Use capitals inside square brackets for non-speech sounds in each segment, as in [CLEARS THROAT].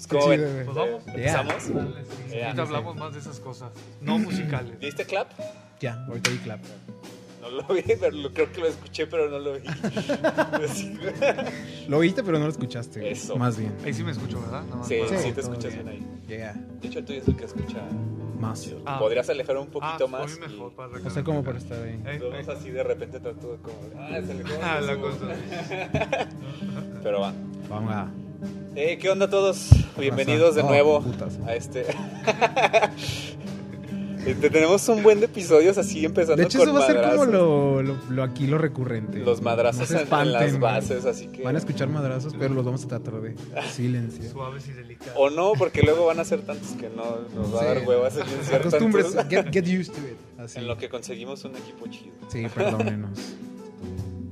Pues, ¿Cómo Qué ven? chido. Pues vamos. Yeah. ¿Empezamos? Sí. Ya. Ahorita hablamos más de esas cosas, no musicales. ¿Viste clap? Ya, ahorita di clap. No lo vi, pero lo- creo que lo escuché, pero no lo vi. Sí, [LAUGHS] Lo oíste, pero no lo escuchaste. Eso. Más bien. Ahí sí me escucho, ¿verdad? Más sí, para- sí te escuchas bien. bien ahí. Yeah. De hecho, el tuyo es el que escucha. Más. Ah. Podrías alejar un Ah, poquito pues, más. por mí mejor, y- para O sea, como por estar ahí. Eh, Vamos eh. así de repente trato de como. Ah, se le [LAUGHS] Ah, la cosa. Pero va. Vamos a. Eh, ¿Qué onda todos? Bienvenidos de nuevo a este. [LAUGHS] Este, tenemos un buen de episodios así empezando De hecho, con eso va a ser como lo, lo, lo aquí lo recurrente. Los madrazos se en- en, espanten, las güey. bases, así que. Van a escuchar madrazos, pero los vamos a tratar de [LAUGHS] silencio. Suaves y delicados. O no, porque luego van a ser tantos que no nos va a dar Sí. hueva silenciar Acostumbres, tantos. get, get used to it. [LAUGHS] Así. En lo que conseguimos un equipo chido. Sí, perdónenos.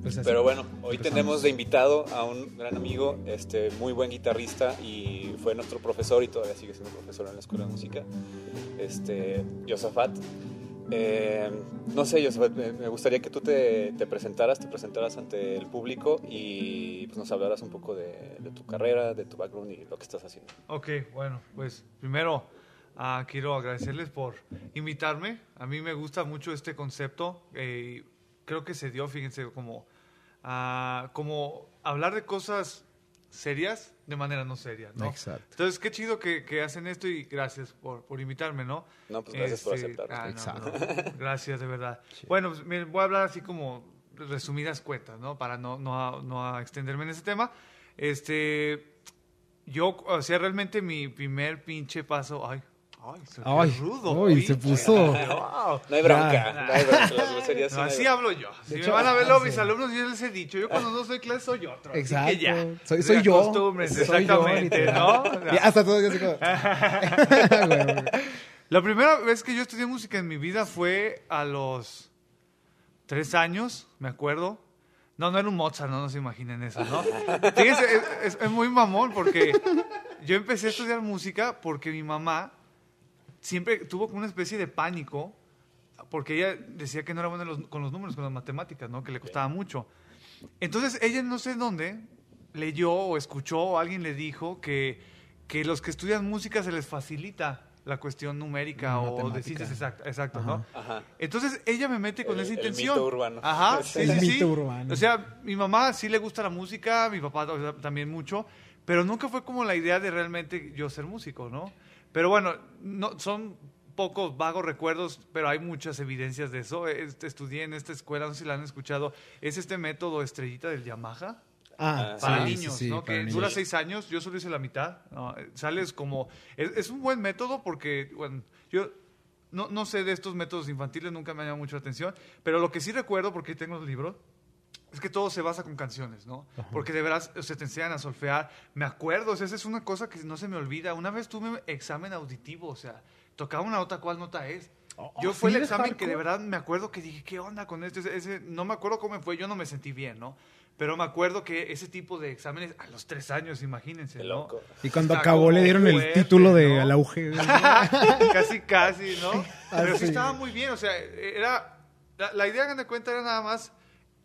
Pues así. Pero bueno, hoy Empezamos. tenemos de invitado a un gran amigo, este, muy buen guitarrista y fue nuestro profesor y todavía sigue siendo profesor en la escuela de música, este, Yosafat. Eh, no sé, Yosafat, me gustaría que tú te, te presentaras, te presentaras ante el público y pues, nos hablaras un poco de, de tu carrera, de tu background y lo que estás haciendo. Ok, bueno, pues primero ah, quiero agradecerles por invitarme. A mí me gusta mucho este concepto. eh, creo que se dio, fíjense, como, como hablar de cosas serias de manera no seria, ¿no? Exacto. Entonces, qué chido que, que hacen esto y gracias por, por invitarme, ¿no? No, pues gracias por Este, aceptarlo. ah, Exacto. no, gracias, de verdad. Bueno, pues, miren, voy a hablar así como resumidas cuentas, ¿no? Para no, no, no extenderme en ese tema. Este, yo, o sea, realmente mi primer pinche paso, ay, ay, qué Ay, rudo. ay, se puso. Wow. No hay bronca, no hay bronca, las groserías No, no así hablo yo. Si me hecho, van a ver ah, luego sí. mis alumnos, yo les he dicho, yo cuando no soy clase soy otro. así que Exacto. ya. Soy, soy yo. Acostúmbrense, Soy yo, exactamente, literal. ¿no? O [LAUGHS] sea, Ya, hasta todo. Güey, [LAUGHS] güey. La primera vez que yo estudié música en mi vida fue a los tres años, me acuerdo. No, no era un Mozart, no, no se imaginen eso, ¿no? [LAUGHS] Fíjense, es, es- es muy mamón porque yo empecé a estudiar música porque mi mamá siempre tuvo como una especie de pánico porque ella decía que no era buena los- con los números, con las matemáticas, ¿no? Que le costaba mucho. Entonces ella no sé dónde leyó o escuchó o alguien le dijo que, que los que estudian música se les facilita la cuestión numérica La o de ciencias exact- exacto, Ajá. ¿no? Ajá. Entonces ella me mete con El- esa el intención. mito urbano. Ajá, [LAUGHS] sí, El sí, urbano. O sea, mi mamá sí le gusta la música, mi papá o sea, también mucho, pero nunca fue como la idea de realmente yo ser músico, ¿no? Pero bueno, no, son pocos vagos recuerdos, pero hay muchas evidencias de eso. Este, estudié en esta escuela, no sé si la han escuchado, es este método estrellita del Yamaha Ah, para sí, niños, sí, sí, ¿no? para que niños. dura seis años, yo solo hice la mitad. ¿no? Sales como... Es, es un buen método porque, bueno, yo no, no sé de estos métodos infantiles, nunca me ha llamado mucho la atención, pero lo que sí recuerdo, porque tengo los libros, es que todo se basa con canciones, ¿no? Porque de veras se te enseñan a solfear. Me acuerdo, o sea, esa es una cosa que no se me olvida. Una vez tuve un examen auditivo, o sea, tocaba una nota, ¿cuál nota es? Yo Oh, fue ¿sí el examen que de verdad me acuerdo que dije, ¿qué onda con este? Ese, ese- no me acuerdo cómo fue, yo no me sentí bien, ¿no? Pero me acuerdo que ese tipo de exámenes a los tres años, imagínense, ¿no? loco. Y cuando Está acabó le dieron el fuerte, título de ¿no? al auge. güey. [LAUGHS] casi, casi, ¿no? Pero sí Así. estaba muy bien, o sea, era... La, la idea, hagan de cuenta, era nada más...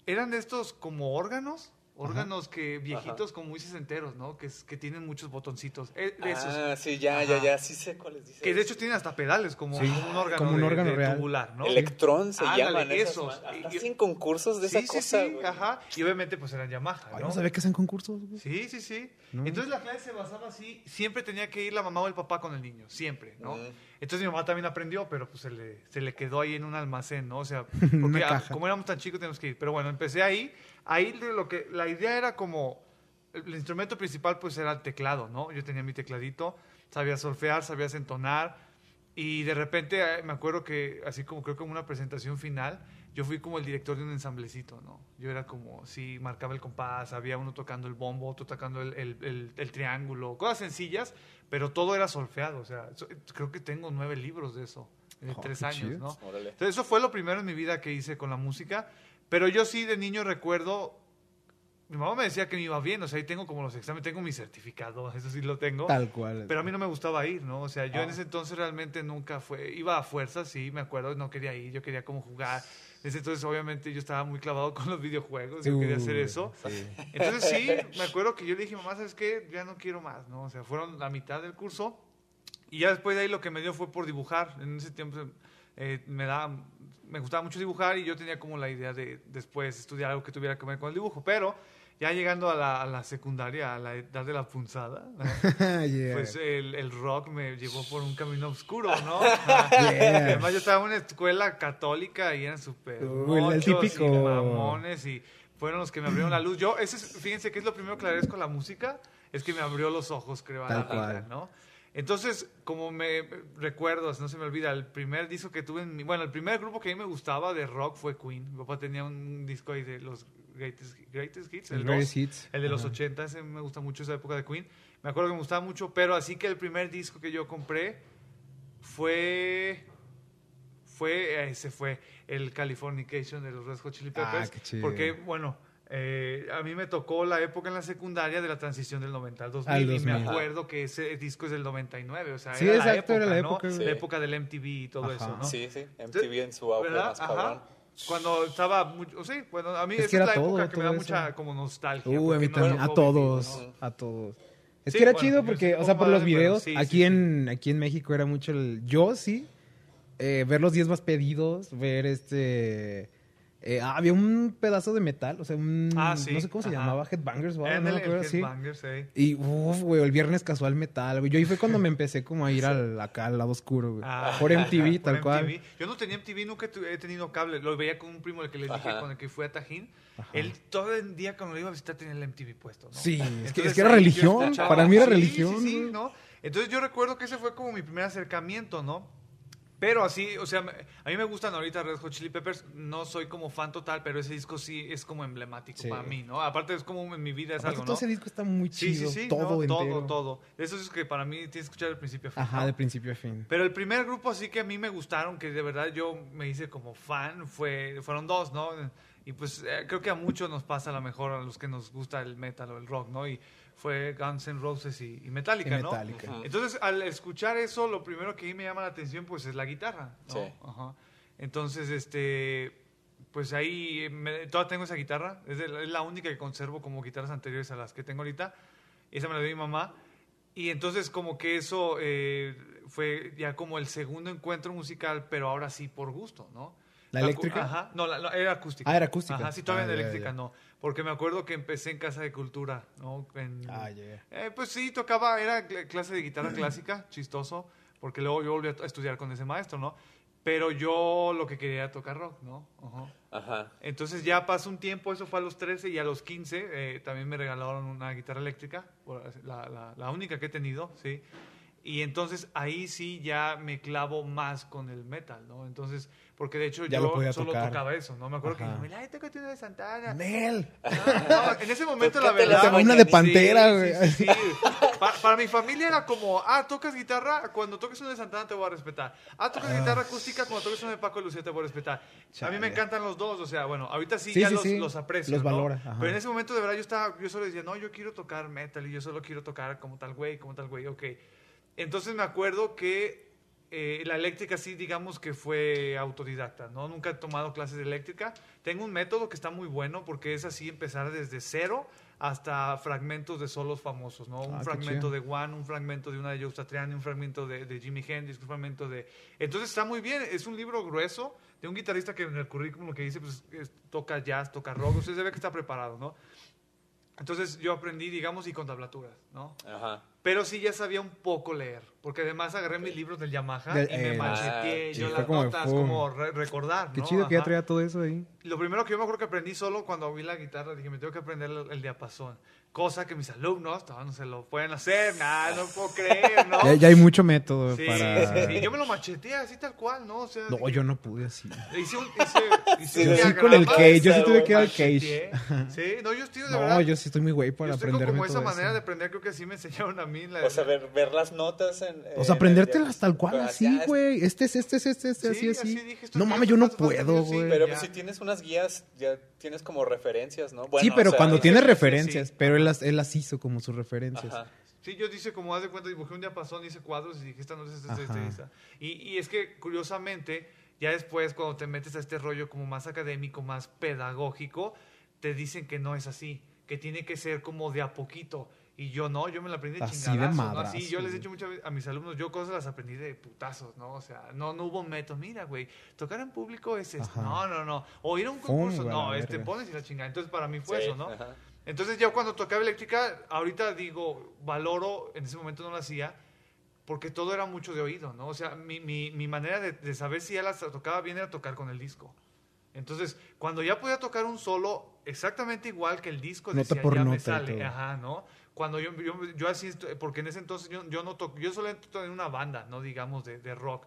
Eran de estos como órganos, órganos que viejitos como muy sesenteros, ¿no? Que, que tienen muchos botoncitos. Eh, de esos. Ah, sí, ya, ya, Ajá. ya, sí sé cuáles dices. Que de hecho tienen hasta pedales, como, Sí, un órgano, como un órgano de real. tubular, ¿no? Electrón se Ándale, llaman esos. hacen concursos de sí, esa sí, cosa, sí, güey. ajá. Y obviamente pues eran Yamaha, Ay, ¿no? no sabía que hacen concursos. güey. Sí, sí, sí. No. Entonces la clase se basaba así, siempre tenía que ir la mamá o el papá con el niño, siempre, ¿no? Mm. Entonces mi mamá también aprendió, pero pues se le, se le quedó ahí en un almacén, ¿no? O sea, [LAUGHS] porque ah, caja. como éramos tan chicos tenemos que ir. Pero bueno, empecé ahí, ahí lo que, la idea era como, el, el instrumento principal pues era el teclado, ¿no? Yo tenía mi tecladito, sabía solfear, sabías entonar, y de repente eh, me acuerdo que, así como creo que como una presentación final, yo fui como el director de un ensamblecito, ¿no? Yo era como, sí, marcaba el compás, había uno tocando el bombo, otro tocando el, el- el- el triángulo, cosas sencillas, pero todo era solfeado, o sea, so- creo que tengo nueve libros de eso, de Oh, tres años, chido. ¿no? Órale. Entonces eso fue lo primero en mi vida que hice con la música, pero yo sí de niño recuerdo mi mamá me decía que me iba bien, o sea, ahí tengo como los exámenes, tengo mi certificado, [LAUGHS] eso sí lo tengo. Tal cual. Pero a mí no me gustaba ir, ¿no? O sea, yo en Ah. ese entonces realmente nunca fue, iba a fuerzas, sí, me acuerdo, no quería ir, yo quería como jugar. Ese entonces obviamente yo estaba muy clavado con los videojuegos, yo quería hacer eso. sí. Entonces sí, me acuerdo que yo le dije, mamá, ¿sabes qué? Ya no quiero más, ¿no? O sea, fueron la mitad del curso y ya después de ahí lo que me dio fue por dibujar. En ese tiempo eh, me daba, me gustaba mucho dibujar y yo tenía como la idea de después estudiar algo que tuviera que ver con el dibujo. Pero ya llegando a la, a la secundaria, a la edad de la punzada, [LAUGHS] Yeah. pues el, el rock me llevó por un camino oscuro, ¿no? [LAUGHS] Yeah. Además yo estaba en una escuela católica y eran súper típico. y mamones y fueron los que me abrieron la luz. Yo, ese es- fíjense que es lo primero que le agradezco a la música, es que me abrió los ojos, creo, a Tal la vida, cual. ¿no? Entonces, como me recuerdo, no se me olvida, el primer disco que tuve, en mi- bueno, el primer grupo que a mí me gustaba de rock fue Queen. Mi papá tenía un disco ahí de los Greatest, greatest Hits, el, El 2, Greatest Hits. el de los Ajá. 80, ese me gusta mucho esa época de Queen. Me acuerdo que me gustaba mucho, pero así que el primer disco que yo compré fue fue ese fue el Californication de los Red Hot Chili Ah, Peppers qué chido. porque bueno eh, a mí me tocó la época en la secundaria de la transición del 90 al 2000, Al y me 2000. acuerdo que ese disco es del 99 o sea Sí, era, la exacto, época, era la ¿no? época, güey. la época del MTV y todo Ajá. eso ¿no? Sí, sí. MTV en su auge más cabrón. Cuando estaba mucho, sí, bueno, a mí Es esa que es era la todo, época que me da mucha como nostalgia. Uh, a porque mí no también, lo a puedo vivir, todos, ¿no? a todos. Es Sí, que era bueno, chido porque, o sea, por los videos, sí, aquí sí, en aquí en México era mucho el yo sí eh, ver los 10 más pedidos, ver este eh, había un pedazo de metal, o sea, un Ah, sí, no sé cómo se ajá. llamaba, Headbangers En no el, me acuerdo así. Headbangers, eh. Y uff, güey, el viernes casual metal, güey. Yo ahí fue cuando me empecé como a ir al, acá al lado oscuro, güey. Ah, por MTV, [LAUGHS] por tal cual. MTV. Yo no tenía MTV, nunca he tenido cable. Lo veía con un primo el que les dije Ajá. con el que fui a Tajín. Ajá. Él todo el día cuando lo iba a visitar tenía el MTV puesto, ¿no? Sí, es que, Entonces, es que era religión. Para mí era Sí, religión. Sí, sí. ¿no? Entonces yo recuerdo que ese fue como mi primer acercamiento, ¿no? Pero así, o sea, a mí me gustan ahorita Red Hot Chili Peppers. No soy como fan total, pero ese disco sí es como emblemático Sí. para mí, ¿no? Aparte es como en mi vida es Aparte, algo, todo ¿no? ese disco está muy Sí, chido. sí, sí. todo ¿no? Todo, todo. Eso es que para mí tienes que escuchar de principio a fin. Ajá, ¿no? de principio a fin. Pero el primer grupo así que a mí me gustaron, que de verdad yo me hice como fan, fue, fueron dos, ¿no? Y pues eh, creo que a muchos nos pasa a lo mejor a los que nos gusta el metal o el rock, ¿no? Y fue Guns N' Roses y, y Metallica, Y ¿no? Metallica. Entonces, al escuchar eso, lo primero que a mí me llama la atención, pues, es la guitarra, ¿no? Sí. Ajá. Entonces, este, pues ahí, me, todavía tengo esa guitarra, es, de la- es la única que conservo como guitarras anteriores a las que tengo ahorita. Esa me la dio mi mamá. Y entonces como que eso eh, fue ya como el segundo encuentro musical, pero ahora sí por gusto, ¿no? ¿La eléctrica? Ajá, no, la- la- era acústica. Ah, era acústica. Ajá, sí, todavía Ah, en ya, eléctrica ya. no. Porque me acuerdo que empecé en Casa de Cultura, ¿no? En- Ah, yeah. eh, pues sí, tocaba, era cl- clase de guitarra [CLEARS THROAT] clásica, chistoso, porque luego yo volví a estudiar con ese maestro, ¿no? Pero yo lo que quería era tocar rock, ¿no? Ajá. Ajá. Entonces ya pasó un tiempo, eso fue a los 13 y a los 15 eh, también me regalaron una guitarra eléctrica, la- la única que he tenido, ¿sí? Y entonces ahí sí ya me clavo más con el metal, ¿no? Entonces, porque de hecho Ya lo yo podía solo tocar. tocaba eso, ¿no? Me acuerdo Ajá. que me ay, tócate una de Santana. Nel. Ah, no, en ese momento la verdad... Una de. Pantera, Sí, güey. sí, sí, sí. Pa- para mi familia era como, ah, tocas guitarra, cuando toques una de Santana te voy a respetar. Ah, tocas Ah. guitarra acústica, cuando toques una de Paco Lucía te voy a respetar. A mí Chale. me encantan los dos, o sea, bueno, ahorita sí, Sí, ya sí, los, sí. los aprecio. Los ¿no? valora, ajá. Pero en ese momento de verdad yo estaba, yo solo decía, no, yo quiero tocar metal y yo solo quiero tocar como tal güey, como tal güey, ok. Entonces me acuerdo que eh, la eléctrica sí, digamos que fue autodidacta, ¿no? Nunca he tomado clases de eléctrica. Tengo un método que está muy bueno porque es así empezar desde cero hasta fragmentos de solos famosos, ¿no? Un Ah, qué fragmento chido. de One, un fragmento de una de Joe Satriani, un fragmento de, de Jimi Hendrix, un fragmento de... Entonces está muy bien, es un libro grueso de un guitarrista que en el currículum lo que dice, pues es- toca jazz, toca rock, usted se ve que está preparado, ¿no? Entonces yo aprendí, digamos, y con tablaturas, ¿no? Ajá. Pero sí ya sabía un poco leer, porque además agarré mis libros del Yamaha Del- y me eh, macheteé ah, yo sí, las fue como, notas, pum. como re- recordar, Qué ¿no? chido que ya Ajá. traía todo eso ahí. Lo primero que yo me acuerdo que aprendí solo cuando vi la guitarra, dije, me tengo que aprender el, el diapasón. Cosa que mis alumnos todavía no se lo pueden hacer, nada, no puedo creer, ¿no? Ya, ya hay mucho método Sí, para... sí, sí, yo me lo macheteé así tal cual, ¿no? O sea, No, yo no pude así. hice un, hice, hice Yo un sí con el cage, yo sí tuve que ir al cage. Sí, no, yo estoy de No, verdad. yo sí estoy muy güey para yo estoy aprenderme como esa todo manera eso. de aprender, creo que así me enseñaron a mí. La, O sea, ver, ver las notas en, O sea, el aprendértelas tal cual Pero así, es- güey. Este es este es este, este, Sí, así, así. así dije, esto No es mames, yo no es puedo, güey. Pero Ya. pues si tienes unas guías, ya tienes como referencias, ¿no? sí, pero o sea, cuando tienes referencias, sí. pero él las, él las hizo como sus referencias. Ajá. Sí, yo dice, como haz de cuenta, dibujé un diapasón, hice cuadros y dije, esta no es esta, esta, esta, Ajá. esta. Y, y es que, curiosamente, ya después, cuando te metes a este rollo como más académico, más pedagógico, te dicen que no es así, que tiene que ser como de a poquito. Y yo no, yo me la aprendí de Así de madrazo, Así, yo les he dicho muchas veces a mis alumnos, yo cosas las aprendí de putazos, ¿no? O sea, no, no hubo método. Mira, güey, tocar en público es esto. Ajá. No, no, no. O ir a un Fum, concurso, a no, este, pones y la chingada. Entonces, para mí fue Sí, eso, ¿no? ajá. Entonces ya cuando tocaba eléctrica, ahorita digo, valoro, en ese momento no lo hacía, porque todo era mucho de oído, ¿no? O sea, mi, mi, mi manera de, de saber si ya las tocaba bien era tocar con el disco. Entonces, cuando ya podía tocar un solo exactamente igual que el disco, Nota decía, por ya me nota y sale, ajá, ¿no? Cuando yo, yo, yo así, porque en ese entonces yo, yo no toco, yo solo entro en una banda, ¿no? Digamos, de, de rock.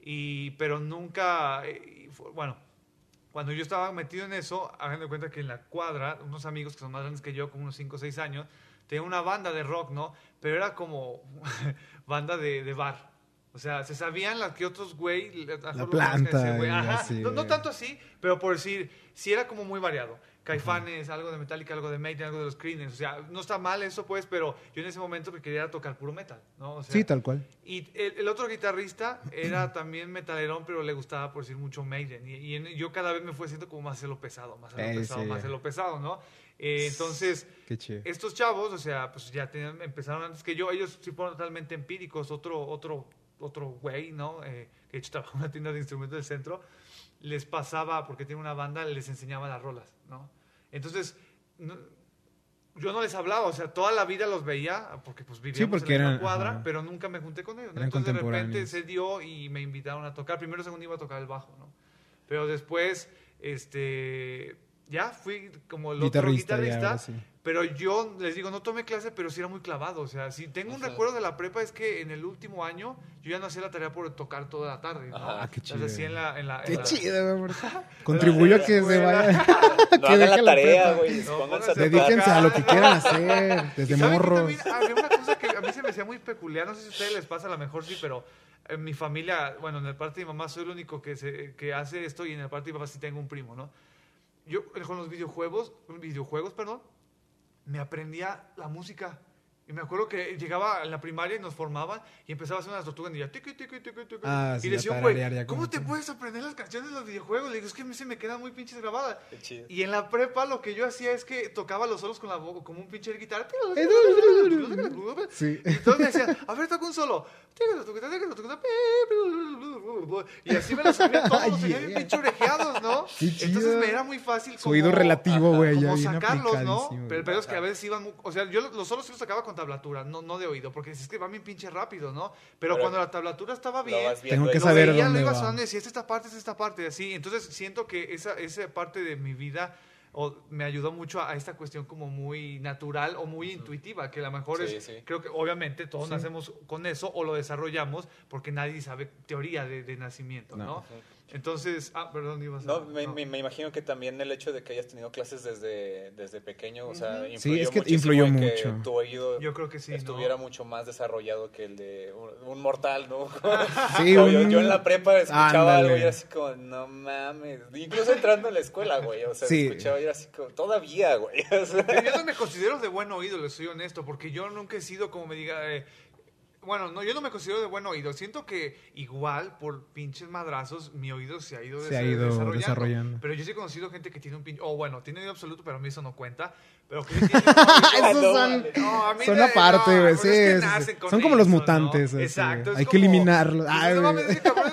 Y, pero nunca, eh, y fue- bueno, cuando yo estaba metido en eso, hagan de cuenta que en la cuadra, unos amigos que son más grandes que yo, como unos 5 o 6 años, tenían una banda de rock, ¿no? Pero era como [LAUGHS] banda de, de bar. O sea, se sabían las que otros güey... le- a lo mejor los planta ese güey. Ajá. así, no, no tanto así, pero por decir, sí era como muy variado. Caifanes, algo de Metallica, algo de Maiden, algo de los Creedence. O sea, no está mal eso, pues, pero yo en ese momento me quería tocar puro metal, ¿no? O sea, Sí, tal cual. y el, el otro guitarrista era también metalerón, pero le gustaba, por decir, mucho Maiden. Y, y en- yo cada vez me fue haciendo como más hacerlo pesado, más hacerlo Eh, pesado, sí. más hacerlo pesado, ¿no? Eh, entonces, estos chavos, o sea, pues ya tenían- empezaron antes que yo, ellos sí fueron totalmente empíricos. Otro, otro, otro güey, ¿no? Eh, que de [LAUGHS] hecho trabajaba en una tienda de instrumentos del centro, les pasaba, porque tiene una banda, les enseñaba las rolas, ¿no? Entonces, no- yo no les hablaba, o sea, toda la vida los veía, porque pues vivíamos porque en la eran- cuadra, ajá. pero nunca me junté con ellos. ¿no? Entonces de repente se dio y me invitaron a tocar. Primero, segundo iba a tocar el bajo, ¿no? Pero después, este, ya fui como el Guitarrista, otro guitarrista. sí. Pero yo les digo, no tomé clase, pero sí era muy clavado. O sea, si tengo un recuerdo de la prepa es que en el último año yo ya no hacía la tarea por tocar toda la tarde. ¿no? Ah, qué chido. hacía en la, en la- en Qué la- chido, güey. [LAUGHS] Contribuyo a que se vaya. [LAUGHS] No hagan deje la tarea, güey. No, pónganse a. Dedíquense a lo que quieran [LAUGHS] hacer. ¿Y Desde que también había una cosa que a mí se me hacía muy peculiar, no sé si a ustedes les pasa, a lo mejor sí, pero en mi familia, bueno, en el parte de mi mamá soy el único que, se, que hace esto y en el parte de mi papá sí tengo un primo, ¿no? Yo con los videojuegos, videojuegos, perdón, me aprendía la música. Y me acuerdo que llegaba en la primaria y nos formaban y empezaba a hacer unas tortugas y ya tiqui, tiqui, tiqui, tiqui. Ah, y sí, decía, a güey, ¿cómo como te puedes aprender las canciones de los videojuegos? Le digo, es que a mí se me quedan muy pinches grabadas. Qué chido. Y en la prepa lo que yo hacía es que tocaba los solos con la boca, como un pinche de guitarra. Sí. Entonces me decían, a ver, toca un solo. Y así me los sabía todos, los tenía bien pinche orejeados, ¿no? Qué chido. Entonces me era muy fácil Su oído como- relativo, güey, ya como sacarlos, ¿no? Pero pedo es que a veces iban, muy- o sea, yo los solos sí los sacaba con tablatura, no, no de oído, porque es que va bien pinche rápido, ¿no? Pero, Pero cuando la tablatura estaba bien, Tengo que saber veía, dónde lo iba sonando y decía, es esta parte, es esta parte, así. Entonces siento que esa, esa parte de mi vida o, me ayudó mucho a, esta cuestión como muy natural o muy intuitiva, que a lo mejor Sí, es, sí. creo que obviamente todos nacemos con eso o lo desarrollamos porque nadie sabe teoría de, de nacimiento, ¿no? No. Entonces, ah, perdón, ibas a... No, me, no. me- me imagino que también el hecho de que hayas tenido clases desde, desde pequeño, o sea, influyó Sí, es que influyó en que mucho. tu oído Yo creo que sí, ¿no? estuviera mucho más desarrollado que el de un, un mortal, ¿no? [LAUGHS] Sí, yo, un- yo en la prepa escuchaba Ándale. algo y era así como, no mames. Incluso entrando a la escuela, güey, o sea, Sí. escuchaba y era así como, todavía, güey. [LAUGHS] o sea, Yo no me considero de buen oído, les soy honesto, porque yo nunca he sido como me diga. eh, bueno, no, yo no me considero de buen oído. Siento que igual por pinches madrazos mi oído se ha ido, Se ha ido desarrollando. desarrollando. Pero yo sí he conocido gente que tiene un pinche. Oh, bueno, tiene oído absoluto, pero a mí eso no cuenta. Pero que tiene [LAUGHS] Esos no, son, vale. No, son de- aparte, no, güey. pues sí, es que sí, nacen sí. Son como los eso, ¿no? mutantes. así. Exacto. Hay que como- eliminarlos. Pues, Ay, no mames, ese cabrón de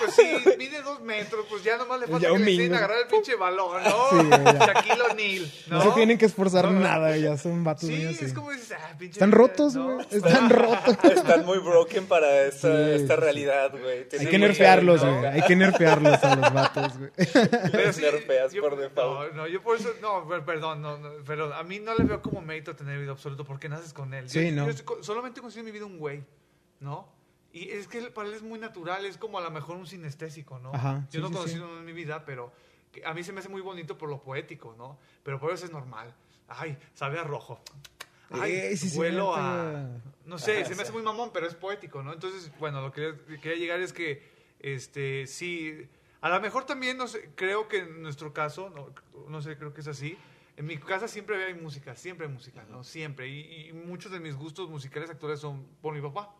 pues sí, [LAUGHS] mide dos metros, pues ya nomás le falta Ya que un le a agarrar el pinche balón, ¿no? Sí, güey. Shaquille O'Neal, ¿no? No se tienen que esforzar No, nada, ya son vatos Sí, así. es como dices, ah, pinche. Están rotos, ¿no? güey. [LAUGHS] Están rotos. Están muy broken para esta, realidad, güey. Hay que nerfearlos, güey. ¿no? Hay que nerfearlos a los vatos, güey. Sí, nerfeas por default. No, no, yo por eso, no, per- perdón, no, no, a mí no le veo como mérito tener oído absoluto porque naces con él. Sí, yo, no. yo estoy solamente conocido en mi vida un güey, ¿no? Y es que para él es muy natural, es como a lo mejor un sinestésico, ¿no? Ajá, yo sí, no he sí, conocido uno en mi vida, pero a mí se me hace muy bonito por lo poético, ¿no? Pero por eso es normal. Ay, sabe a rojo. ay, Eh, sí, vuelo cierto. a... No sé, Ajá, se me hace sí. muy mamón, pero es poético, ¿no? Entonces, bueno, lo que quería llegar es que, este, sí, a lo mejor también, no sé, creo que en nuestro caso, no, no sé, creo que es así, en mi casa siempre hay música, siempre hay música, ¿no? Siempre. Y, y muchos de mis gustos musicales actuales son por mi papá,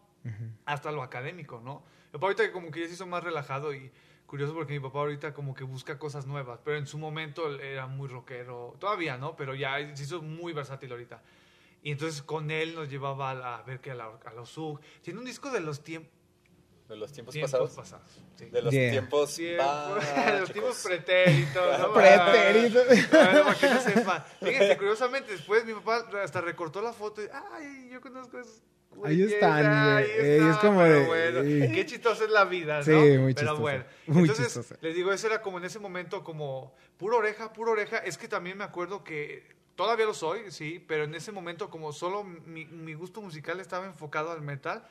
hasta lo académico, ¿no? Mi papá ahorita como que ya se hizo más relajado y curioso porque mi papá ahorita como que busca cosas nuevas, pero en su momento era muy rockero, todavía, ¿no? Pero ya se hizo muy versátil ahorita. Y entonces con él nos llevaba a, la- a ver que a, la, a los Zug. Tiene un disco de los tiemp- De los tiempos, tiempos pasados. pasados. sí. De los Yeah. tiempos. Tiempo- básicos. los tiempos pretéritos. [LAUGHS] ¿no? Pretérito. Bueno, para que no sepan. Fíjense, curiosamente, después mi papá hasta recortó la foto y, ay, yo conozco esos. Ahí están, ahí. Eh, es están", como pero de- bueno, eh. qué chistosa es la vida, ¿no? Sí, muy Pero chistosa, bueno. muy Entonces, chistosa. les digo, eso era como en ese momento como pura oreja, pura oreja. Es que también me acuerdo que todavía lo soy, sí, pero en ese momento como solo mi, mi gusto musical estaba enfocado al metal,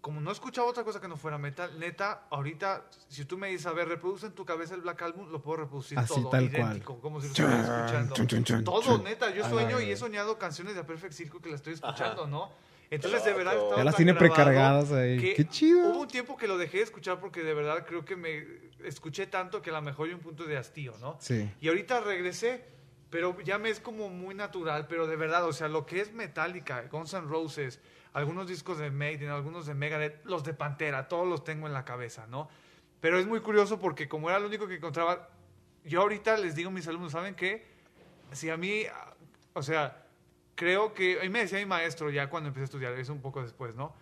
como no escuchaba otra cosa que no fuera metal, neta, ahorita, si tú me dices, a ver, reproduce en tu cabeza el Black Album, lo puedo reproducir Así, todo, tal cual. idéntico, como si lo estuviera escuchando. chun, chun, chun, todo, neta, yo sueño y he soñado canciones de Perfect Circle que las estoy escuchando, Ajá. ¿no? Entonces, de verdad, estaba Ya las tan tiene precargadas ahí. que Qué chido. Hubo un tiempo que lo dejé de escuchar porque de verdad creo que me escuché tanto que a lo mejor hay un punto de hastío, ¿no? Sí. Y ahorita regresé, pero ya me es como muy natural, pero de verdad, o sea, lo que es Metallica, Guns N' Roses, algunos discos de Maiden, algunos de Megadeth, los de Pantera, todos los tengo en la cabeza, ¿no? Pero es muy curioso porque como era lo único que encontraba, yo ahorita les digo a mis alumnos, ¿saben qué? Si a mí, o sea, creo que, mí me decía mi maestro ya cuando empecé a estudiar, eso un poco después, ¿no?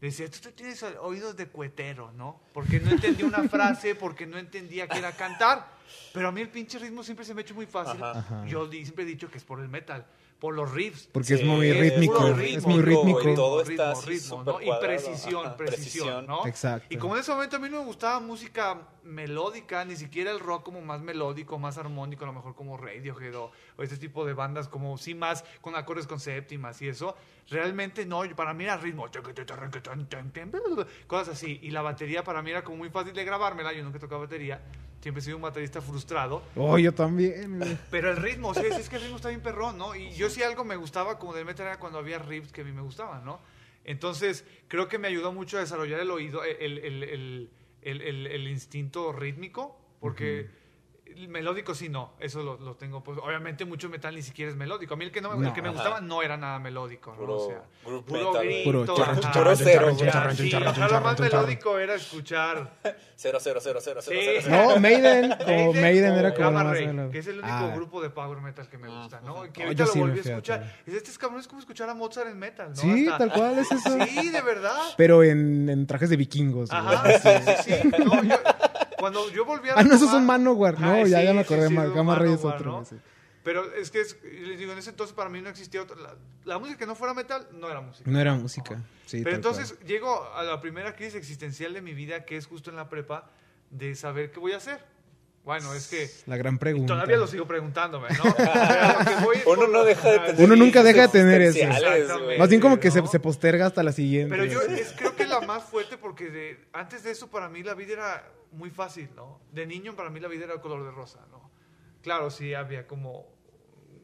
Decía, tú, tú tienes oídos de cuetero, ¿no? Porque no entendía una [LAUGHS] frase, porque no entendía que era cantar. Pero a mí el pinche ritmo siempre se me ha hecho muy fácil. Ajá. Ajá. Yo siempre he dicho que es por el metal, por los riffs. Porque es Sí, muy es rítmico. puro Es ritmo, muy güey, rítmico. todo ritmo, está así ritmo, súper ¿no? Y precisión, Ajá, precisión, ¿no? Exacto. Y como en ese momento a mí no me gustaba música melódica, ni siquiera el rock como más melódico, más armónico, a lo mejor como Radiohead o, o este tipo de bandas como sí más con acordes con séptimas y eso, realmente no, para mí era ritmo, cosas así. Y la batería para mí era como muy fácil de grabármela, yo nunca tocaba batería, siempre he sido un baterista frustrado. Oh, yo también. Pero el ritmo, sí, sí, es que el ritmo está bien perrón, ¿no? Y yo sí algo me gustaba como del metal era cuando había riffs que a mí me gustaban, ¿no? Entonces, creo que me ayudó mucho a desarrollar el oído, el, el- el- el- el- el instinto rítmico, porque melódico sí no, eso lo, lo tengo. Pues, obviamente mucho metal ni siquiera es melódico. A mí el que, no, me- el No. que me gustaba no era nada melódico, ¿no? Puro o sea, puro metal, grito, Puro ajá, lo más melódico era escuchar [LAUGHS] Cero, cero, cero, cero, cero, Sí. cero, cero. No, Maiden. Como [LAUGHS] Maiden o era como Gamma más Ray, que es el único Ah, grupo de power metal que me gusta, ¿no? Que Oh, ahorita yo lo volví a escuchar. este cabrón es como escuchar a Mozart en metal, ¿no? Sí, Hasta- tal cual es eso. [LAUGHS] Sí, de verdad. Pero en, en trajes de vikingos. Ajá, sí, sí, sí. No, yo- cuando yo volví a Ah, no, esos son Manowar. No, Ay, ya, sí, ya me sí, acordé. sí, Ma- son Gamma Ray es otro. ¿no? sí. Pero es que, es- les digo, en ese entonces para mí no existía otra... La, la música que no fuera metal, no era música. No era música. Sí, Pero entonces llego a la primera crisis existencial de mi vida, que es justo en la prepa, de saber qué voy a hacer. Bueno, es que... cual. La gran pregunta. Todavía lo sigo preguntándome, ¿no? [LAUGHS] Voy Uno no deja de tener Uno nunca deja de tener eso. Más bien como que se, ¿no? se posterga hasta la siguiente. Pero yo es, creo que la más fuerte porque de, antes de eso para mí la vida era muy fácil, ¿no? De niño para mí la vida era color de rosa, ¿no? Claro, sí había como...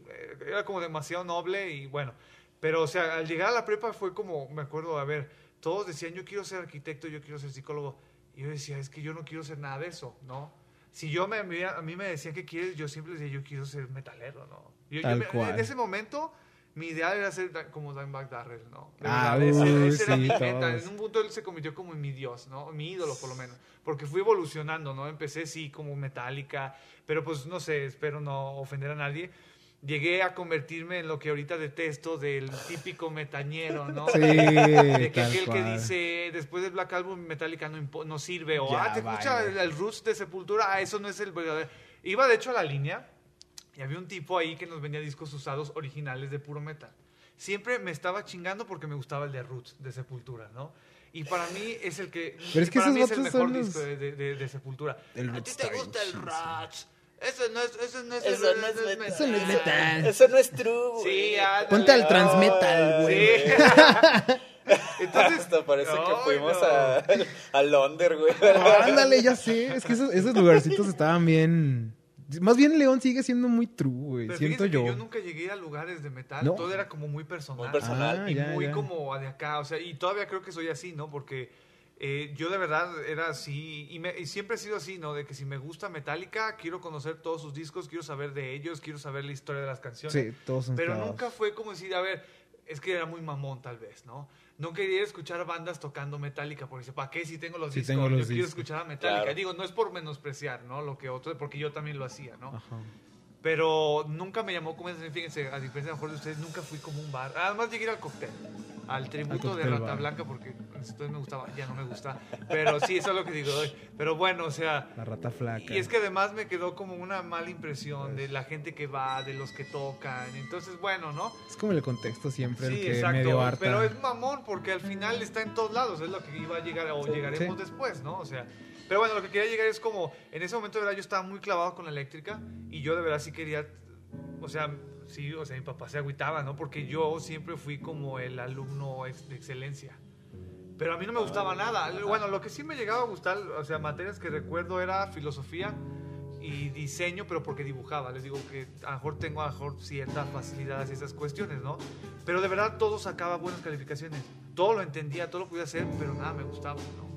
eh, Era como demasiado noble y bueno. Pero, o sea, al llegar a la prepa fue como, me acuerdo, a ver, todos decían, yo quiero ser arquitecto, yo quiero ser psicólogo. Y yo decía, es que yo no quiero ser nada de eso, ¿no? Si yo me, a mí me decían que quieres, yo siempre decía, yo quiero ser metalero, ¿no? Yo- yo Tal me- cual. En ese momento, mi ideal era ser como Dimebag Darrell, ¿no? De Ah, verdad, ese- ese era sí, mi meta. En un punto él se convirtió como en mi dios, ¿no? Mi ídolo, por lo menos. Porque fui evolucionando, ¿no? Empecé, sí, como metálica, pero pues no sé, espero no ofender a nadie. Llegué a convertirme en lo que ahorita detesto del típico metañero, ¿no? Sí, de que aquel que cual. dice después del Black Album Metallica no, no sirve o Ya, ah te escucha vale. el, el Roots de Sepultura ah eso no es el verdadero iba de hecho a la línea y había un tipo ahí que nos vendía discos usados originales de puro metal siempre me estaba chingando porque me gustaba el de Roots de Sepultura no y para mí es el que Pero es que para esos mí es el mejor los- disco de, de- de- de Sepultura El a Roots ti te gusta el Roots eso no es eso no es Eso no es metal. Eso no es metal. Eso no es true, güey. Sí, ándale. Ponte al transmetal, güey. Sí. [LAUGHS] Entonces, Hasta parece que fuimos no. a, a Londres, güey. Ándale, ya sé. Es que esos, esos lugarcitos estaban bien, Más bien León sigue siendo muy true, güey. Pero Siento fíjense que yo. yo nunca llegué a lugares de metal. No. Todo era como muy personal. Muy personal. Ah, y ya, muy ya. como de acá, o sea, y todavía creo que soy así, ¿no? Porque eh, yo de verdad era así, y, me- y siempre he sido así, ¿no? De que si me gusta Metallica, quiero conocer todos sus discos, quiero saber de ellos, quiero saber la historia de las canciones. Sí, todos son Pero nunca fue como decir, a ver, es que era muy mamón tal vez, ¿no? No quería escuchar bandas tocando Metallica, porque dice, ¿para qué si tengo los Sí, discos? tengo yo los quiero discos. escuchar a Metallica. Claro. Digo, no es por menospreciar, ¿no? Lo que otro, porque yo también lo hacía, ¿no? Ajá. Pero nunca me llamó como fíjense, a diferencia a lo mejor de ustedes, nunca fui como un bar. Además llegué al cóctel, al tributo Al de Rata. Blanca, porque entonces me gustaba, ya no me gusta. Pero sí, eso es lo que digo. Pero bueno, o sea, La rata flaca. y es que además me quedó como una mala impresión de la gente que va, de los que tocan. Entonces, bueno, ¿no? Es como el contexto siempre, el Sí, que exacto. medio harta. Pero es mamón porque al final está en todos lados. Es lo que iba a llegar o Sí, llegaremos sí. después, ¿no? O sea, pero bueno, lo que quería llegar es como en ese momento de verdad yo estaba muy clavado con la eléctrica y yo de verdad sí quería, o sea, sí, o sea, mi papá se agüitaba, ¿no? Porque yo siempre fui como el alumno de excelencia. Pero a mí no me gustaba nada. Bueno, lo que sí me llegaba a gustar, o sea, materias que recuerdo era filosofía y diseño, pero porque dibujaba. Les digo que a lo mejor tengo a lo mejor cierta facilidad hacia esas cuestiones, ¿no? Pero de verdad todo sacaba buenas calificaciones. Todo lo entendía, todo lo podía hacer, pero nada me gustaba, ¿no?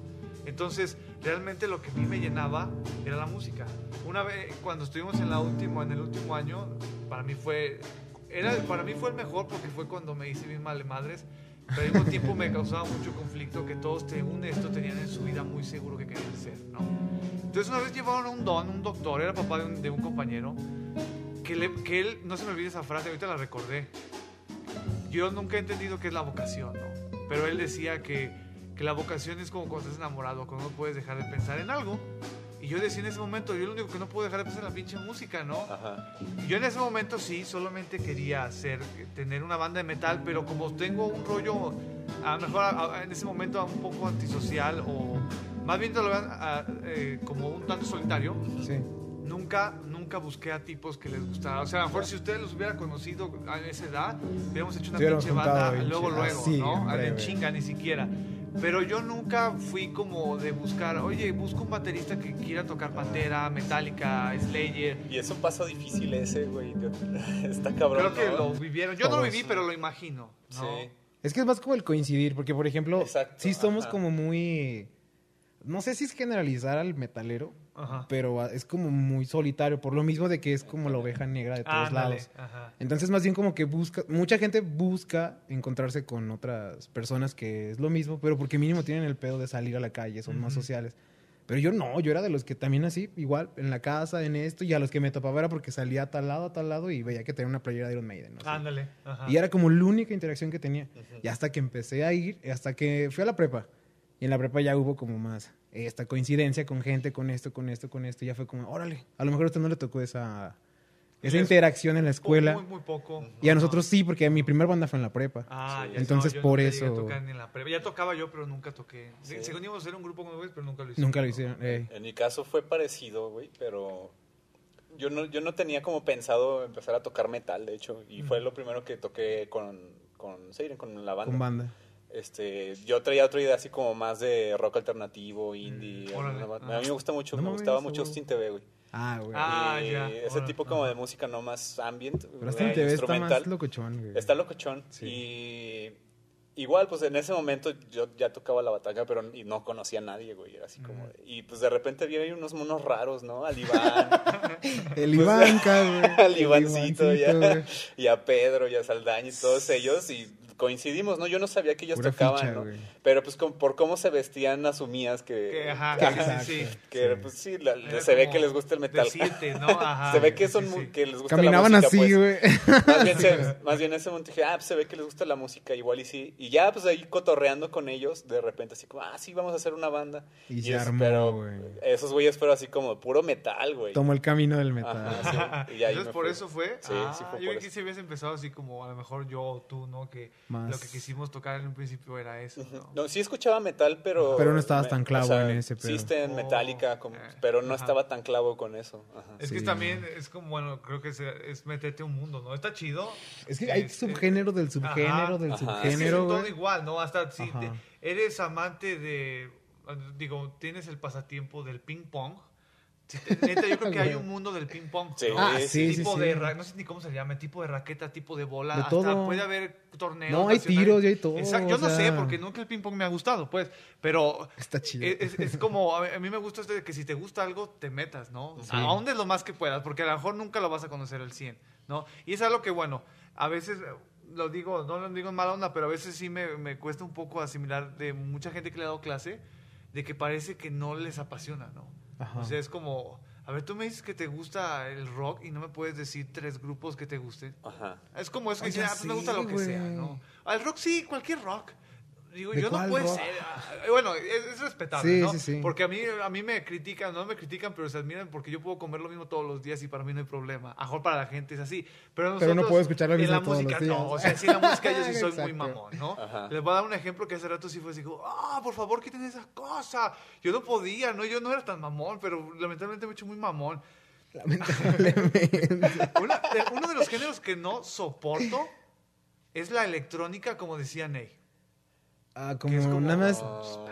Entonces, realmente lo que a mí me llenaba era la música. Una vez, cuando estuvimos en, la última, en el último año, para mí fue, era, para mí fue el mejor porque fue cuando me hice bien mal de madres, pero al mismo tiempo me causaba mucho conflicto que todos, según esto, tenían en su vida muy seguro que querían ser, ¿no? Entonces una vez llevaron a un don, un doctor, era papá de un, de un compañero, que, le- que él, no se me olvide esa frase, ahorita la recordé. Yo nunca he entendido qué es la vocación, ¿no? Pero él decía que, que la vocación es como cuando estás enamorado, cuando no puedes dejar de pensar en algo. Y yo decía en ese momento, yo lo único que no puedo dejar de pensar es en la pinche música, ¿no? Ajá. Y Yo en ese momento sí, solamente quería hacer, tener una banda de metal, pero como tengo un rollo, a lo mejor a- a- en ese momento un poco antisocial o más bien te lo vean a- eh, como un tanto solitario, Sí. nunca, nunca busqué a tipos que les gustara. O sea, a lo mejor si ustedes los hubiera conocido a esa edad, hubiéramos hecho una hubieran pinche banda luego, luego, Así, ¿no? en A la breve. chinga, ni siquiera. Pero yo nunca fui como de buscar, oye, busco un baterista que quiera tocar Pantera, Metallica, Slayer. Y es un paso difícil ese, güey. [LAUGHS] Está cabrón. Creo que ¿no? lo vivieron. Yo no lo viví, pero lo imagino. ¿no? Sí. Es que es más como el coincidir, porque por ejemplo, Exacto, sí somos ajá. como muy... No sé si es generalizar al metalero, Ajá. pero es como muy solitario, por lo mismo de que es como la oveja negra de todos lados. ajá. Entonces más bien como que busca, mucha gente busca encontrarse con otras personas que es lo mismo, pero porque mínimo tienen el pedo de salir a la calle, son más sociales. Pero yo no, yo era de los que también así, igual, en la casa, en esto, y a los que me topaba era porque salía a tal lado, a tal lado, y veía que tenía una playera de Iron Maiden. Ándale. Y era como la única interacción que tenía. Y hasta que empecé a ir, hasta que fui a la prepa. Y en la prepa ya hubo como más esta coincidencia con gente, con esto, con esto, con esto. Y ya fue como, órale, a lo mejor a usted no le tocó esa, esa interacción en la escuela. Muy, muy poco. Y a nosotros sí, porque mi primer banda fue en la prepa. Ah, Sí. ya Entonces, no, yo por nunca llegué a eso- tocar ni en la prepa. Ya tocaba yo, pero nunca toqué. Sí. Según íbamos a ser un grupo con güeyes, pero nunca lo hicimos. Nunca lo hicieron. eh. En mi caso fue parecido, güey, pero yo no, yo no tenía como pensado empezar a tocar metal, de hecho, y fue lo primero que toqué con, con Seiren, con la banda. Con banda. Este, yo traía otra idea así como más de rock alternativo, indie. Mm, órale, alguna- ajá. a mí me gusta mucho, No me gustaba mucho. Austin TV, güey. Ah, güey. Ah, ya, ese órale, tipo como de música no más ambient, Pero eh, en TV está más locochón, güey. Está locochón. Sí. Y igual, pues en ese momento yo ya tocaba la bataca, pero y no conocía a nadie, güey. Era así como. De- y pues de repente vi ahí unos monos raros, ¿no? Al Iván, [LAUGHS] El Ivanka, [LAUGHS] güey. al El Ivancito, ya. [LAUGHS] y a Pedro y a Saldaña y todos ellos. Y coincidimos, ¿no? Yo no sabía que ellos Pura tocaban, ficha, ¿no? güey. Pero pues con- por cómo se vestían, asumías que. Que, ajá, que- que Exacto. sí, sí. [LAUGHS] que, Sí. pues sí, la- Era se ve que les gusta el metal. decirte, ¿no? Ajá, se ve que son sí, que les gusta Caminaban la música, así, pues. güey. Más bien, se- [LAUGHS] más bien en ese momento dije, ah, pues se ve que les gusta la música, igual y sí. Y ya, pues ahí cotorreando con ellos, de repente así como, ah, sí, vamos a hacer una banda. Y se es- armó, pero güey. Esos güeyes fueron así como puro metal, güey. Tomó el camino del metal. Ajá, sí. [LAUGHS] Y ahí Entonces, por eso fue. Sí, Ah, sí fue yo vi que si habías empezado así como a lo mejor yo o tú, ¿no? Que Más- lo que quisimos tocar en un principio era eso, ¿no? No, sí escuchaba metal, pero... Pero no estabas me- tan clavo en ese pedo. Sí, en Oh, Metallica, como- eh, pero no ajá. estaba tan clavo con eso. Ajá. Es Sí. que también es como, bueno, creo que es, es meterte a un mundo, ¿no? Está chido. Es que hay Es- subgénero del subgénero Ajá. del Ajá. Es que subgénero, es todo igual, ¿no? Hasta si te- eres amante de, digo, tienes el pasatiempo del ping pong, Neta, yo creo que hay [LAUGHS] un mundo del ping pong. Sí, ¿no? Ah, sí, sí, tipo sí. de ra- no sé ni cómo se llama, tipo de raqueta, tipo de bola, De hasta todo. puede haber torneos. No, hay nacionales. tiros y hay todo, Exacto, yo o no sé, sea. porque nunca el ping pong me ha gustado, pues, pero Está chido. es, es como, a mí, me gusta esto de que si te gusta algo, te metas, ¿no? Aún de lo más que puedas, porque a lo mejor nunca lo vas a conocer al 100, ¿no? Y es algo que, bueno, a veces, lo digo, no lo digo en mala onda, pero a veces sí me, me cuesta un poco asimilar de mucha gente que le ha dado clase, de que parece que no les apasiona, ¿no? Ajá. O sea, es como, a ver, tú me dices que te gusta el rock y no me puedes decir tres grupos que te gusten. Ajá. Es como eso que Oye, dicen, ah, pues me gusta lo que güey. sea, ¿no? Al rock sí, cualquier rock. Digo, ¿De yo no rock? ser. ah, Bueno, es, es respetable, Sí, ¿no? sí, sí. Porque a mí, a mí me critican, no me critican, pero se admiran porque yo puedo comer lo mismo todos los días y para mí no hay problema. A lo mejor para la gente es así. Pero, nosotros, Pero no puedo escuchar la todos los música, días. no. O sea, sí, en la música yo sí [LAUGHS] soy muy mamón, ¿no? Ajá. Les voy a dar un ejemplo que hace rato sí fue así, ah, por favor, quiten esa cosa. Yo no podía, ¿no? Yo no era tan mamón, pero lamentablemente me he hecho muy mamón. Lamentablemente. [LAUGHS] Una- de- uno de los géneros que no soporto es la electrónica, como decía Ney. Ah, como, como- nada más Oh,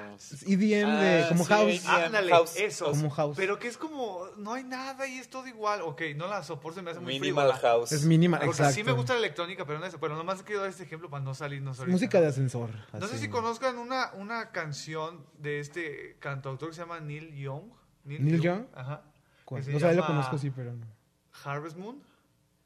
EDM de Ah, como sí, house. Ándale, house. eso. Como house. Pero que es como, no hay nada y es todo igual. Ok, no la soporto, me hace muy Minimal frívola. house. Es minimal, Porque exacto. sí me gusta la electrónica, pero no es. Pero nomás quiero dar este ejemplo para no salirnos ahorita. Música de ascensor. No sé si conozcan una, una canción de este cantautor que se llama Neil Young. ¿Neil Young? Ajá. ¿Cuál? que se No sé, lo conozco, sí, pero no. Harvest Moon.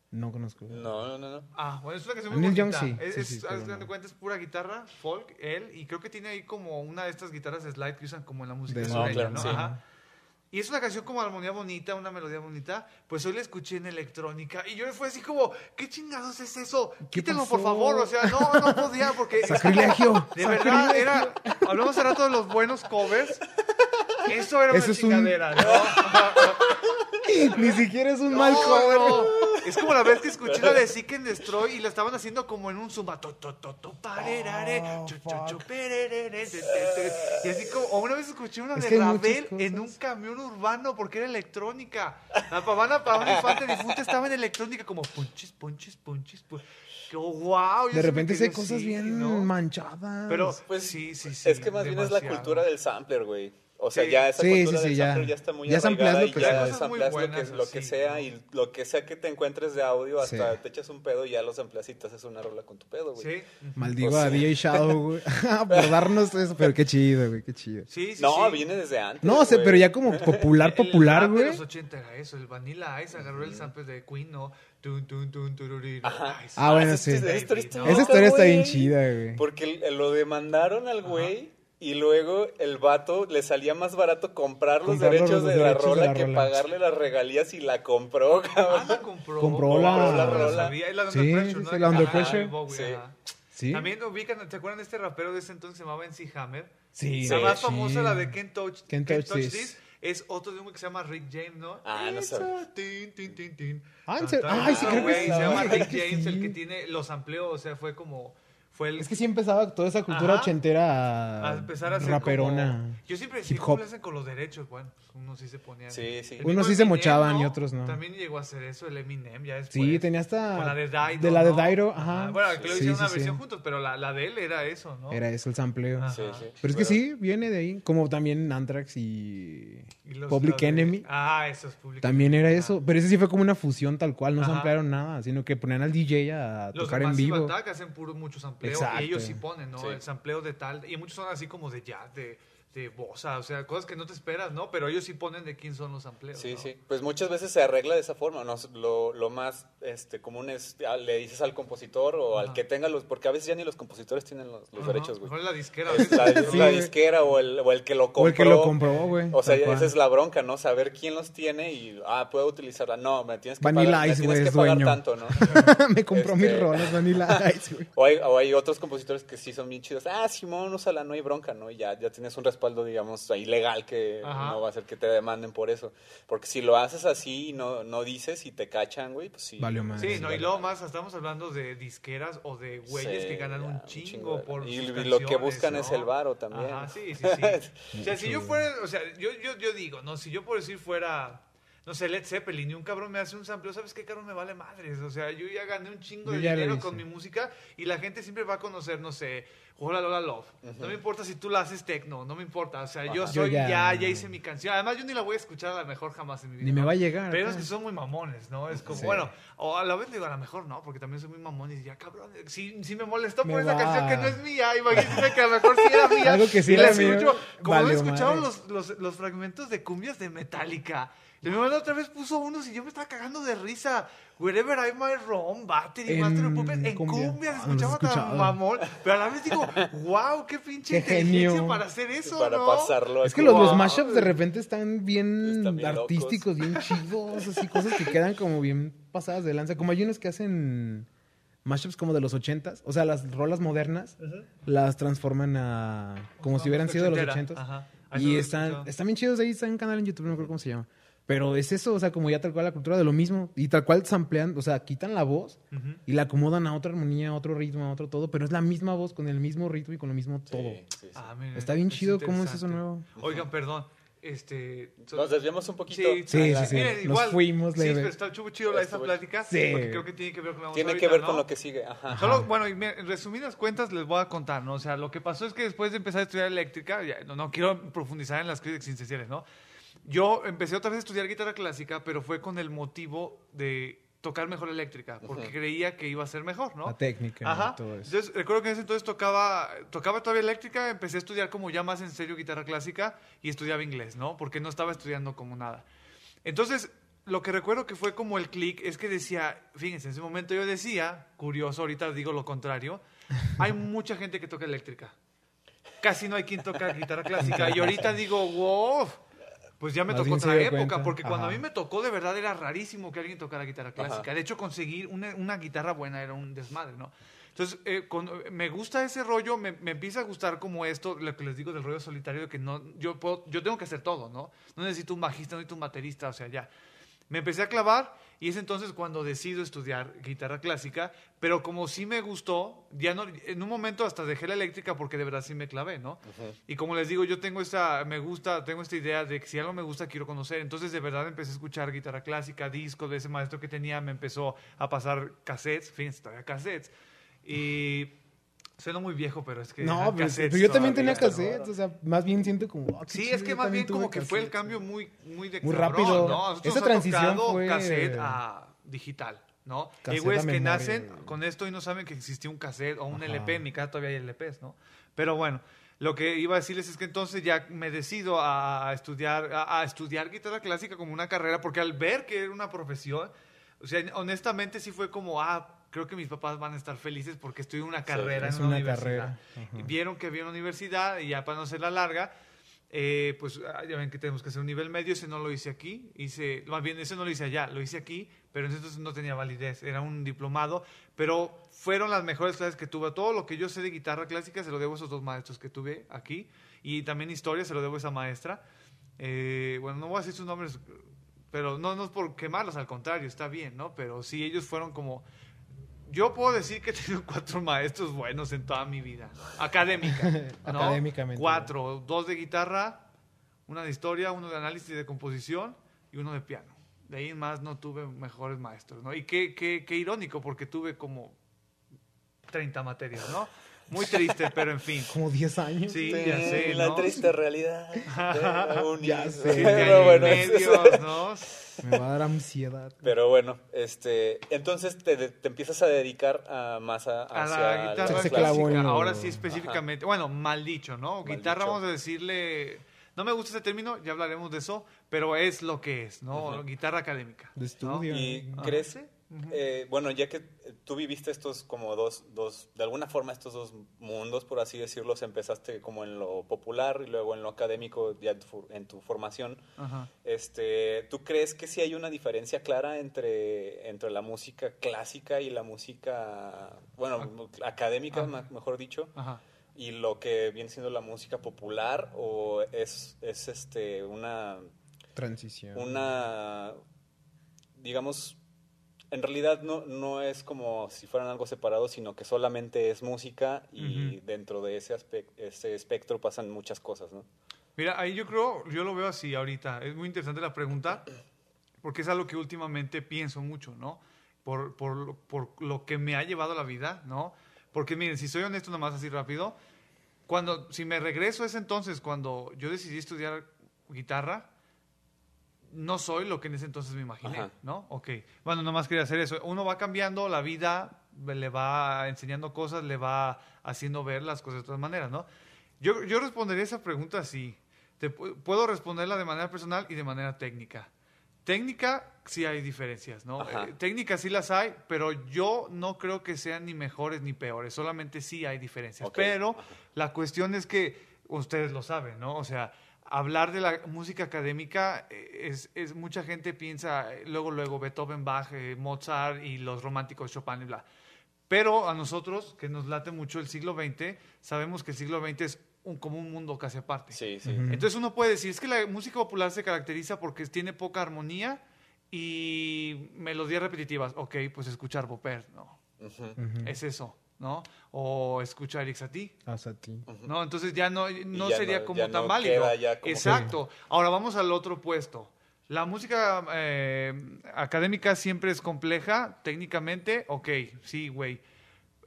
No conozco. No, no, no, no. Ah, bueno, es una canción muy Neil bonita. Young sí, Es, sí, es- sí, no. cuenta, es pura guitarra, folk, él, y creo que tiene ahí como una de estas guitarras slide que usan como en la música De- sureña, claro, ¿no? sí. Ajá. Y es una canción como armonía bonita, una melodía bonita. Pues hoy la escuché en electrónica y yo fue así como, ¿qué chingados es eso? ¿Qué Quítenlo, pasó? por favor. O sea, no, no podía porque... [LAUGHS] Sacrilegio. [LAUGHS] De verdad, era... Hablamos hace rato de los buenos covers. Eso era Eso una es un- chingadera, ¿no? [LAUGHS] Ni siquiera es un No, mal cover. no. Es como la vez que escuché la de Seek and Destroy y la estaban haciendo como en un zumba. To, to, to, to, parerare, Oh, chu, chu, chu, fuck. pererere, te, te, te. Y así como, o una vez escuché una Es de Ravel en un camión urbano porque era electrónica. La pavana pavana infante difunta estaba en electrónica como punchis, punchis. punchis. Que, oh, wow, De repente hay cosas bien ¿no? manchadas. Pero, Pues, pues sí, sí, sí. es que más bien es la cultura del sampler, güey. O sea, Sí. ya esa Sí, cultura sí, sí, del ya. sampler ya está muy Ya sampleas arraigada lo y que ya sampleas lo que, lo que sea y lo que sea que te encuentres de audio, hasta Sí. te echas un pedo y ya los amplias y te haces una rola con tu pedo, güey. Sí. Maldigo a. DJ Shadow, [LAUGHS] güey. [LAUGHS] por darnos eso. Pero qué chido, güey, qué chido. Sí, sí, No, sí. viene desde antes. No, sé, güey. pero ya como popular, [LAUGHS] popular, güey. los 80 era eso, el Vanilla Ice agarró el sample de Queen, ¿no? Ah, bueno, sí. esa historia está bien chida, güey. Porque lo demandaron al güey y luego el vato le salía más barato comprar los Comprar derechos los de la derechos de rola la que rola. pagarle las regalías y la compró, Ah, cabrón. la compró. Compró la- la rola. sabía. Es la de Sí, Under Pressure, sí, ¿no? sí, la Under Ajá, Pressure. Bowie, Sí. ajá. ¿Sí? También ubican, ¿te acuerdan de este rapero de ese entonces que se llamaba MC Hammer? Sí. La más sí. famosa, la de Can't Touch, Can't Can't Touch Touch This. This, es otro de un güey que se llama Rick James, ¿no? Ah, no It's sabía. a tin, tin, tin, tin. Ah, ¿en Tan, serio? tan, Ay, sí, tan, creo que güey, sí. Se llama Ay, Rick que James, el que tiene los amplios, o sea, fue como... Fue el, Es que sí empezaba toda esa cultura Ajá. ochentera a empezar a raperona. como- Yo siempre decía, hip ¿cómo hop. le hacen con los derechos? Bueno, unos sí se ponían. Sí, sí. Unos sí se Eminem, mochaban y otros no. También llegó a hacer eso, el Eminem, ya después. Sí, tenía hasta... Con la de Dido, De la de. Dairo, ajá. Bueno, que lo Sí, hicieron sí, una sí. versión juntos, pero la, la de él era eso, ¿no? Era eso, el sampleo. Ajá. Sí, sí. Pero es que sí, viene de ahí. Como también Anthrax y, Y los- Public los de- Enemy. Ah, esos Public También era eso. ajá. Pero ese sí fue como una fusión tal cual. No Ajá. samplearon nada, sino que ponían al DJ a Los tocar en Massive vivo. Attack hacen puro mucho sampleo Exacto. ellos sí ponen, ¿no? Sí. El sampleo de tal y muchos son así como de jazz, de, de bossa, o sea, cosas que no te esperas, ¿no? Pero ellos sí ponen de quién son los sampleos. Sí, ¿no? sí. Pues muchas veces se arregla de esa forma. ¿no? Lo, lo más este, común es, ah, le dices al compositor o al que tenga los... Porque a veces ya ni los compositores tienen los, derechos, güey. La disquera. a Es la, ¿no? es Sí, la güey. disquera o el, o el que lo compró. O el que lo compró, güey. O sea, esa es la bronca, ¿no? Saber quién los tiene y, ah, puedo utilizarla. No, me tienes que Vanilla pagar, me Ice, tienes güey, que pagar dueño. tanto, ¿no? [LAUGHS] Me compró Este- mis rolas Vanilla [LAUGHS] Ice, güey. O hay, o hay otros compositores que sí son bien chidos. Ah, Simón, úsala, no hay bronca, ¿no? Y ya, ya tienes un respaldo, digamos, ahí legal que Ajá. no va a hacer que te demanden por eso. Porque si lo haces así y no, no dices y te cachan, güey, pues sí. Valió madre. Sí, Sí, no, y vale luego más estamos hablando de disqueras o de güeyes Sí, que ganan ya, un chingo, por y, sus y lo que buscan es el varo también. Ajá, sí, sí, sí. [LAUGHS] o sea, si yo fuera, o sea, yo, yo, yo digo, ¿no? Si yo por decir fuera, no sé, Led Zeppelin y un cabrón me hace un sampleo, ¿sabes qué, cabrón? Me vale madres. O sea, yo ya gané un chingo Yo de dinero con mi música y la gente siempre va a conocer, no sé, Hola Lola Love. No me importa si tú la haces techno, no me importa. O sea, yo soy Yo ya... ya- ya, hice mi canción. Además, yo ni la voy a escuchar a la mejor jamás en mi vida. Ni me va a llegar. Pero acá. es que son muy mamones, ¿no? Es como, Sí. bueno, o a la vez digo, a lo mejor no, porque también soy muy mamón y diría, cabrón, si, si me molestó Me por esa canción que no es mía, imagínate que a lo mejor sí era mía. Algo que sí y la escucho. Como no he escuchado los, los fragmentos de cumbias de Metallica. Y mi hermano otra vez puso unos y yo me estaba cagando de risa. Wherever I might roam, Battery, En Master of Puppets, en cumbia. cumbia se Ah, no escuchaba tan mamón. Pero a la vez digo, wow, qué pinche Qué inteligencia genio. para hacer eso, para ¿no? pasarlo. Es que los, mashups de repente están bien, Están bien artísticos, bien chidos, así cosas que quedan como bien pasadas de lanza. Como hay unos que hacen mashups como de los ochentas, o sea, las rolas modernas las transforman a como si hubieran sido de los ochentas. Ajá. Y están, están bien chidos ahí, está en un canal en YouTube, no me acuerdo cómo se llama. Pero es eso, o sea, como ya tal cual la cultura de lo mismo. Y tal cual samplean, o sea, quitan la voz Ujú. y la acomodan a otra armonía, a otro ritmo, a otro todo. Pero es la misma voz con el mismo ritmo y con lo mismo todo. Sí, sí, sí. Ah, miren, Está bien chido cómo es eso nuevo. Oigan, perdón. Este. so- Nos desviamos un poquito. Sí, Sí, a la- sí, sí. Miren, Nos igual, fuimos Sí, pero está chupo chido la, esa Estuvo- plática. Sí. Porque creo que tiene que ver con lo que vamos Tiene ahorita, que ver ¿no? con lo que sigue. Ajá. Solo, bueno, y en resumidas cuentas les voy a contar, ¿no? O sea, lo que pasó es que después de empezar a estudiar eléctrica, ya, no, no quiero profundizar en las crisis existenciales, ¿no? Yo empecé otra vez a estudiar guitarra clásica, pero fue con el motivo de tocar mejor eléctrica, porque creía que iba a ser mejor, ¿no? La técnica Ajá. y todo eso. Entonces, recuerdo que en ese entonces tocaba, tocaba todavía eléctrica, empecé a estudiar como ya más en serio guitarra clásica y estudiaba inglés, ¿no? Porque no estaba estudiando como nada. Entonces, lo que recuerdo que fue como el clic es que decía, fíjense, en ese momento yo decía, curioso, ahorita digo lo contrario, [LAUGHS] hay mucha gente que toca eléctrica. Casi no hay quien toca guitarra clásica. Y ahorita digo, wow, pues ya me Más tocó otra época, cuenta. porque cuando a Ajá. mí me tocó, de verdad era rarísimo que alguien tocara guitarra clásica. Ajá. De hecho, conseguir una, una guitarra buena era un desmadre, ¿no? Entonces, eh, con- me gusta ese rollo, me, me empieza a gustar como esto, lo que les digo del rollo solitario, de que no, yo, puedo, yo tengo que hacer todo, ¿no? No necesito un bajista, no necesito un baterista, o sea, ya. Me empecé a clavar y es entonces cuando decido estudiar guitarra clásica, pero como sí me gustó, ya no, en un momento hasta dejé la eléctrica porque de verdad sí me clavé, ¿no? Y como les digo, yo tengo esta, me gusta, tengo esta idea de que si algo me gusta quiero conocer, entonces de verdad empecé a escuchar guitarra clásica, discos de ese maestro que tenía, me empezó a pasar cassettes, fíjense, todavía cassettes, y suena muy viejo, pero es que... No, pero, cassettes pero yo también tenía cassettes, o sea, más bien siento como... ah, Sí, chido, es que más bien como que fue el cambio muy, muy de Muy cabrón, rápido. ¿no? Esa transición fue- cassette a digital, ¿no? Hay güeyes que nacen con esto y no saben que existía un cassette o un Ajá. LP. En mi casa todavía hay LPs, ¿no? Pero bueno, lo que iba a decirles es que entonces ya me decido a estudiar, a, a estudiar guitarra clásica como una carrera, porque al ver que era una profesión, o sea, honestamente sí fue como, ah, creo que mis papás van a estar felices porque estoy en una carrera es en una, una universidad. carrera. Vieron que había una universidad y ya para no hacerla larga, eh, pues ah, ya ven que tenemos que hacer un nivel medio, ese no lo hice aquí, hice, más bien ese no lo hice allá, lo hice aquí, pero entonces no tenía validez, era un diplomado, pero fueron las mejores clases que tuve. Todo lo que yo sé de guitarra clásica se lo debo a esos dos maestros que tuve aquí, y también historia se lo debo a esa maestra. Eh, bueno, no voy a decir sus nombres, pero no, no es por quemarlos, al contrario, está bien, ¿no? Pero sí, ellos fueron como... Yo puedo decir que he tenido [LAUGHS] cuatro maestros buenos en toda mi vida, académica. [LAUGHS] ¿no? Académicamente. Cuatro, dos de guitarra, una de historia, uno de análisis de composición y uno de piano. De ahí en más no tuve mejores maestros, ¿no? Y qué, qué, qué irónico, porque tuve como 30 materias, ¿no? Muy [LAUGHS] triste, pero en fin. Como 10 años. Sí, Sí, ya sé, la ¿no? triste realidad. de la uni. Ya sé. Y bueno, medios, ¿no? Me va a dar ansiedad. Pero bueno, este, entonces te, te empiezas a dedicar a, más a, A hacia la guitarra Se clásica. Ahora sí específicamente. Bueno, mal dicho, ¿no? Mal guitarra, dicho. vamos a decirle. No me gusta ese término, ya hablaremos de eso, pero es lo que es, ¿no? Guitarra académica. De ¿no? estudio. ¿Y Ajá. crees? Eh, bueno, ya que tú viviste estos como dos, dos, de alguna forma estos dos mundos, por así decirlo, empezaste como en lo popular y luego en lo académico ya en tu, en tu formación. Este, ¿Tú crees que sí hay una diferencia clara entre, entre la música clásica y la música, bueno, académica, mejor dicho, Ajá. y lo que viene siendo la música popular? ¿O es, es este, una, Transición. una, digamos, en realidad no, no es como si fueran algo separado, sino que solamente es música y Ujú. dentro de ese, aspec- ese espectro pasan muchas cosas, ¿no? Mira, ahí yo creo, yo lo veo así ahorita. Es muy interesante la pregunta. porque es algo que últimamente pienso mucho, ¿no? Por, por, por lo que me ha llevado la vida, ¿no? Porque miren, si soy honesto nomás así rápido, cuando, si me regreso a ese entonces, cuando yo decidí estudiar guitarra, no soy lo que en ese entonces me imaginé, Ajá. ¿no? Ok. Bueno, nomás quería hacer eso. Uno va cambiando, la vida le va enseñando cosas, le va haciendo ver las cosas de otras maneras, ¿no? Yo, yo respondería esa pregunta así. Te puedo responderla de manera personal y de manera técnica. Técnica, sí hay diferencias, ¿no? Eh, técnicas sí las hay, pero yo no creo que sean ni mejores ni peores, solamente sí hay diferencias. Pero la cuestión es que ustedes lo saben, ¿no? O sea, hablar de la música académica eh, es, es mucha gente piensa eh, luego, luego Beethoven, Bach, eh, Mozart y los románticos Chopin y bla. Pero a nosotros, que nos late mucho el siglo XX, sabemos que el siglo XX es un, como un mundo casi aparte. Sí, sí. Entonces uno puede decir, es que la música popular se caracteriza porque tiene poca armonía y melodías repetitivas. Ok, pues escuchar Popper, ¿no? Es eso, ¿no? O escuchar Eric Satie. Hasta ti. ¿no? Entonces ya no, no ya sería no- como ya tan no válido. queda ya como- Exacto. Ahora vamos al otro puesto. La música eh, académica siempre es compleja, técnicamente, ok, sí, güey.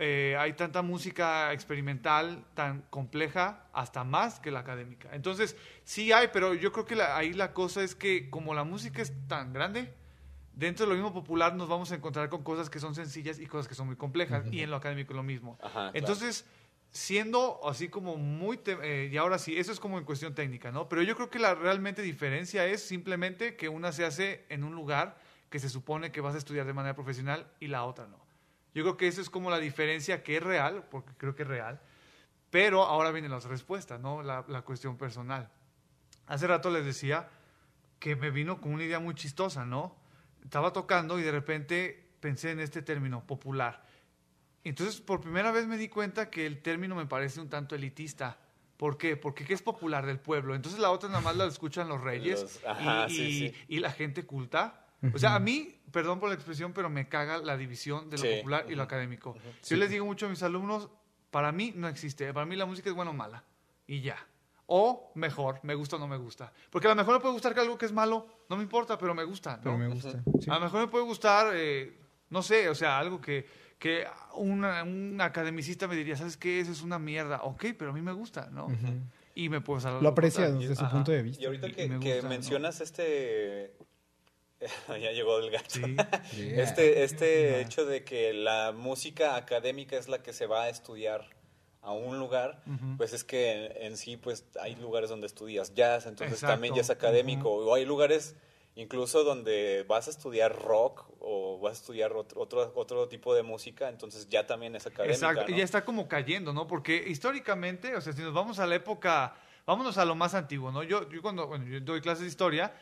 Eh, hay tanta música experimental tan compleja, hasta más que la académica. Entonces, sí hay, pero yo creo que la- ahí la cosa es que como la música es tan grande, dentro de lo mismo popular nos vamos a encontrar con cosas que son sencillas y cosas que son muy complejas, y en lo académico lo mismo. Ajá, claro. Entonces, siendo así como muy... eh, y ahora sí, eso es como en cuestión técnica, ¿no? Pero yo creo que la realmente diferencia es simplemente que una se hace en un lugar que se supone que vas a estudiar de manera profesional y la otra no. Yo creo que eso es como la diferencia que es real, porque creo que es real. Pero ahora vienen las respuestas, ¿no? La, la cuestión personal. Hace rato les decía que me vino con una idea muy chistosa, ¿no? Estaba tocando y de repente pensé en este término, popular. Entonces, por primera vez me di cuenta que el término me parece un tanto elitista. ¿Por qué? Porque ¿qué es popular del pueblo? Entonces la otra nada más la escuchan los reyes Los- ajá, y, sí, y- sí. y la gente culta. O sea, a mí, perdón por la expresión, pero me caga la división de lo Sí, popular y lo académico. Yo les digo mucho a mis alumnos, para mí no existe. Para mí la música es buena o mala. Y ya. O mejor, me gusta o no me gusta. Porque a lo mejor me puede gustar que algo que es malo, no me importa, pero me gusta. ¿no? Pero me gusta. sí. A lo mejor me puede gustar, eh, no sé, o sea, algo que, que una- un academicista me diría, ¿sabes qué? Eso es una mierda. Ok, pero a mí me gusta, ¿no? Ujú. Y me puedo salir. Lo aprecias desde su punto de vista. Y ahorita Y- que, y me que gusta, ¿no? mencionas este... [LAUGHS] ya llegó el gato. Sí. [LAUGHS] Yeah. Este, este hecho de que la música académica es la que se va a estudiar a un lugar, pues es que en, en sí pues hay lugares donde estudias jazz, entonces Exacto. también ya es académico, o hay lugares incluso donde vas a estudiar rock o vas a estudiar otro, otro, otro tipo de música, entonces ya también es académica. Exacto, ¿no? y ya está como cayendo, ¿no? Porque históricamente, o sea, si nos vamos a la época, vámonos a lo más antiguo, ¿no? Yo, yo cuando, bueno, yo doy clases de historia,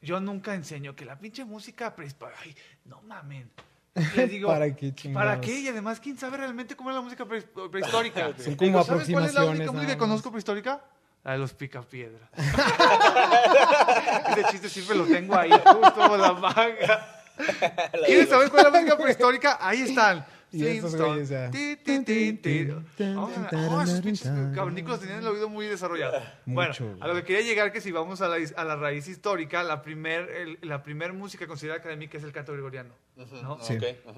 yo nunca enseño que la pinche música prehispánica, ay, no mamen. Les digo, ¿Para qué chingados? ¿Para qué? Y además, ¿quién sabe realmente cómo era la música pre- prehistórica? [LAUGHS] Son Digo, como ¿Sabes cuál es la única música que conozco prehistórica? La de los picapiedra. [LAUGHS] Ese chiste siempre lo tengo ahí, justo bajo la manga. [LAUGHS] ¿Quieres saber cuál es la música prehistórica? Ahí están. Y güeyes ya. Esos pinches cavernícolas tenían el oído muy desarrollado. Bueno, Mucho, a lo que quería llegar que si vamos a la, a la raíz histórica, la primer, el- la primer música considerada académica es el canto gregoriano.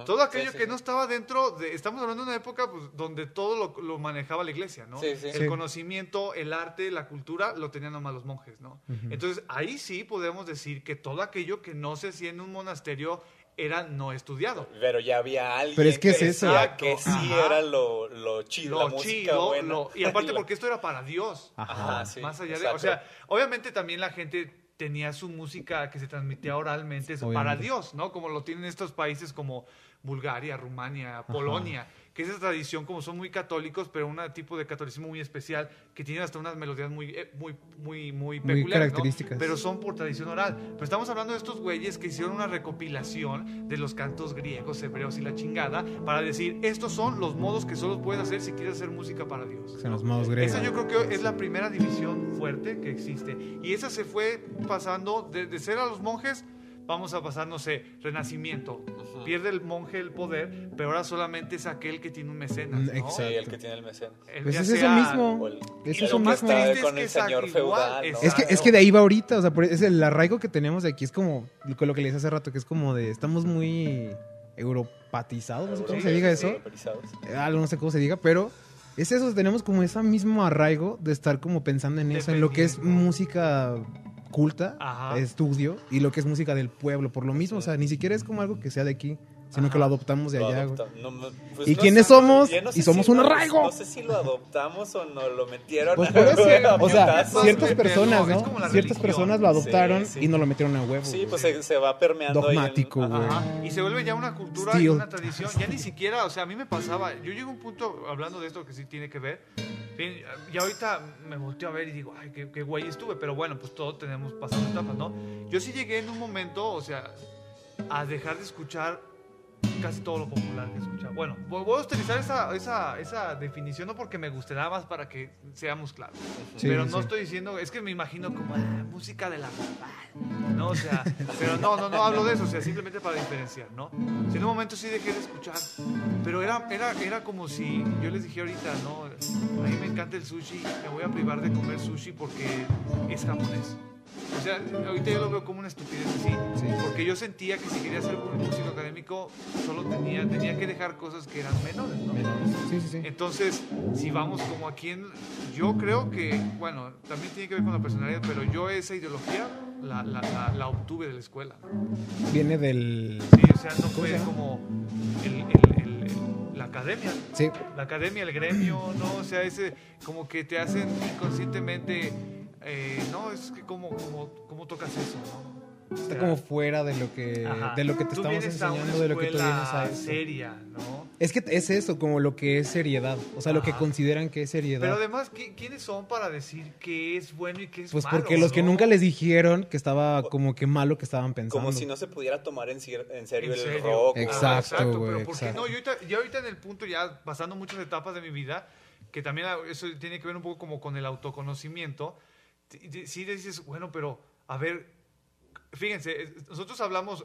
Todo aquello Sí, sí, que no estaba dentro de... Estamos hablando de una época pues, donde todo lo, lo manejaba la iglesia, ¿no? Sí, sí. El conocimiento, el arte, la cultura, lo tenían nomás los monjes, ¿no? Entonces, ahí sí podemos decir que todo aquello que no se hacía en un monasterio era no estudiado. Pero ya había alguien Pero es que es eso. decía que sí Ajá. era lo, lo chido, la música chido, buena. lo- y aparte [LAUGHS] porque esto era para Dios. Ajá, sí, más allá de, o sea, obviamente también la gente tenía su música que se transmitía oralmente eso, para. Dios, ¿no? Como lo tienen estos países como Bulgaria, Rumania, Polonia, que esa tradición como son muy católicos, pero un tipo de catolicismo muy especial que tienen hasta unas melodías muy eh, muy muy muy peculiares, ¿no? características. Pero son por tradición oral. Pero estamos hablando de estos güeyes que hicieron una recopilación de los cantos griegos, hebreos y la chingada para decir, estos son los modos que solo puedes hacer si quieres hacer música para Dios. Son los modos griegos. Esa yo creo que es la primera división fuerte que existe. Y esa se fue pasando de, de ser a los monjes, vamos a pasar, no sé, renacimiento. Pierde el monje el poder, pero ahora solamente es aquel que tiene un mecenas, ¿no? Exacto. Sí, el que tiene el mecenas. El- Pues es eso mismo. El- Es Y eso lo más mismo. triste es con que el es señor igual, feudal, ¿no? Es que, es exacto. que de ahí va ahorita, o sea, es el arraigo que tenemos de aquí, es como lo que le decía hace rato, que es como de, estamos muy europatizados, no sé cómo Sí, se diga sí, eso. Eh, algo no sé cómo se diga, pero es eso, tenemos como ese mismo arraigo de estar como pensando en eso, en lo que es música culta, Ajá. estudio, y lo que es música del pueblo, por lo mismo, o sea, ni siquiera es como algo que sea de aquí, sino que Ajá. lo adoptamos de Lo allá, adopta- no, pues ¿Y no quiénes sé, somos? no sé Y somos si un arraigo. No sé si lo adoptamos o no lo metieron. Pues por eso, a o sea, ciertas personas, ¿no? Ciertas religión. personas lo adoptaron Sí, sí. y no lo metieron a huevo. Sí, pues se, se va permeando ahí en- Dogmático, Ajá. güey. Ajá, Y se vuelve ya una cultura y Steel. una tradición. Ya ni siquiera, o sea, a mí me pasaba. Yo llego a un punto, hablando de esto que sí tiene que ver. Bien, Y ahorita me volteo a ver y digo, ay, qué, qué güey estuve. Pero bueno, pues todos tenemos pasando etapas, ¿no? Yo sí llegué en un momento, o sea, a dejar de escuchar casi todo lo popular que escuchaba. Bueno, voy a utilizar esa, esa, esa definición no porque me guste, nada más para que seamos claros. Sí, pero no sí. estoy diciendo, es que me imagino como ah, música de la mamá, ¿no? O sea, pero no, no, no hablo de eso, o sea, simplemente para diferenciar, ¿no? Si en un momento sí dejé de escuchar, pero era, era, era como si yo les dije ahorita, ¿no? A mí me encanta el sushi, me voy a privar de comer sushi porque es japonés. O sea, ahorita yo lo veo como una estupidez así, Sí. porque yo sentía que si quería ser un músico académico, solo tenía, tenía que dejar cosas que eran menores, ¿no? Sí, sí, sí. Entonces, si vamos como aquí en... Yo creo que, bueno, también tiene que ver con la personalidad, pero yo esa ideología la, la, la, la obtuve de la escuela. Viene del... Sí, o sea, no ¿Cómo se fue como el, el- el- el- la academia. Sí, La academia, el gremio, ¿no? O sea, ese como que te hacen inconscientemente... eh, no, es que como, como, como tocas eso, ¿no? O está sea, como fuera de lo que, ajá. de lo que te Tú estamos enseñando, de lo que tú vienes a esto. seria, ¿no? Es que es eso, como lo que es seriedad. O sea, lo que Ajá. consideran que es seriedad. Pero además, ¿qui- ¿quiénes son para decir qué es bueno y qué es pues malo? porque los que no? nunca les dijeron que estaba como que malo que estaban pensando. Como si no se pudiera tomar en, cier- en serio En el serio. rock. o- Exacto, pero ¿por qué exacto. no? Yo ahorita, yo ahorita en el punto, ya pasando muchas etapas de mi vida, que también eso tiene que ver un poco como con el autoconocimiento, sí dices, bueno, pero a ver, fíjense, nosotros hablamos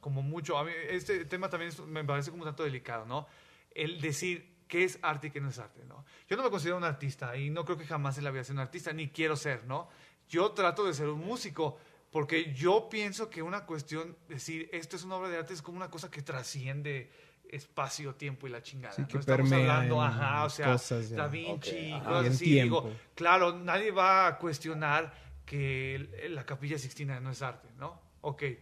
como mucho, a mí este tema también es- me parece como un tanto delicado, ¿no? El decir qué es arte y qué no es arte, ¿no? Yo no me considero un artista y no creo que jamás en la vida sea un artista, ni quiero ser, ¿no? Yo trato de ser un músico porque yo pienso que una cuestión, decir esto es una obra de arte es como una cosa que trasciende espacio, tiempo y la chingada. Sí, ¿no? que Estamos permea hablando, en ajá, o sea, cosas. Da Vinci, Ok, ajá. cosas así. Digo, claro, nadie va a cuestionar que la Capilla Sixtina no es arte, ¿no? Ok. Eh,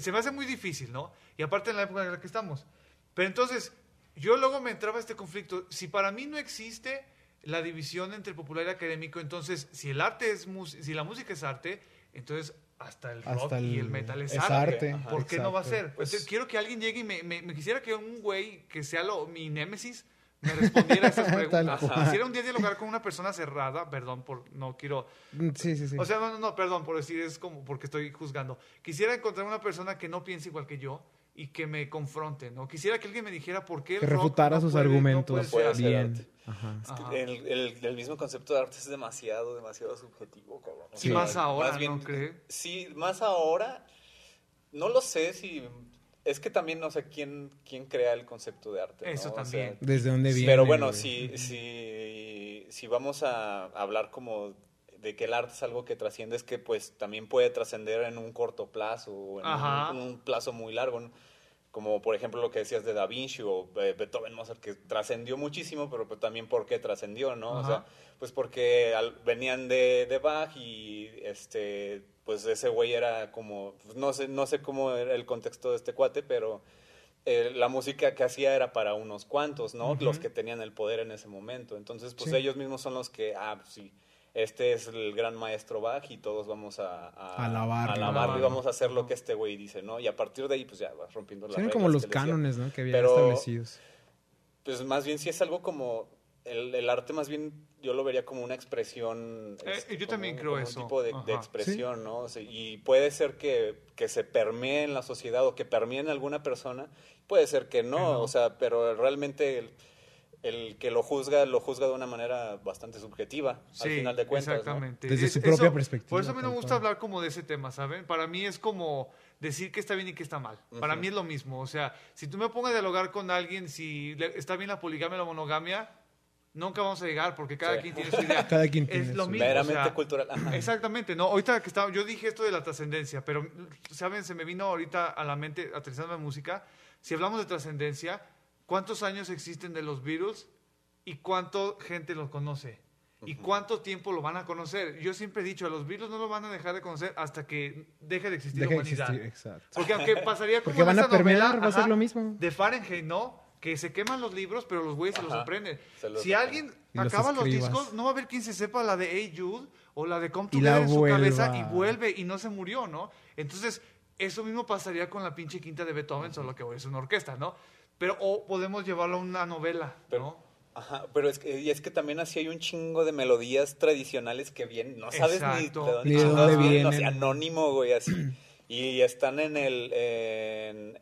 Se me hace muy difícil, ¿no? Y aparte en la época en la que estamos. Pero entonces, yo luego me entraba este conflicto. Si para mí no existe la división entre popular y académico, entonces, si el arte es si la música es arte, entonces hasta el rock Hasta el, y el metal es, es arte. arte. Ajá. ¿Por qué no va a exacto. ser? Pues- Entonces, quiero que alguien llegue y me, me- me quisiera que un güey que sea lo, mi némesis me respondiera a esas [LAUGHS] preguntas. Quisiera un día dialogar con una persona cerrada, perdón por no quiero Mm, Sí, sí, sí. o sea, no, no, no, perdón por decir, es como porque estoy juzgando. Quisiera encontrar una persona que no piense igual que yo y que me confronte, ¿no? Quisiera que alguien me dijera por qué el que rock refutara no sus puede- argumentos puede puede ser ser bien. arte. Ajá. Es que Ajá. el, el- el mismo concepto de arte es demasiado, demasiado subjetivo, cabrón. Sí, más ahora, más bien- ¿no cree? Sí, más ahora. No lo sé si. Es que también no sé quién, quién crea el concepto de arte. ¿no? Eso O sea, también. ¿Desde dónde viene? pero bueno, si, si, si vamos a hablar como de que el arte es algo que trasciende, es que pues también puede trascender en un corto plazo o en un, un plazo muy largo. ¿no? Como por ejemplo lo que decías de Da Vinci o eh, Beethoven, Mozart, que trascendió muchísimo, pero pues, también por qué trascendió, ¿no? O sea, pues porque al- venían de, de Bach y este pues ese güey era como pues, no sé no sé cómo era el contexto de este cuate pero eh, la música que hacía era para unos cuantos no los que tenían el poder en ese momento entonces pues Sí. ellos mismos son los que ah pues, sí este es el gran maestro Bach y todos vamos a, a, Alabarlo. a alabarlo y vamos a hacer lo que este güey dice no y a partir de ahí pues ya vas rompiendo las Son reglas como los decía. cánones, ¿no? Que había Pero- establecidos. pues más bien sí es algo como el, el arte más bien yo lo vería como una expresión Eh, este, yo también un- creo como eso. un tipo de, expresión no O sea, y puede ser que, que se permee en la sociedad o que permee en alguna persona puede ser que no, Que no. o sea pero realmente el, que lo juzga, lo juzga de una manera bastante subjetiva, al final de cuentas. ¿no? Exactamente. Desde Es- su propia eso- perspectiva, Por eso a mí no me gusta hablar como de ese tema, ¿saben? Para mí es como decir que está bien y que está mal. Para mí es lo mismo. O sea, si tú me pongas a dialogar con alguien si le- está bien la poligamia o la monogamia, nunca vamos a llegar porque cada Sí. quien tiene su idea. [LAUGHS] Cada quien es tiene lo su- mismo. o Meramente sea, cultural. Exactamente, no. Ahorita que estaba, yo dije esto de la trascendencia, pero, ¿saben? Se me vino ahorita a la mente, aterrizando en música. Si hablamos de trascendencia, ¿cuántos años existen de los Beatles y cuánta gente los conoce? ¿Y cuánto tiempo lo van a conocer? Yo siempre he dicho, a los Beatles no lo van a dejar de conocer hasta que deje de existir de la humanidad. existir, exacto. Porque aunque pasaría como Porque van a novela, permear, va a ser lo mismo. De Fahrenheit, ¿no? Que se queman los libros, pero los güeyes se los Ajá, aprenden. se los si alguien los acaba los discos, no va a haber quien se sepa la de Hey Jude o la de Come Together en su cabeza y vuelve y no se murió, ¿no? Entonces, eso mismo pasaría con la pinche quinta de Beethoven, solo que hoy es una orquesta, ¿no? Pero, o podemos llevarlo a una novela, Pero- ¿no? Ajá, pero es que, y es que también así hay un chingo de melodías tradicionales que vienen, no sabes ni Exacto. de dónde, Ni de chingados dónde vienen, o sea, anónimo, güey, así. Y están en el, en,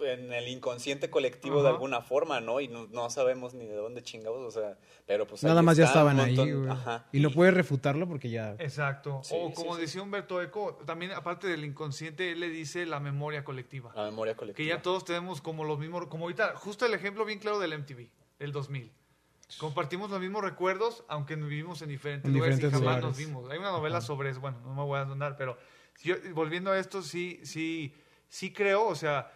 en el inconsciente colectivo de alguna forma, ¿no? Y no, no sabemos ni de dónde chingados, o sea, pero pues Nada más ya estaban ahí, güey. Ajá. Y no puedes refutarlo porque ya... Exacto. Sí, o como sí. decía Humberto Eco, también aparte del inconsciente, él le dice la memoria colectiva. La memoria Que colectiva. ya todos tenemos como los mismos, como ahorita, justo el ejemplo bien claro del MTV, el 2000. Compartimos los mismos recuerdos, aunque vivimos en diferentes En lugares diferentes y jamás lugares. nos vimos. Hay una novela sobre eso, bueno, no me voy a andar, pero yo, volviendo a esto, sí, sí, sí creo, o sea,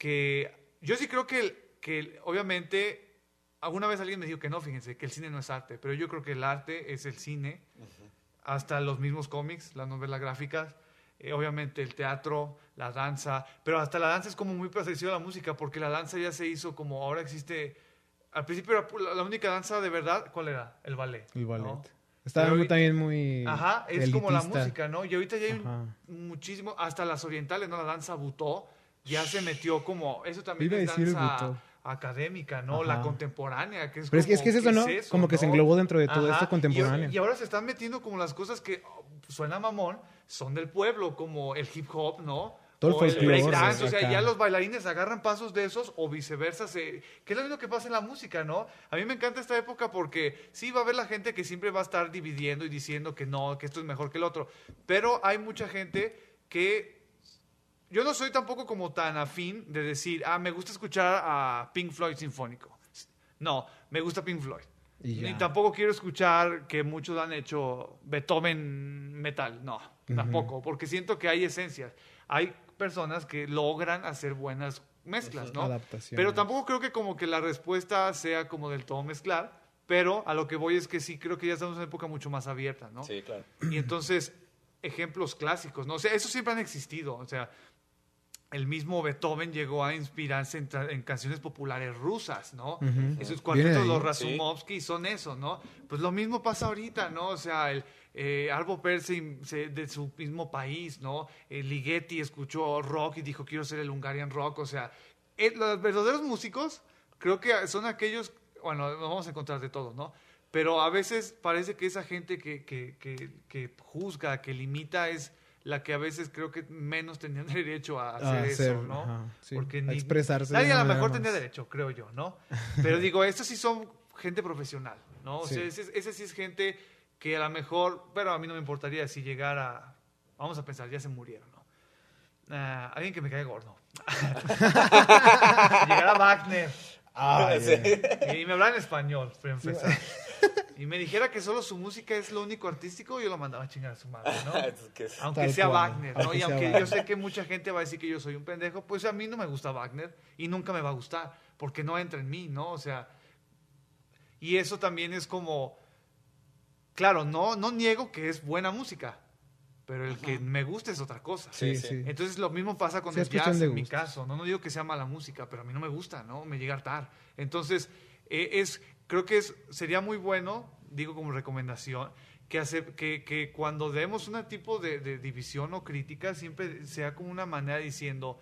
que yo sí creo que, que obviamente, alguna vez alguien me dijo que no, fíjense, que el cine no es arte, pero yo creo que el arte es el cine, hasta los mismos cómics, las novelas gráficas, eh, obviamente el teatro, la danza, pero hasta la danza es como muy parecido a la música, porque la danza ya se hizo como ahora existe, al principio era la, única danza de verdad, ¿cuál era? El ballet. El ballet. ¿no? Estaba Pero muy- también muy... Ajá, es como la elitista. música, ¿no? Y ahorita ya hay Ajá. muchísimo, hasta las orientales, ¿no? La danza butó ya se metió como, eso también es danza académica, ¿no? Ajá. La contemporánea, que es Pero es que- es como, que es eso, ¿qué ¿no? Como que se englobó dentro de todo esto Y- contemporáneo. Y, ahora se están metiendo como las cosas que oh, suena mamón, son del pueblo, como el hip hop, ¿no? Todo el o el folclore, breakdance, o sea, acá. ya los bailarines agarran pasos de esos o viceversa, se, que es lo mismo que pasa en la música, ¿no? A mí me encanta esta época porque sí va a haber la gente que siempre va a estar dividiendo y diciendo que no, que esto es mejor que el otro, pero hay mucha gente que yo no soy tampoco como tan afín de decir, ah, me gusta escuchar a Pink Floyd sinfónico. No, me gusta Pink Floyd. Ni tampoco quiero escuchar que muchos han hecho Beethoven metal. No, tampoco, porque siento que hay esencias. Hay personas que logran hacer buenas mezclas, ¿no? Adaptaciones. Pero tampoco creo que como que la respuesta sea como del todo mezclar, pero a lo que voy es que sí creo que ya estamos en una época mucho más abierta, ¿no? Sí, claro. Y entonces, ejemplos clásicos, ¿no? O sea, esos siempre han existido. O sea, el mismo Beethoven llegó a inspirarse en, canciones populares rusas, ¿no? Ujú. Esos Viene cuartetos, los Razumovsky, son eso, ¿no? Pues lo mismo pasa ahorita, ¿no? O sea, el eh, Arvo se- de su mismo país, ¿no? El Ligeti escuchó rock y dijo, quiero ser el Hungarian rock. O sea, eh, los verdaderos músicos creo que son aquellos, bueno, nos vamos a encontrar de todo, ¿no? Pero a veces parece que esa gente que, que, que, que juzga, que limita, es la que a veces creo que menos tenían [LAUGHS] derecho a hacer, A hacer, eso, ¿no? ajá, sí, Porque a expresarse Nadie a lo mejor más. tendría derecho, creo yo, ¿no? Pero digo, estos sí son gente profesional, ¿no? O Sí. sea, ese, ese sí es gente que a lo mejor, pero a mí no me importaría si llegara, vamos a pensar, ya se murieron, ¿no? Ah, alguien que me cae gordo. [LAUGHS] llegara Wagner Ay, Sí. [LAUGHS] y me hablara en español, para empezar. Y me dijera que solo su música es lo único artístico, yo lo mandaba a chingar a su madre, ¿no? [LAUGHS] Aunque Tal sea cual. Wagner, ¿no? Aunque Y aunque yo sé que mucha gente va a decir que yo soy un pendejo, pues a mí no me gusta Wagner y nunca me va a gustar, porque no entra en mí, ¿no? O sea, y eso también es como, claro, no, no niego que es buena música, pero el que me gusta es otra cosa. Sí, Sí. Entonces lo mismo pasa con Sí, el jazz en mi caso. No, no digo que sea mala música, pero a mí no me gusta, ¿no? Me llega a hartar. Entonces, eh, es, creo que es, sería muy bueno, digo como recomendación, que, hace, que, que cuando demos un tipo de, de división o crítica, siempre sea como una manera diciendo,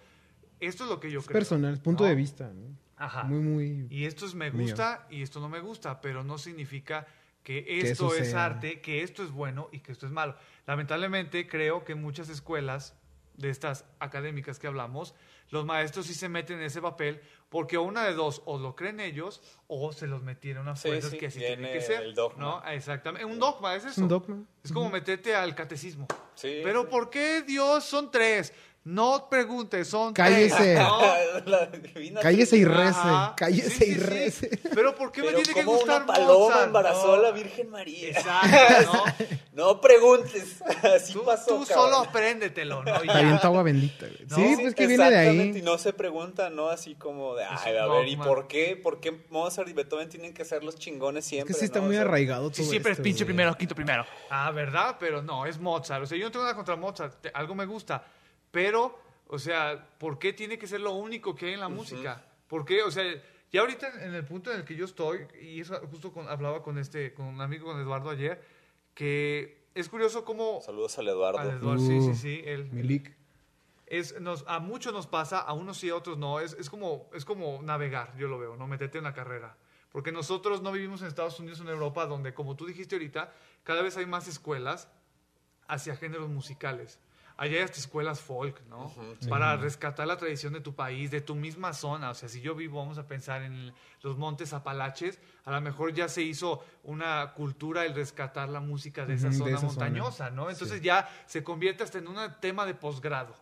esto es lo que yo Es creo. personal, es punto ¿no? de vista. ¿no? Ajá. Muy, muy... Y esto es me Mío. gusta y esto no me gusta, pero no significa que esto es sea. arte, que esto es bueno y que esto es malo. Lamentablemente creo que muchas escuelas de estas académicas que hablamos, los maestros sí se meten en ese papel porque una de dos, o lo creen ellos o se los metieron a fuerzas sí, que así tiene que ser. el dogma. ¿no? Exactamente. Un dogma es eso. un dogma. Es como meterte al catecismo. Sí, Pero sí. ¿por qué Dios son tres? No preguntes, son Cállese. tres. ¿no? [LAUGHS] Cállese y rece, Ajá. cállese Sí, y sí, sí. rece. Pero ¿por qué me tiene que gustar una paloma Mozart? embarazó No. a la Virgen María. Exacto, ¿no? [LAUGHS] No preguntes. Así Tú, pasó. tú cabrón. solo apréndetelo, ¿no? Y Está agua bendita, güey. No, sí, sí, pues que viene de Exactamente, ahí. Y no se pregunta, ¿no? Así como de, ay, a ver, ¿y por qué? ¿Por qué Mozart y Beethoven tienen que ser los chingones Es siempre? que sí está no? muy O sea, arraigado Sí, todo siempre es esto, pinche güey. primero, quinto primero. Ah, ¿verdad? Pero no, es Mozart. O sea, yo no tengo nada contra Mozart. Algo me gusta. Pero, o sea, ¿por qué tiene que ser lo único que hay en la música? ¿Por qué? O sea, ya ahorita en el punto en el que yo estoy, y eso justo con- hablaba con este, con un amigo, con Eduardo ayer, que es curioso cómo... Saludos al Eduardo. Al Eduardo, sí, sí, Uh, sí. él- Milik. es, nos, a muchos nos pasa, a unos sí, a otros no. Es, es, como, es como navegar, yo lo veo, ¿no? Meterte en la carrera. Porque nosotros no vivimos en Estados Unidos o en Europa, donde, como tú dijiste ahorita, cada vez hay más escuelas hacia géneros musicales. Allá hay hasta escuelas folk, ¿no? Para rescatar la tradición de tu país, de tu misma zona. O sea, si yo vivo, vamos a pensar en los montes Apalaches, a lo mejor ya se hizo una cultura el rescatar la música de esa Ujú, de zona esa zona. montañosa, ¿no? Entonces ya se convierte hasta en un tema de posgrado.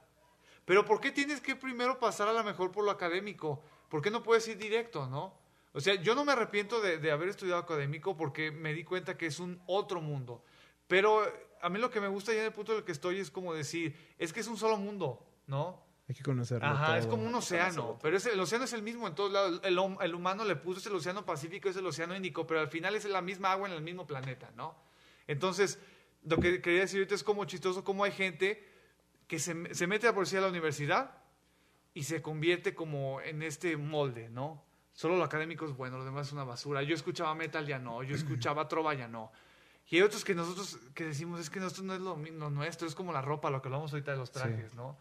Pero ¿por qué tienes que primero pasar a lo mejor por lo académico? ¿Por qué no puedes ir directo, no? O sea, yo no me arrepiento de, de haber estudiado académico porque me di cuenta que es un otro mundo. Pero a mí lo que me gusta ya en el punto en el que estoy es como decir, es que es un solo mundo, ¿no? Hay que conocerlo Ajá, es como un océano, pero es, el océano es el mismo en todos lados. El, el humano le puso es el océano Pacífico, es el océano Índico, pero al final es la misma agua en el mismo planeta, ¿no? Entonces, lo que quería decir ahorita es como chistoso cómo hay gente que se, se mete a por sí a la universidad y se convierte como en este molde, ¿no? Solo lo académico es bueno, lo demás es una basura. Yo escuchaba metal, ya no. Yo escuchaba trova, ya no. Y hay otros que nosotros que decimos, es que nosotros no es lo, lo nuestro, es como la ropa, lo que hablamos ahorita de los trajes, ¿no?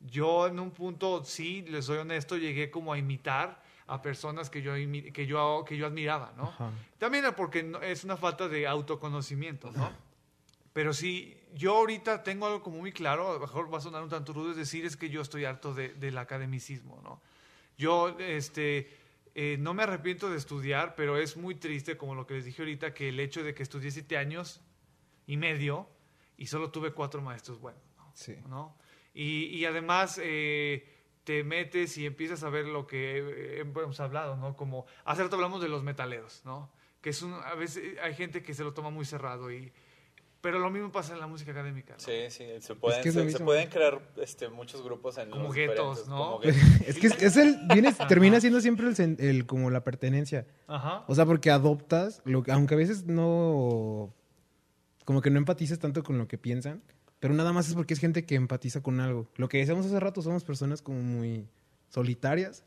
Yo en un punto, sí, les soy honesto, llegué como a imitar a personas que yo, que yo, que yo admiraba, ¿no? Ajá. También porque es una falta de autoconocimiento, ¿no? Pero sí, yo ahorita tengo algo como muy claro, a lo mejor va a sonar un tanto rudo, es decir, es que yo estoy harto de- del academicismo, ¿no? Yo, este, eh, no me arrepiento de estudiar, pero es muy triste, como lo que les dije ahorita, que el hecho de que estudié siete años y medio y solo tuve cuatro maestros buenos, ¿no? Sí. ¿no? Y, y además eh, te metes y empiezas a ver lo que eh, hemos hablado, ¿no? Como hace rato hablamos de los metaleros, ¿no? Que es un, a veces hay gente que se lo toma muy cerrado y pero lo mismo pasa en la música académica, ¿no? Sí, sí, se pueden, que es lo se, pueden crear este, muchos grupos en Como los guetos, ¿no? como [LAUGHS] guetos. Es que es, es el, viene, termina siendo siempre el, como la pertenencia. Ajá. O sea, porque adoptas, lo, que- aunque a veces no, como que no empatices tanto con lo que piensan, pero nada más es porque es gente que empatiza con algo. Lo que decíamos hace rato, somos personas como muy solitarias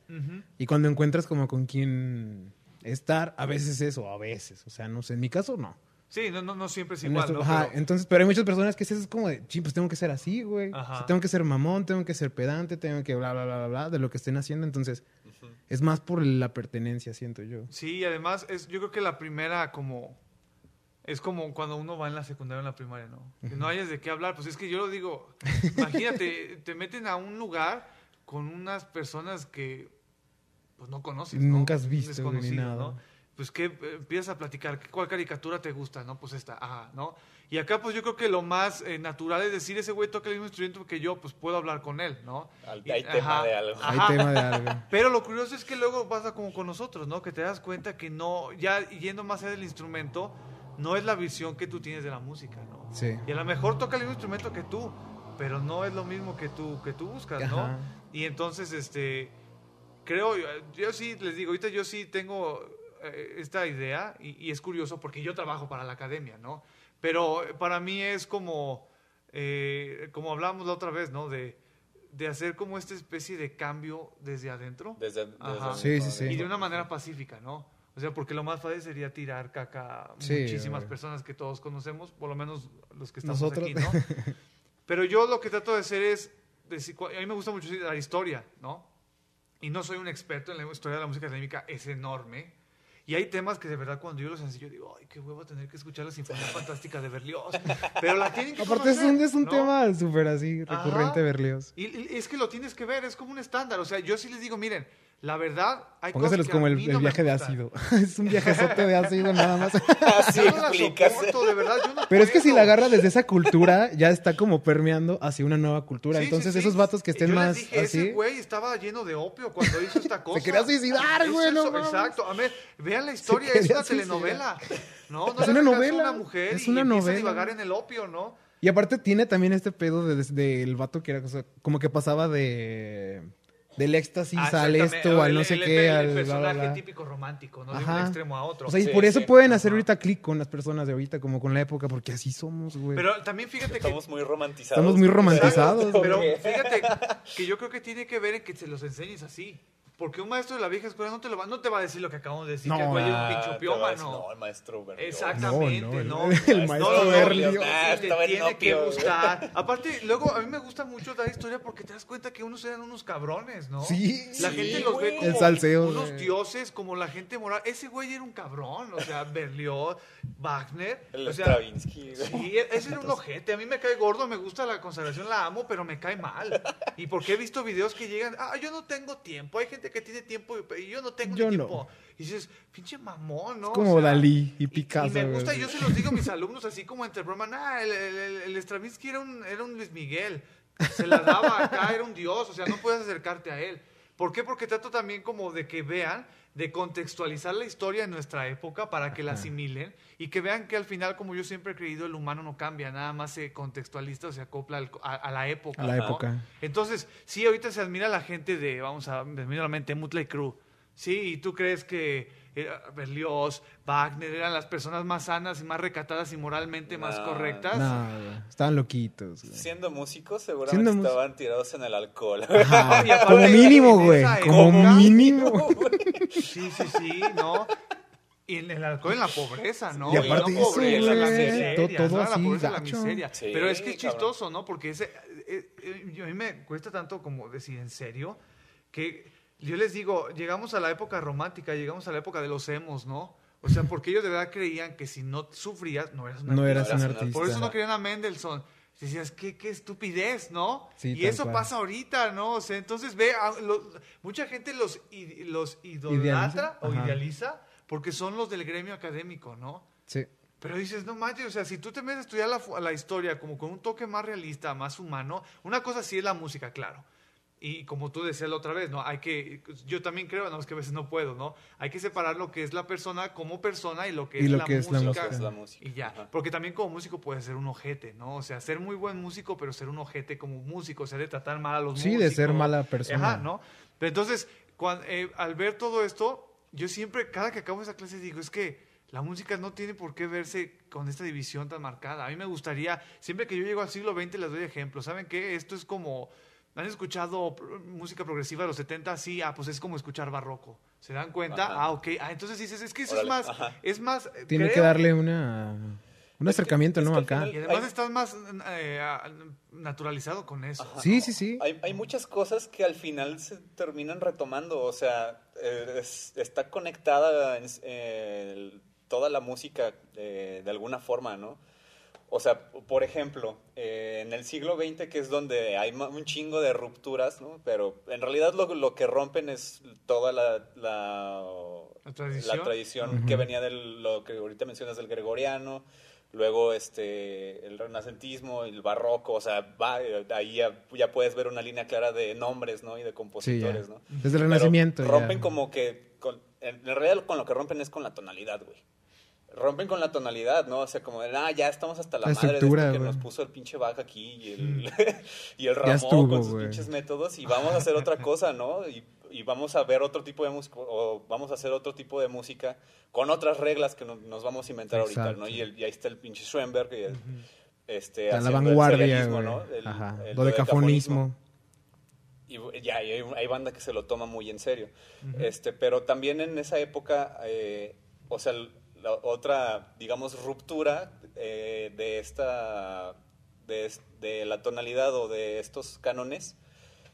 y cuando encuentras como con quién estar, a veces es eso, a veces. O sea, no sé, en mi caso no. Sí, no, no, no siempre es En igual, nuestro- ¿no? ajá, Pero- entonces, pero hay muchas personas que es como de, sí, pues tengo que ser así, güey. O sea, tengo que ser mamón, tengo que ser pedante, tengo que bla, bla, bla, bla, bla, de lo que estén haciendo. Entonces, es más por la pertenencia, siento yo. Sí, y además es, yo creo que la primera como es como cuando uno va en la secundaria o en la primaria, ¿no? Que no hayas de qué hablar, pues es que yo lo digo, [LAUGHS] imagínate, te meten a un lugar con unas personas que pues no conoces, ¿no? Nunca has visto, ni nada. ¿no? Pues que eh, empiezas a platicar, ¿cuál caricatura te gusta? No, pues esta, ajá, ¿no? Y acá pues yo creo que lo más eh, natural es decir, ese güey toca el mismo instrumento que yo, pues puedo hablar con él, ¿no? Al- Y- hay tema de algo. Hay tema de algo. [LAUGHS] Pero lo curioso es que luego pasa como con nosotros, ¿no? Que te das cuenta que no, ya yendo más allá del instrumento, no es la visión que tú tienes de la música, ¿no? Sí. Y a lo mejor toca el mismo instrumento que tú, pero no es lo mismo que tú, que tú buscas, ¿no? Ajá. Y entonces, este, creo, yo, yo sí, les digo, ahorita yo sí tengo eh, esta idea y, y es curioso porque yo trabajo para la academia, ¿no? Pero para mí es como, eh, como hablábamos la otra vez, ¿no? De, de hacer como esta especie de cambio desde adentro Desde, desde Ajá. Sí, sí, sí. y de una manera pacífica, ¿no? O sea, porque lo más fácil sería tirar caca a Sí, muchísimas personas que todos conocemos, por lo menos los que estamos Nosotros. aquí, ¿no? [LAUGHS] Pero yo lo que trato de hacer es, decir, a mí me gusta mucho la historia, ¿no? Y no soy un experto en la historia de la música académica, es enorme. Y hay temas que de verdad cuando yo los enseño digo, ay, qué huevo tener que escuchar la Sinfonía [LAUGHS] Fantástica de Berlioz. Pero la tienen que Aparte es conocer, un, es un ¿no? tema súper así, recurrente Ajá. Berlioz. Y, y es que lo tienes que ver, es como un estándar. O sea, yo sí les digo, miren, la verdad, hay Póngaselos cosas que como el, el viaje de ácido. [LAUGHS] es un viajezote de ácido nada más. Así [LAUGHS] Yo no la soporto, de verdad, yo no Pero es que si la agarra desde esa cultura, ya está como permeando hacia una nueva cultura. Sí, Entonces, sí, sí. esos vatos que estén Yo les más dije, así. Ese güey estaba lleno de opio cuando hizo esta [LAUGHS] cosa. quería suicidar, güey, no. Exacto. A ver, vean la historia, es una suicidar. telenovela. No, no Es una novela, una mujer es y una empieza novela. a divagar en el opio, ¿no? Y aparte tiene también este pedo de- desde el vato que era o sea, como que pasaba de del éxtasis Ah, al esto, al El- no sé el- qué, el, al personaje bla, bla. típico romántico, ¿no? De un extremo a otro. O sea, y Sí, por eso sí. pueden hacer ahorita clic con las personas de ahorita, como con la época, porque así somos, güey. Pero también fíjate que Estamos muy romantizados. Estamos muy romantizados. Pero fíjate que yo creo que tiene que ver en que se los enseñes así. Porque un maestro de la vieja escuela no te, lo va, no te va a decir lo que acabamos de decir, No, que el güey es un Ah, pinche te va a decir, opiómano. No, el maestro Berlioz. Exactamente, No, no. no, el- el maestro no, no, Berlioz. no, Ah, te tiene que gustar. Aparte, luego a mí me gusta mucho la historia porque te das cuenta que unos eran unos cabrones, ¿no? Sí. La Sí, gente los ve como El salseo, unos güey. dioses, como la gente moral. Ese güey era un cabrón, o sea, Berlioz, Wagner. El o sea, Stravinsky. güey. Sí, ese era un ojete. A mí me cae gordo, me gusta la consagración, la amo, pero me cae mal. Y porque he visto videos que llegan, ah, yo no tengo tiempo. Hay gente que tiene tiempo y yo no tengo Yo ni no. tiempo. Y dices, pinche mamón, ¿no? Es como O sea, Dalí y Picasso. Y, me gusta, yo se los digo a mis alumnos así como entre broma, nah, el, el, el- el Stravinsky era un, era un Luis Miguel. Se la daba acá, era un dios, o sea, no puedes acercarte a él. ¿Por qué? Porque trato también como de que vean, de contextualizar la historia en nuestra época para que la asimilen y que vean que al final, como yo siempre he creído, el humano no cambia, nada más se contextualiza o se acopla al- a, a la época. A la ¿no? época. Entonces, sí, ahorita se admira la gente de, vamos a, viene a la mente, Mutley Crue. Sí, y tú crees que era Berlioz, Wagner eran las personas más sanas y más recatadas y moralmente más correctas. No, estaban loquitos. güey. Siendo músicos, seguramente Siendo estaban tirados en el alcohol. Ajá, [LAUGHS] Y aparte, como mínimo, güey. Como mínimo. Sí, sí, sí, ¿no? Y en el alcohol, en la pobreza, ¿no? Y aparte no eso, pobreza, la güey, miseria, todo- todo ¿no? La así, pobreza, la miseria. Sí, Pero es que es cabrón. chistoso, ¿no? Porque ese, eh, eh, yo- a mí me cuesta tanto como decir en serio que yo les digo, llegamos a la época romántica, llegamos a la época de los emos, ¿no? O sea, porque ellos de verdad creían que si no sufrías, no eras un No eras artista. un artista. Por eso no querían a Mendelssohn. Decías, qué, qué estupidez, ¿no? Sí, y eso cual. pasa ahorita, ¿no? O sea, entonces ve, a- lo- mucha gente los, i- los idolatra Idealiza, o ajá. idealiza porque son los del gremio académico, ¿no? Sí. Pero dices, no manches, o sea, si tú te metes a estudiar la, la historia como con un toque más realista, más humano, una cosa sí es la música, claro. Y como tú decías la otra vez, ¿no? Hay que, yo también creo, no, es que a veces no puedo, ¿no? Hay que separar lo que es la persona como persona y lo que Y es, lo la, que es la música, música. Es la música. Y ya, Ajá. porque también como músico puede ser un ojete, ¿no? O sea, ser muy buen músico, pero ser un ojete como músico, o sea, de tratar mal a los Sí, músicos. de ser mala persona. Ajá, ¿no? Pero entonces, eh, al ver todo esto, yo siempre, cada que acabo esa clase digo, es que la música no tiene por qué verse con esta división tan marcada. A mí me gustaría, siempre que yo llego al siglo XX les doy ejemplos. ¿Saben qué? Esto es como, ¿han escuchado música progresiva de los 70? Sí, ah, pues es como escuchar barroco. ¿Se dan cuenta? Ajá. Ah, ok. Ah, entonces dices, es que eso Órale, es más, ajá. es más... Tiene que darle una un Es que- acercamiento, es ¿no? Acá. final- Y además Hay- estás más eh, naturalizado con eso. Ajá. Sí, sí, sí. Hay, hay muchas cosas que al final se terminan retomando, o sea, eh, es- está conectada en, eh, toda la música eh, de alguna forma, ¿no? O sea, por ejemplo, eh, en el siglo XX, que es donde hay un chingo de rupturas, ¿no? Pero en realidad lo, lo que rompen es toda la, la, La tradición. la tradición que venía de lo que ahorita mencionas del gregoriano, luego este el renacentismo, el barroco, o sea, va, ahí ya, ya puedes ver una línea clara de nombres, ¿no? Y de Sí, compositores, ¿no? Desde el Pero Renacimiento. ya. Rompen como que, con- en realidad con lo que rompen es con la tonalidad, güey. Rompen con la tonalidad, ¿no? O sea, como de, ah, ya estamos hasta la, La madre de que nos puso el pinche Bach aquí y el, [LAUGHS] y el Ramón estuvo, con sus pinches métodos y vamos a hacer otra cosa, ¿no? Y, y vamos a ver otro tipo de música, o vamos a hacer otro tipo de música con otras reglas que no- nos vamos a inventar ahorita, ¿no? Y, el- y ahí está el pinche Schoenberg, y el- este, A la haciendo el vanguardia, serialismo, güey. ¿no? El- Ajá. el Dodecafonismo. y ya, y hay, hay banda que se lo toma muy en serio. este, pero también en esa época, eh, o sea, la otra, digamos, ruptura eh, de esta, de, de la tonalidad o de estos cánones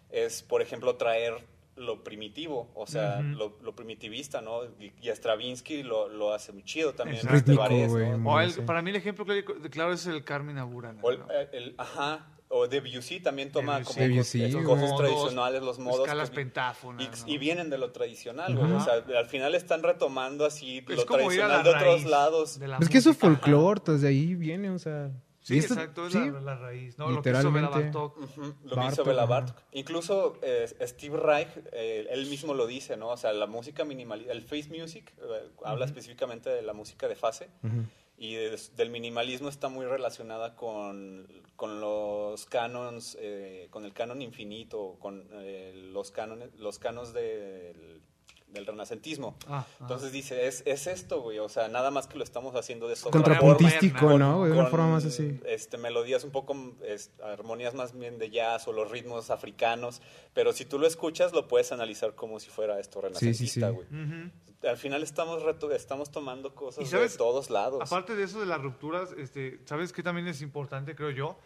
es, por ejemplo, traer lo primitivo, o sea, lo, lo primitivista, ¿no? Y, y Stravinsky lo, lo hace muy chido también. Este, Rítmico, muy- O el- sí. para mí el ejemplo claro, claro es el Carmen Aburana. O el, ¿no? el- el- ajá, o Debussy también toma Debussy. como Debussy, cosas Modos, tradicionales, los modos. escalas que pentáfonas, y, ¿no? y vienen de lo tradicional, güey. O sea, al final están retomando así Es lo tradicional de otros lados. de la Es que eso es folclore, desde ahí viene, o sea. Sí, esto- exacto, es sí, la, la raíz. ¿no? Lo que hizo Bela Literalmente. Bartók. Ujú, Lo que Bartók, hizo Bela. Incluso eh, Steve Reich, eh, él mismo lo dice, ¿no? O sea, la música minimalista, el face music, eh, habla específicamente de la música de fase. Ujú. Y de- del minimalismo está muy relacionada con, con los canons, eh, con el canon infinito, con eh, los cánones, los canos del, del renacentismo. Ah, ah. Entonces dice, es, es esto, güey, o sea, nada más que lo estamos haciendo de esta Contrapuntístico, forma, ¿no? güey? De una con, forma más así. Este, melodías un poco, es- armonías más bien de jazz o los ritmos africanos, pero si tú lo escuchas lo puedes analizar como si fuera esto Sí, sí, renacentista, sí. güey. Ujú. Al final estamos, reto- estamos tomando cosas Y sabes, de todos lados. Aparte de eso de las rupturas, este, ¿sabes qué también es importante, creo yo?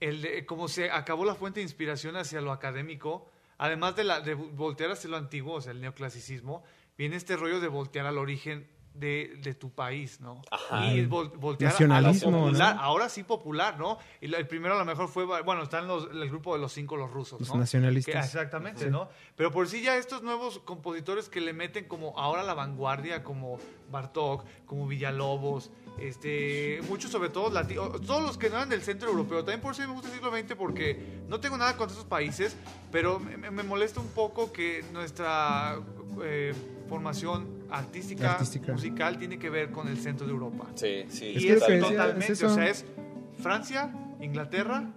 El de cómo se acabó la fuente de inspiración hacia lo académico, además de, la, de voltear hacia lo antiguo, o sea, el neoclasicismo, viene este rollo de voltear al origen de, de tu país, ¿no? Ajá. Y vol- voltear a Nacionalismo, lo popular, ¿no? ahora sí popular, ¿no? Y el primero a lo mejor fue, bueno, están los, el grupo de los cinco, los rusos, Los ¿no? nacionalistas. Que- exactamente, ¿no? Pero por sí ya estos nuevos compositores que le meten como ahora la vanguardia, como Bartók, como Villalobos, este, muchos sobre todo latinos, todos los que no eran del centro europeo. También por eso me gusta el siglo XX porque no tengo nada contra esos países, pero me, me molesta un poco que nuestra eh, formación artística, Artística. musical tiene que ver con el centro de Europa. Sí, sí. Es y que lo es decía, totalmente, es o sea, es Francia, Inglaterra,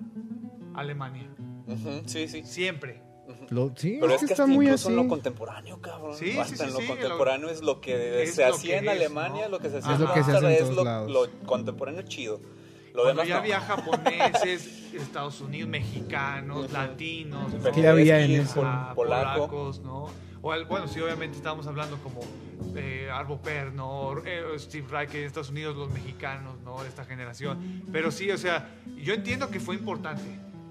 Alemania. Ujú, sí, sí. Siempre. Lo- sí, Pero es que está muy así. en lo contemporáneo, cabrón. Sí, sí, Hasta sí, en lo sí, contemporáneo es lo que es se lo hacía que en es, Alemania, ¿no? lo que se hacía Es en lo que se Mozart, hace en es lo, lados. lo contemporáneo chido. Lo Cuando demás ya no. había japoneses, [LAUGHS] Estados Unidos, mexicanos, latinos, ¿no? ya había en eso. pol- Ah, polaco. polacos, ¿no? O bueno, sí, obviamente estábamos hablando como eh, Arvo Perno, eh, Steve Reich en Estados Unidos, los mexicanos, ¿no? De esta generación. Pero sí, o sea, yo entiendo que fue importante,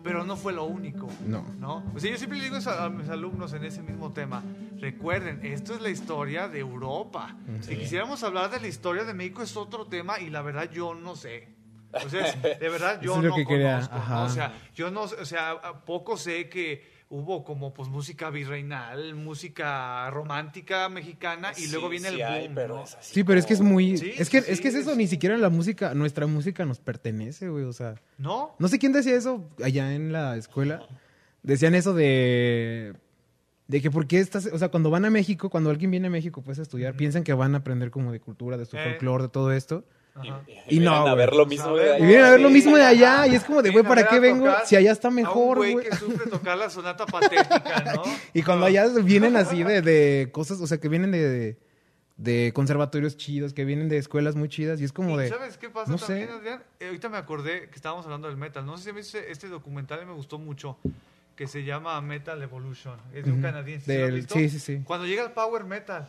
pero no fue lo único. No. ¿no? O sea, yo siempre le digo a, a mis alumnos en ese mismo tema. Recuerden, esto es la historia de Europa. Si quisiéramos hablar de la historia de México es otro tema y la verdad yo no sé. O sea, de verdad [LAUGHS] yo Eso es lo no que conozco, ¿no? O sea, yo no, o sea, poco sé que hubo como pues música virreinal, música romántica mexicana y Sí, luego viene sí el hay, boom, pero ¿no? es así Sí, pero es que es muy... Sí, es que, sí, es que es eso, es- ni siquiera la música, nuestra música nos pertenece, güey, o sea... ¿No? No sé quién decía eso allá en la escuela. Decían eso de... De que por qué estás... O sea, cuando van a México, cuando alguien viene a México pues a estudiar, piensan que van a aprender como de cultura, de su Eh. folclore, de todo esto. Y, no, a ver lo mismo. Y allá. vienen a ver lo mismo de allá y es como de, güey, ¿para qué vengo? Si allá está mejor, güey que sufre tocar la sonata [LAUGHS] patética, ¿no? Y cuando allá vienen así de, de [LAUGHS] cosas, o sea, que vienen de, de, de conservatorios chidos, que vienen de escuelas muy chidas, y es como ¿Y de... ¿Sabes qué pasa no sé. también, Adrián? Eh, ahorita me acordé que estábamos hablando del metal. No sé si viste este documental y me gustó mucho, que se llama Metal Evolution. Es de un canadiense. ¿sí Del- sí, sí, sí. Cuando llega el power metal,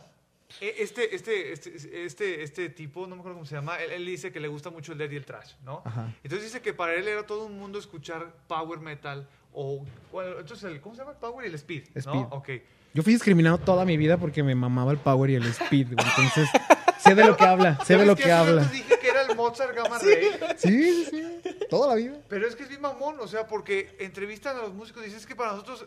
este, este, este, este, este tipo, no me acuerdo cómo se llama, él, él dice que le gusta mucho el death y el trash, ¿no? Ajá. Entonces dice que para él era todo un mundo escuchar power metal o... bueno, entonces, el- ¿cómo se llama? El power y el speed, ¿no? Speed. Ok. Yo fui discriminado toda mi vida porque me mamaba el power y el speed, güey. Entonces, sé de lo que habla, sé de ¿Sabes lo que rato habla. dije que era el Mozart Gamma Ray. Sí, sí, sí. Toda la vida. Pero es que es bien mamón, o sea, porque entrevistan a los músicos y dices que para nosotros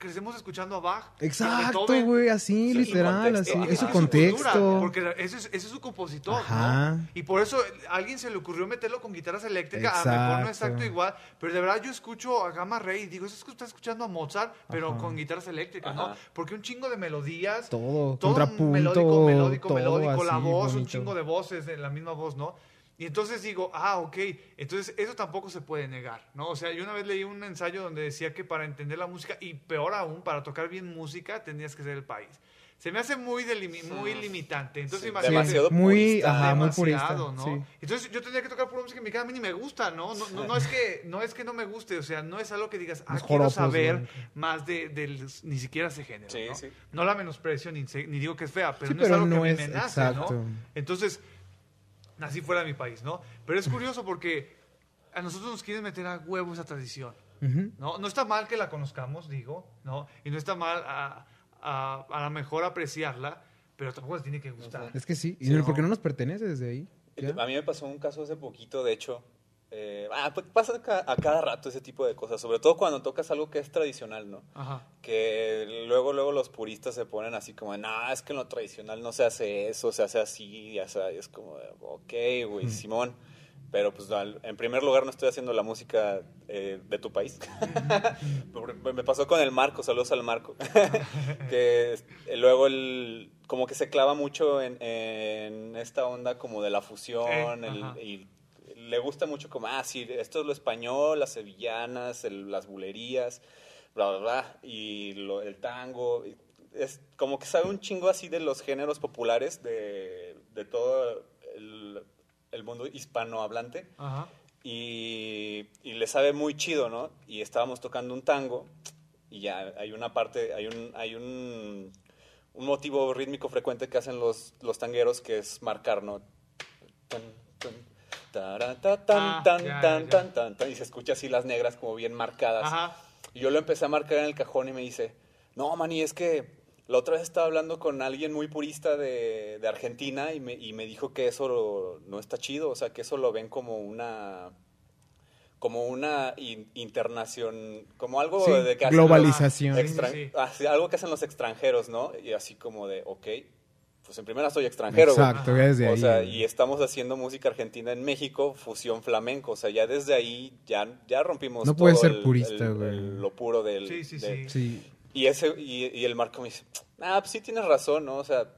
crecemos escuchando a Bach. Exacto, güey, así, Sí, literal, contexto. así. Es su contexto. cultura, porque ese es, ese es su compositor, Ajá. ¿no? Y por eso a alguien se le ocurrió meterlo con guitarras eléctricas. A lo mejor no Exacto. exacto igual, pero de verdad yo escucho a Gamma Ray y digo, eso es que está escuchando a Mozart, pero Ajá. con guitarras eléctricas, ¿no? Ajá. Porque un chingo de melodías. Todo, todo contrapunto, melódico, melódico, todo melódico, la así, voz, un bonito. chingo de voces, de la misma voz, ¿no? Y entonces digo, ah, ok, entonces eso tampoco se puede negar, ¿no? O sea, yo una vez leí un ensayo donde decía que para entender la música, y peor aún, para tocar bien música, tendrías que ser el país. Se me hace muy, delimi- muy limitante. Entonces, Sí, imagínate. demasiado muy, purista. ajá, muy purista. ¿no? sí. Entonces yo tendría que tocar pura música mexicana, a mí ni me gusta, ¿no? No, no, no es que, no es que no me guste, o sea, no es algo que digas, ah, Los quiero joropos, saber más de, del, ni siquiera ese género, Sí, ¿no? sí. No la menosprecio ni, se- ni digo que es fea, pero Sí, no es pero algo no que a mí es me nace, exacto. ¿no? Entonces, nací fuera de mi país, ¿no? Pero es curioso porque a nosotros nos quieren meter a huevo esa tradición. ¿no? No está mal que la conozcamos, digo, ¿no? Y no está mal a, a, a lo mejor apreciarla, pero tampoco les tiene que gustar. Es que sí, y Sí, no- no. porque no nos pertenece desde ahí. ¿ya? A mí me pasó un caso hace poquito, de hecho. Eh, ah, pues pasa ca- a cada rato ese tipo de cosas, sobre todo cuando tocas algo que es tradicional, ¿no? Ajá. Que luego, luego los puristas se ponen así como, no, es que en lo tradicional no se hace eso, se hace así, ya sabes, es como, ok, güey, Simón. Pero pues en primer lugar no estoy haciendo la música eh, de tu país. [LAUGHS] Me pasó con el Marco, saludos al Marco. [LAUGHS] que eh, luego el, como que se clava mucho en, en esta onda como de la fusión Eh, el- y le gusta mucho como, ah, sí, esto es lo español, las sevillanas, el- las bulerías, bla, bla, bla, y lo- el tango. y Es como que sabe un chingo así de los géneros populares de, de todo el, el mundo hispanohablante Ajá. y, y le sabe muy chido, ¿no? Y estábamos tocando un tango y ya hay una parte, hay un, hay un, un motivo rítmico frecuente que hacen los, los tangueros que es marcar, ¿no? Tan, tan, Ah, tan, ya, tan, ya. tan, tan, tan, y se escucha así las negras como bien marcadas. Ajá. Y yo lo empecé a marcar en el cajón y me dice, no, Manny, es que la otra vez estaba hablando con alguien muy purista de, de Argentina y me, y me dijo que eso lo- no está chido, o sea, que eso lo ven como una como una in- internación, como algo Sí, de que hacen globalización. Sí, sí. así, algo que hacen los extranjeros, ¿no? Y así como de, ok, pues en primera soy extranjero. güey. Exacto, ya desde O ahí. sea, güey. y estamos haciendo música argentina en México, fusión flamenco. O sea, ya desde ahí ya, ya rompimos No puedes todo ser el- purista, el- güey. el- lo puro del... Sí, sí, de- sí. Sí, Y, ese, y, y el Marco me dice, ah, pues sí tienes razón, ¿no? O sea,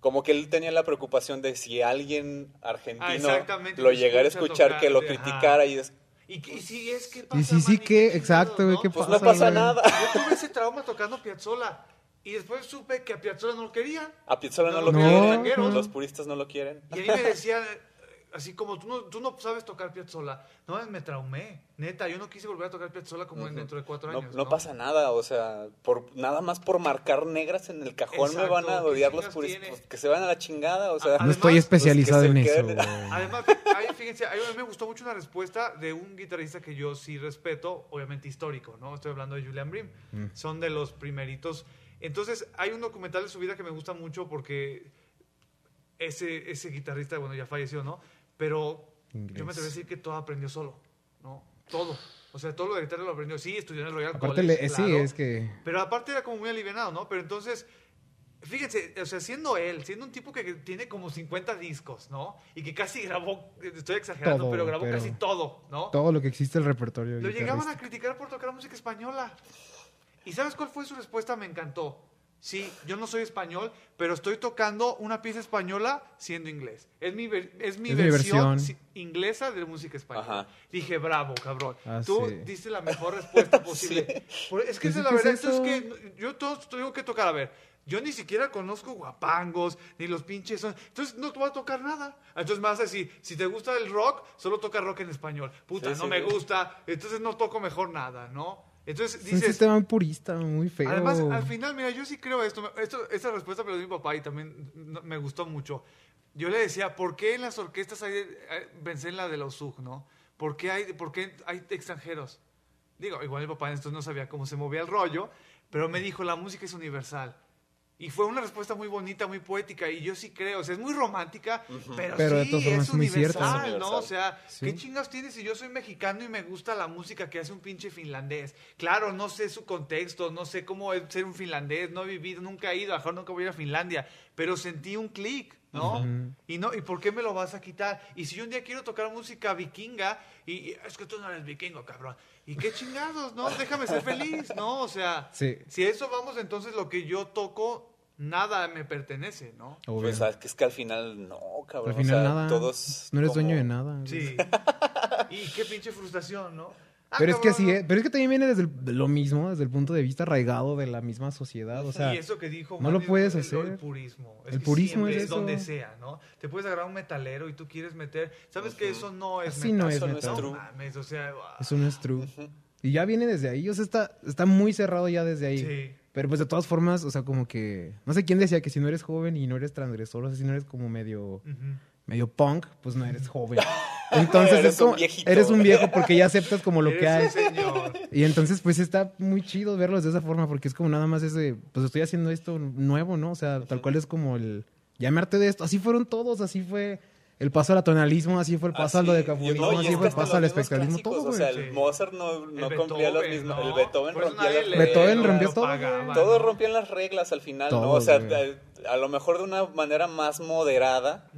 como que él tenía la preocupación de si alguien argentino Ah, exactamente, lo lo llegara a escucha escuchar, que lo ajá. criticara y es, Y, y si es que Y sí, sí, ¿qué? Exacto, güey, ¿qué pues pasa, no pasa güey? nada. Yo tuve ese trauma tocando Piazzolla y después supe que a Piazzolla no lo querían. A Piazzolla no, No, lo no, quieren, no. los puristas no lo quieren. Y ahí me decían, así como tú no, tú no sabes tocar Piazzolla. No, me traumé. Neta, yo no quise volver a tocar Piazzolla como en dentro de cuatro No, años. no pasa nada, o sea, por nada más por marcar negras en el cajón me Exacto, van a ¿qué odiar los puristas. tiene? Pues, que se van a la chingada, o sea. Ah, No estoy Además, especializado en eso. queden-. Además, ahí, fíjense, ahí me gustó mucho una respuesta de un guitarrista que yo sí respeto, obviamente histórico, ¿no? Estoy hablando de Julian Brim. Mm. Son de los primeritos. Entonces, hay un documental de su vida que me gusta mucho porque ese, ese guitarrista, bueno, ya falleció, ¿no? Pero Inglés. yo me atrevo a decir que todo aprendió solo, ¿no? Todo. O sea, todo lo de guitarra lo aprendió. Sí, estudió en el Royal Aparte, College, le- sí, claro. es que... Pero aparte era como muy alivianado, ¿no? Pero entonces, fíjense, o sea, siendo él, siendo un tipo que tiene como 50 discos, ¿no? Y que casi grabó, estoy exagerando, Todo, pero grabó pero- casi todo, ¿no? Todo lo que existe el repertorio. Lo llegaban a criticar por tocar música española. ¿Y sabes cuál fue su respuesta? Me encantó. Sí, yo no soy español, pero estoy tocando una pieza española siendo inglés. Es mi, ver- es mi Es mi versión, versión. si- inglesa de música española. Ajá. Dije, bravo, cabrón. Ah, Tú sí. diste la mejor respuesta [LAUGHS] posible. Es que esa es es la es verdad. eso. Entonces, que yo todo tengo que tocar. A ver, yo ni siquiera conozco guapangos, ni los pinches son. Entonces no te voy a tocar nada. Entonces me vas a decir, si te gusta el rock, solo toca rock en español. Puta, Sí, no sí, me gusta, entonces no toco mejor nada, ¿no? Entonces Es un dices, sistema purista, muy feo. Además, al final, mira, yo sí creo esto. esto esta respuesta me lo dio mi papá y también me gustó mucho. Yo le decía, ¿por qué en las orquestas hay, pensé en la de la USUG, ¿no? ¿Por qué, hay, ¿Por qué hay extranjeros? Digo, igual mi papá entonces no sabía cómo se movía el rollo, pero me dijo, la música es universal. Y fue una respuesta muy bonita, muy poética, y yo sí creo, o sea, es muy romántica, pero, sí, es universal, ¿no? O sea, Sí. ¿qué chingados tienes si yo soy mexicano y me gusta la música que hace un pinche finlandés? Claro, no sé su contexto, no sé cómo es ser un finlandés, no he vivido, nunca he ido, a lo mejor nunca voy a ir a Finlandia, pero sentí un clic, ¿no? Y no, ¿y por qué me lo vas a quitar? Y si yo un día quiero tocar música vikinga, y, y es que tú no eres vikingo, cabrón. ¿Y qué chingados, no? Déjame ser feliz, ¿no? O sea, Sí. si a eso vamos, entonces lo que yo toco, nada me pertenece, ¿no? Obvio. Pues sabes que es que al final no, cabrón. Al final o sea, nada. todos no eres como- dueño de nada. Sí. [LAUGHS] y qué pinche frustración, ¿no? Ah, Pero es que así es. Pero es que también viene desde el- lo mismo, desde el punto de vista arraigado de la misma sociedad. O sea, y eso que dijo no lo puedes el- hacer. El, purismo. Es El purismo es eso. donde sea, ¿no? Te puedes agarrar un metalero y tú quieres meter. ¿Sabes que eso no es Así no metal? es Eso no es true. mames, o sea, wow. eso no es true. Y ya viene desde ahí. O sea, está, está muy cerrado ya desde ahí. Sí. Pero pues de todas formas, o sea, como que... No sé quién decía que si no eres joven y no eres transgresor, o sea, si no eres como medio, Ujú. Medio punk, pues no eres joven. [LAUGHS] Entonces Eres es como, un viejito. eres un viejo porque ya aceptas como lo [LAUGHS] que hay. Señor. Y entonces, pues está muy chido verlos de esa forma, porque es como nada más ese, pues estoy haciendo esto nuevo, ¿no? O sea, tal cual es como el, harté de esto. Así fueron todos, así fue el paso al atonalismo, así fue el paso a lo de Así, capulismo, no, fue el paso al espectralismo, todo, O sea, el. Mozart no, no El cumplía los mismos. ¿no? El Beethoven Por eso rompía las reglas. Beethoven lo- rompió lo todo, pagaba. Todos rompían las reglas al final, Todos, ¿no? O sea. A, lo mejor de una manera más moderada,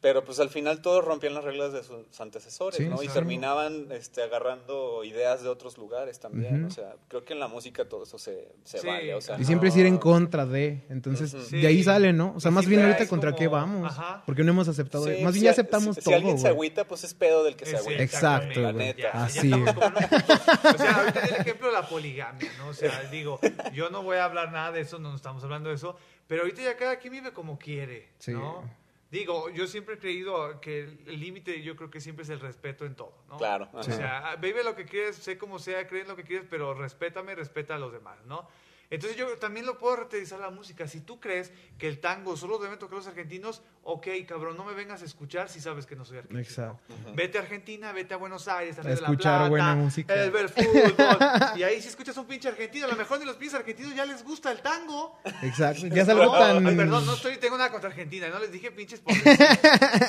pero pues al final todos rompían las reglas de sus antecesores, Sí, ¿no? Y terminaban este, agarrando ideas de otros lugares también. O sea, creo que en la música todo eso se, se Sí. vale. O sea, Y siempre es ir en contra de, entonces de ahí sale, ¿no? O sea, Y más bien ahorita contra como- qué vamos, Ajá. porque no hemos aceptado, Sí, más bien si ya aceptamos si, todo, Si alguien se güey. agüita, pues es pedo del que se Sí, agüita. Exacto, La neta. Ya, Así. ya como punto. [LAUGHS] O sea, ahorita el ejemplo de la poligamia, ¿no? O sea, digo, yo no voy a hablar nada de eso, no estamos hablando de eso, pero ahorita ya cada quien vive como quiere, Sí. ¿no? Digo, yo siempre he creído que el límite yo creo que siempre es el respeto en todo, ¿no? Claro, O ajá. sea, vive lo que quieres, sé como sea, cree en lo que quieres, pero respétame, respeta a los demás, ¿no? Entonces yo también lo puedo reutilizar la música. Si tú crees que el tango solo deben tocar los argentinos, ok, cabrón, no me vengas a escuchar si sabes que no soy argentino. Exacto. Vete a Argentina, vete a Buenos Aires, a Río de la escuchar Plata, buena música. el ver fútbol. y ahí si escuchas a un pinche argentino, a lo mejor ni los pinches argentinos ya les gusta el tango. Exacto, ya es algo No, tan... ay, perdón, no estoy, tengo nada contra Argentina, no les dije pinches por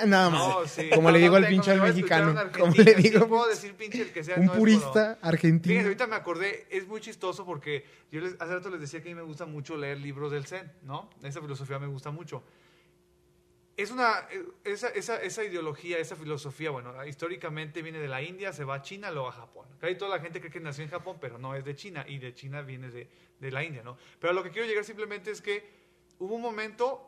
Nada más. [LAUGHS] No, sí. Como No, le digo no al pinche al a escuchar mexicano. Como le sí digo, puedo decir pinche el que sea, un no es por- purista argentino. Fíjense, ahorita me acordé, es muy chistoso porque yo les, hace rato les decía que a mí me gusta mucho leer libros del Zen, ¿no? Esa filosofía me gusta mucho. Es una, eh, esa, esa, esa ideología, esa filosofía, bueno, históricamente viene de la India, se va a China, luego a Japón. Casi toda la gente cree que nació en Japón, pero no es de China, y de China viene de, de la India, ¿no? Pero lo que quiero llegar simplemente es que hubo un momento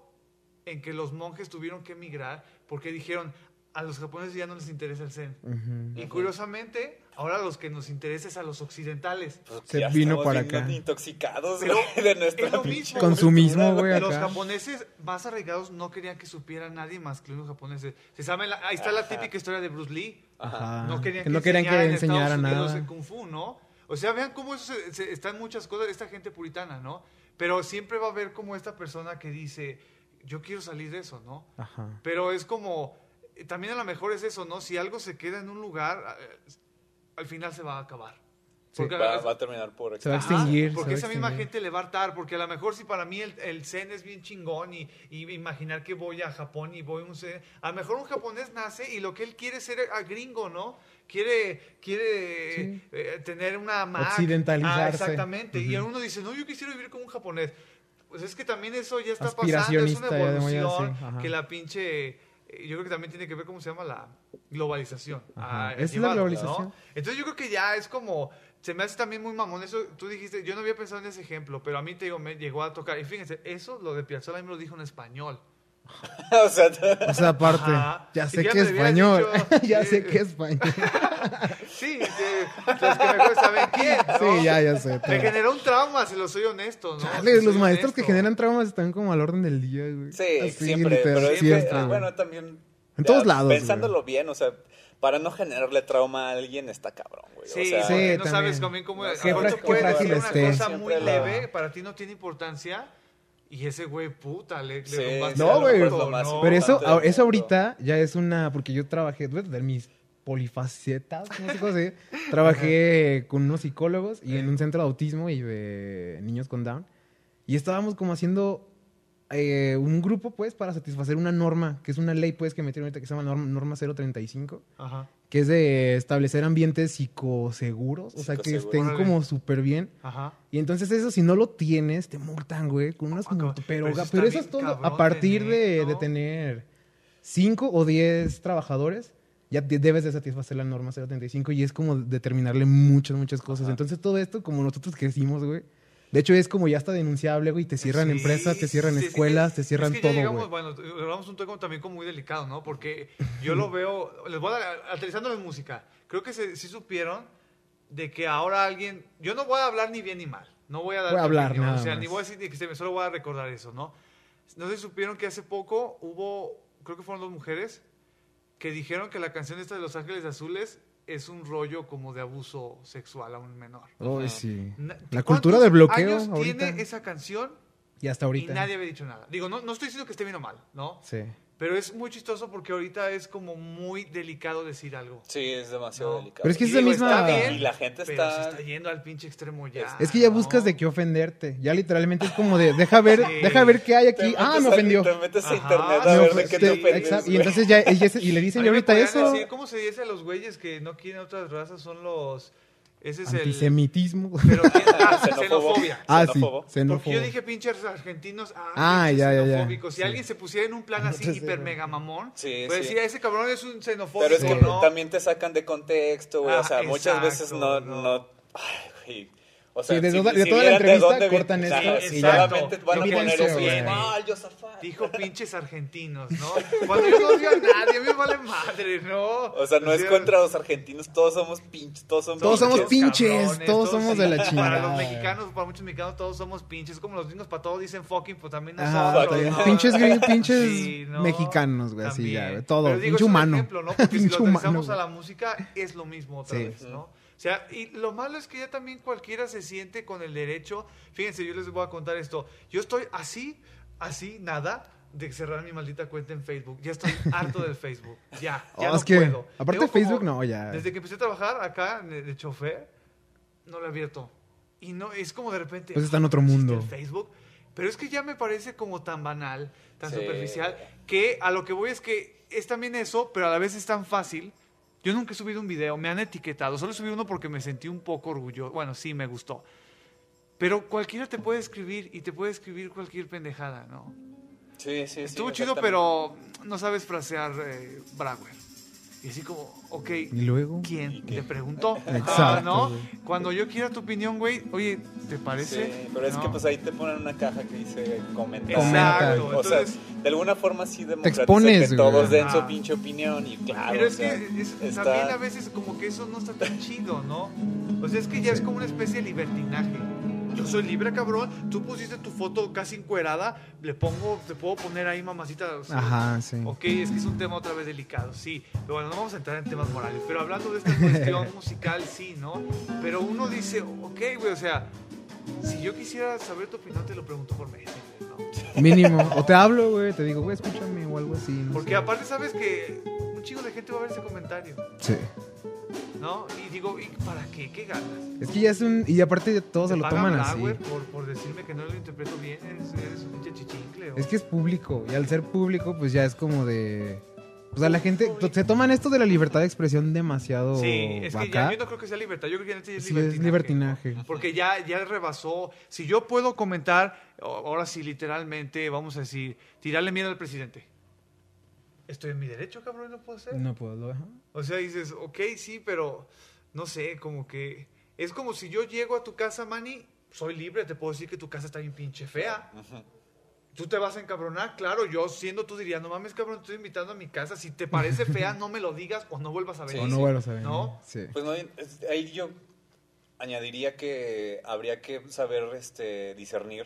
en que los monjes tuvieron que emigrar porque dijeron, a los japoneses ya no les interesa el Zen. Ujú. Y curiosamente, ahora los que nos interesa es a los occidentales. Pues Se ya vino para acá. Intoxicados Pero de nuestra es lo pinche mismo. Consumismo, güey, Los japoneses más arraigados no querían que supiera nadie más que los japoneses. Se sabe la- ahí está la típica historia de Bruce Lee. Ajá. No querían que que, no querían que enseñara en enseñara Estados Unidos nada. en Kung Fu, ¿no? O sea, vean cómo eso se- se- está en muchas cosas, esta gente puritana, ¿no? Pero siempre va a haber como esta persona que dice, yo quiero salir de eso, ¿no? Ajá. Pero es como, también a lo mejor es eso, ¿no? Si algo se queda en un lugar, eh, al final se va a acabar. Porque Va, va a terminar por Se va a Ajá, extinguir. se porque esa misma gente le va a hartar, porque a lo mejor si para mí el, el zen es bien chingón y, y imaginar que voy a Japón y voy a un zen, a lo mejor un japonés nace y lo que él quiere es ser a gringo, ¿no? Quiere, quiere Sí. eh, tener una Mac. Occidentalizarse. Ah, exactamente. Y Ujú. uno dice, no, yo quisiera vivir como un japonés. Pues es que también eso ya está pasando, es una evolución que la pinche... eh, Yo creo que también tiene que ver cómo se llama la globalización. Ajá. Ah, es la globalización. Entonces yo creo que ya es como, se me hace también muy mamón eso, tú dijiste, yo no había pensado en ese ejemplo, pero a mí te digo, me llegó a tocar, y fíjense, eso lo de Piazzolla a mí me lo dijo en español. [LAUGHS] o sea, aparte, ya sé ya que es español. [LAUGHS] ya sé que es español. [LAUGHS] [LAUGHS] Sí, que, los que mejor saben quién, ¿no? Sí, ya, ya sé. Me generó un trauma, si lo soy honesto, ¿no? Chale, Si los maestros que generan traumas están como al orden del día, güey. sí, Así, siempre. literal, Pero es siempre, ah, bueno, también. En ya, todos lados, Pensándolo bien, o sea, para no generarle trauma a alguien está cabrón, güey. Sí, o sea, sí, no también. sabes también cómo... Qué a lo mejor fra- tú puedes decir una esté. cosa muy Siempre la- leve, para ti no tiene importancia, y ese güey, puta, le, le Sí, rumbaste No, güey. ¿no? Pero eso, eso ahorita ya es una. Porque yo trabajé, de mis polifacetas, no sé cómo se. [LAUGHS] Trabajé con unos psicólogos y en un centro de autismo y de niños con Down. Y estábamos como haciendo eh, un grupo, pues, para satisfacer una norma, que es una ley, pues, que metieron ahorita que se llama norma, norma 035, Ajá, que es de establecer ambientes psicoseguros, o sea, que estén Órale. como súper bien. ajá. Y entonces eso, si no lo tienes, te multan, güey, con unas multas. Pero, Pero eso pero, eso es todo a partir de, tener, de ¿no? tener 5 o 10 trabajadores, ya debes de satisfacer la norma 035 y es como determinarle muchas, muchas cosas. Ajá. Entonces todo esto, como nosotros crecimos, güey, de hecho es como ya está denunciable, güey, te cierran Sí, empresas, te cierran sí, sí, escuelas, es- te cierran es que todo, llegamos, güey. bueno, hablamos un tema también como muy delicado, ¿no? Porque yo lo veo, les voy a aterrizando en música, creo que se, sí supieron de que ahora alguien, yo no voy a hablar ni bien ni mal, no voy a dar Voy a hablar opinión, nada o sea, más. ni voy a decir ni que se me, solo voy a recordar eso, ¿no? No sé si supieron que hace poco hubo, creo que fueron dos mujeres, que dijeron que la canción esta de Los Ángeles Azules es un rollo como de abuso sexual a un menor. Ay, Ajá. sí. La ¿cuántos cultura de bloqueo años ahorita. tiene esa canción Y hasta ahorita. y nadie había dicho nada. Digo, no, no estoy diciendo que esté bien o mal, ¿no? Sí. Pero es muy chistoso porque ahorita es como muy delicado decir algo. Sí, es demasiado No. delicado. Pero es que Y es la misma... está bien, Y la gente pero está- se está yendo al pinche extremo ya. Es que ya ¿no? buscas de qué ofenderte. Ya literalmente es como de, deja ver, Sí. deja ver qué hay Te aquí. Ah, metes me a- ofendió. Te metes a Ajá. internet a Me ver de qué te- te ofendes. exacto, Y entonces ya, y, ese- y le A dicen ahorita eso. decir, ¿Cómo se dice a los güeyes que no quieren otras razas? Son los... Ese es el... Antisemitismo. [LAUGHS] Pero, ah, [LAUGHS] Xenófobo. xenofobia. Ah, sí. Porque yo dije pinches argentinos, ah, Ah, pinches ya, ya, ya. xenofóbicos. Si Sí. alguien se pusiera en un plan [LAUGHS] así hiper mega mamón, Sí, pues sí. decía, ese cabrón es un xenofóbico, Pero es que ¿no? también te sacan de contexto, güey. Ah, o sea, muchas exacto, veces no, no. no. Ay, güey. O sea, Sí, de si- toda- si de toda la de entrevista vi- cortan Ajá, esto sí, y ya. solamente van a poner eso. el Josafat. Dijo pinches argentinos, ¿no? [LAUGHS] Cuando yo no odio a nadie, a mí me vale madre, ¿no? O sea, no es contra los argentinos, todos somos pinches, todos somos Todos somos pinches. pinches, cabrones, todos somos de la Para chingada. los mexicanos, para muchos mexicanos, todos somos pinches. Como los gringos, para todos dicen fucking, pues también Ajá, nosotros, bien. ¿no? Pinches gringos, pinches Sí, ¿no? mexicanos, güey, así ya, todo, digo, pinche humano. ejemplo, ¿no? Porque [LAUGHS] si lo a la música, es lo mismo otra Sí. vez, ¿no? O sea, y lo malo es que ya también cualquiera se siente con el derecho. Fíjense, yo les voy a contar esto. Yo estoy así, así, nada, de cerrar mi maldita cuenta en Facebook. Ya estoy [LAUGHS] harto del Facebook. Ya, ya Oh, no es que, puedo. aparte Tengo de Facebook, como- no, ya. Desde que empecé a trabajar acá de, de chofer, no lo he abierto. Y no, es como de repente. Pues está en "Ah, otro ¿no existe mundo". el Facebook. Pero es que ya me parece como tan banal, tan Sí. superficial, que a lo que voy es que es también eso, pero a la vez es tan fácil. Yo nunca he subido un video, me han etiquetado. Solo subí uno porque me sentí un poco orgulloso. Bueno, sí, me gustó. Pero cualquiera te puede escribir y te puede escribir cualquier pendejada, ¿no? Sí, sí, sí. Estuvo chido, pero no sabes frasear eh. Y así como, ok, Y luego. ¿quién te preguntó? [LAUGHS] Exacto, Ah, ¿no? güey. Cuando yo quiera tu opinión, güey, oye, ¿te parece? Sí, pero es ¿No? que pues ahí te ponen una caja que dice comentar. Comenta. Exacto, O sea, de alguna forma sí democratiza expones, que todos güey. den su Ajá. pinche opinión y claro, pero o es sea, que es- está- también a veces como que eso no está tan chido, ¿no? O sea, es que ya es como una especie de libertinaje. Yo soy libre, cabrón. Tú pusiste tu foto casi encuerada. Le pongo, te puedo poner ahí, mamacita. o sea, Ajá, sí. Ok, es que es un tema otra vez delicado, sí. Pero bueno, no vamos a entrar en temas morales. Pero hablando de esta [LAUGHS] cuestión musical, sí, ¿no? Pero uno dice, ok, güey, o sea, si yo quisiera saber tu opinión, te lo pregunto por Messenger, ¿no? [LAUGHS] Mínimo. O te hablo, güey, te digo, güey, escúchame o algo así. no Porque sé. aparte sabes que un chingo de gente va a ver ese comentario, Sí. ¿No? Y digo, ¿y para qué? ¿Qué ganas? Es que ya es un. Y aparte todos se ¿Te lo toman así. Por, por decirme que no lo interpreto bien? ¿Eres, eres un pinche chichincle? o- Es que es público. Y al ser público, pues ya es como de. O sea, la gente. Se toman esto de la libertad de expresión demasiado. Sí, es que ya, yo no creo que sea libertad, yo creo que este es Sí, libertinaje. es libertinaje. Porque ya, ya rebasó. Si yo puedo comentar, ahora sí, literalmente, vamos a decir, tirarle miedo al presidente. Estoy en mi derecho, cabrón, no puedo hacer. No puedo. ajá. O sea, dices, ok, sí, pero no sé, como que. Es como si yo llego a tu casa, Manny, soy libre, te puedo decir que tu casa está bien pinche fea. Tú te vas a encabronar, claro, yo siendo tú diría, no mames, cabrón, te estoy invitando a mi casa. Si te parece fea, [LAUGHS] no me lo digas o no vuelvas a Sí, venir. O no vuelvo a saber. ¿No? Sí. Pues no, ahí yo añadiría que habría que saber este discernir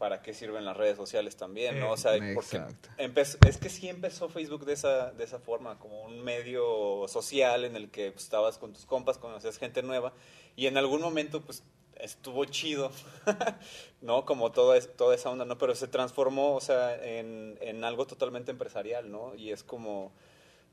para qué sirven las redes sociales también, ¿no? O sea, porque Exacto. empezó- es que sí empezó Facebook de esa, de esa forma, como un medio social en el que pues, estabas con tus compas, conocías gente nueva y en algún momento pues estuvo chido, [LAUGHS] ¿no? Como toda, es- toda esa onda, ¿no? Pero se transformó, o sea, en, en algo totalmente empresarial, ¿no? Y es como...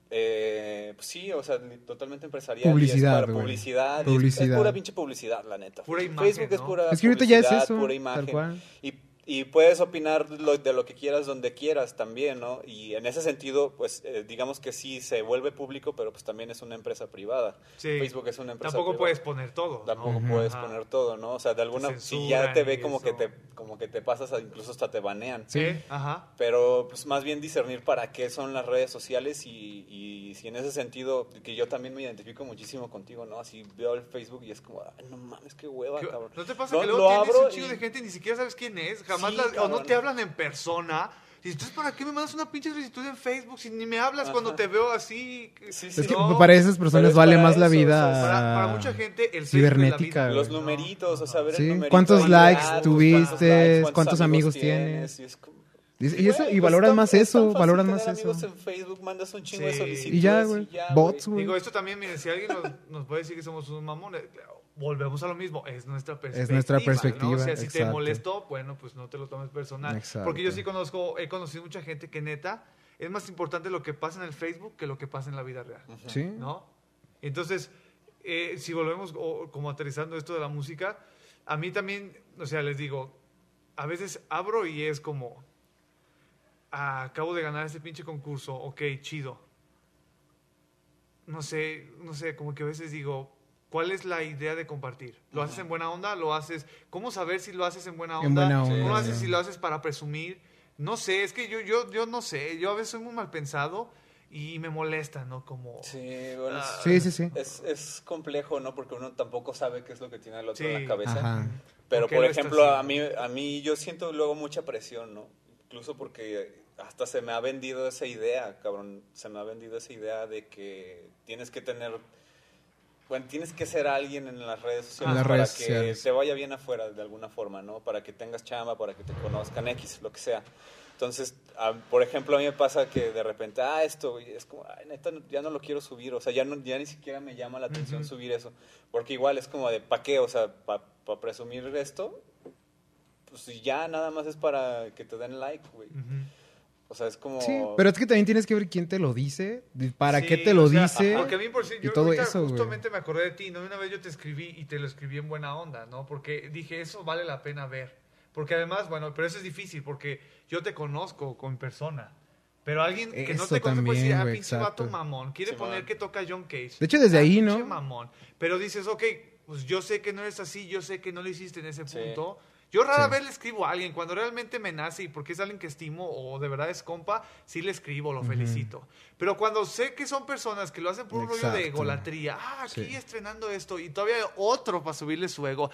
eh, pues sí, o sea, totalmente empresarial. y Publicidad, es para güey. publicidad. y es- Es, Publicidad. pura pinche publicidad, la neta. Pura imagen, Facebook es pura Es que ahorita ya es publicidad, eso, pura tal imagen. cual. Y, y puedes opinar lo- de lo que quieras donde quieras también, ¿no? Y en ese sentido, pues eh, digamos que sí se vuelve público, pero pues también es una empresa privada. Sí. Facebook es una empresa Tampoco privada. puedes poner todo. ¿no? Tampoco puedes Ajá. poner todo, ¿no? O sea, de alguna si ya te ve como que te como que te pasas, a- incluso hasta te banean. Sí. Ajá. Pero pues más bien discernir para qué son las redes sociales y, y si en ese sentido, que yo también me identifico muchísimo contigo, ¿no? Así veo el Facebook y es como, ay, no mames, qué hueva, ¿Qué- cabrón. ¿No te pasa Lo- que luego lo tienes abro un chingo y- de gente y ni siquiera sabes quién es? Jamás Sí, la- o no te hablan en persona. Y entonces, ¿para qué me mandas una pinche solicitud en Facebook si ni me hablas Ajá. cuando te veo así? Sí, sí, Es que no. para esas personas es vale para más la eso, o vida. sea, Para, para mucha gente, el cibernética, la vida. Los numeritos, o sea, ver Sí, el numerito ¿cuántos likes ah, tuviste? likes, ¿Cuántos amigos tienes? Y, es como- Y, y eso, y pues, valoran más es eso, valoran más amigos eso. en Facebook, mandas un chingo de Sí. solicitudes Y ya, güey. Bots, güey. Digo, esto también, miren, si alguien nos, nos puede decir que somos unos mamones, volvemos a lo mismo, es nuestra perspectiva. nuestra ¿no? perspectiva, O sea, si te molestó, bueno, pues no te lo tomes personal. Exacto. Porque yo sí conozco, he conocido mucha gente que neta es más importante lo que pasa en el Facebook que lo que pasa en la vida real. Sí. ¿no? Entonces, eh, si volvemos o- como aterrizando esto de la música, a mí también, o sea, les digo, a veces abro y es como, ah, acabo de ganar este pinche concurso, ok, chido. No sé, no sé, como que a veces digo, ¿cuál es la idea de compartir? ¿Lo haces en buena onda? ¿Lo haces? ¿Cómo saber si lo haces en buena onda? En buena Sí. onda. ¿Cómo lo haces si lo haces para presumir? No sé, es que yo, yo, yo no sé, yo a veces soy muy mal pensado y me molesta, ¿no? Como... Sí, bueno, es- Ah, Sí, sí, sí. es, es complejo, ¿no? Porque uno tampoco sabe qué es lo que tiene el otro Sí. en la cabeza. Ajá. Pero, ¿Por ejemplo, a mí, a mí yo siento luego mucha presión, ¿no? Incluso porque hasta se me ha vendido esa idea, cabrón. Se me ha vendido esa idea de que tienes que tener... Bueno, tienes que ser alguien en las redes sociales las para redes que sociales. te vaya bien afuera de alguna forma, ¿no? Para que tengas chamba, para que te conozcan X, lo que sea. Entonces, a- por ejemplo, a mí me pasa que de repente, ah, esto, es como, ay, neta, ya no lo quiero subir, o sea, ya, no, ya ni siquiera me llama la atención subir eso, porque igual es como de, ¿pa' qué? O sea, ¿para presumir esto? Pues ya nada más es para que te den like, güey. O sea, es como... Sí, pero es que también tienes que ver quién te lo dice, para Sí, qué te lo o sea, dice. Porque a mí, por si, y yo todo eso, güey. justamente me acordé de ti, ¿no? Una vez yo te escribí y te lo escribí en buena onda, ¿no? Porque dije, eso vale la pena ver. Porque además, bueno, pero eso es difícil porque yo te conozco con persona. Pero alguien que no Eso te conoce puede decir, ah, güey, pinche vato mamón. Quiere Simón. poner que toca John Cage. De hecho, desde Ah, ahí, pinche ¿no? mamón. Pero dices, ok, pues yo sé que no eres así, yo sé que no lo hiciste en ese Sí. punto. Yo rara Sí. vez le escribo a alguien, cuando realmente me nace y porque es alguien que estimo o de verdad es compa, sí le escribo, lo felicito. Pero cuando sé que son personas que lo hacen por un rollo de egolatría, ah, aquí Sí. estrenando esto, y todavía hay otro para subirle su ego,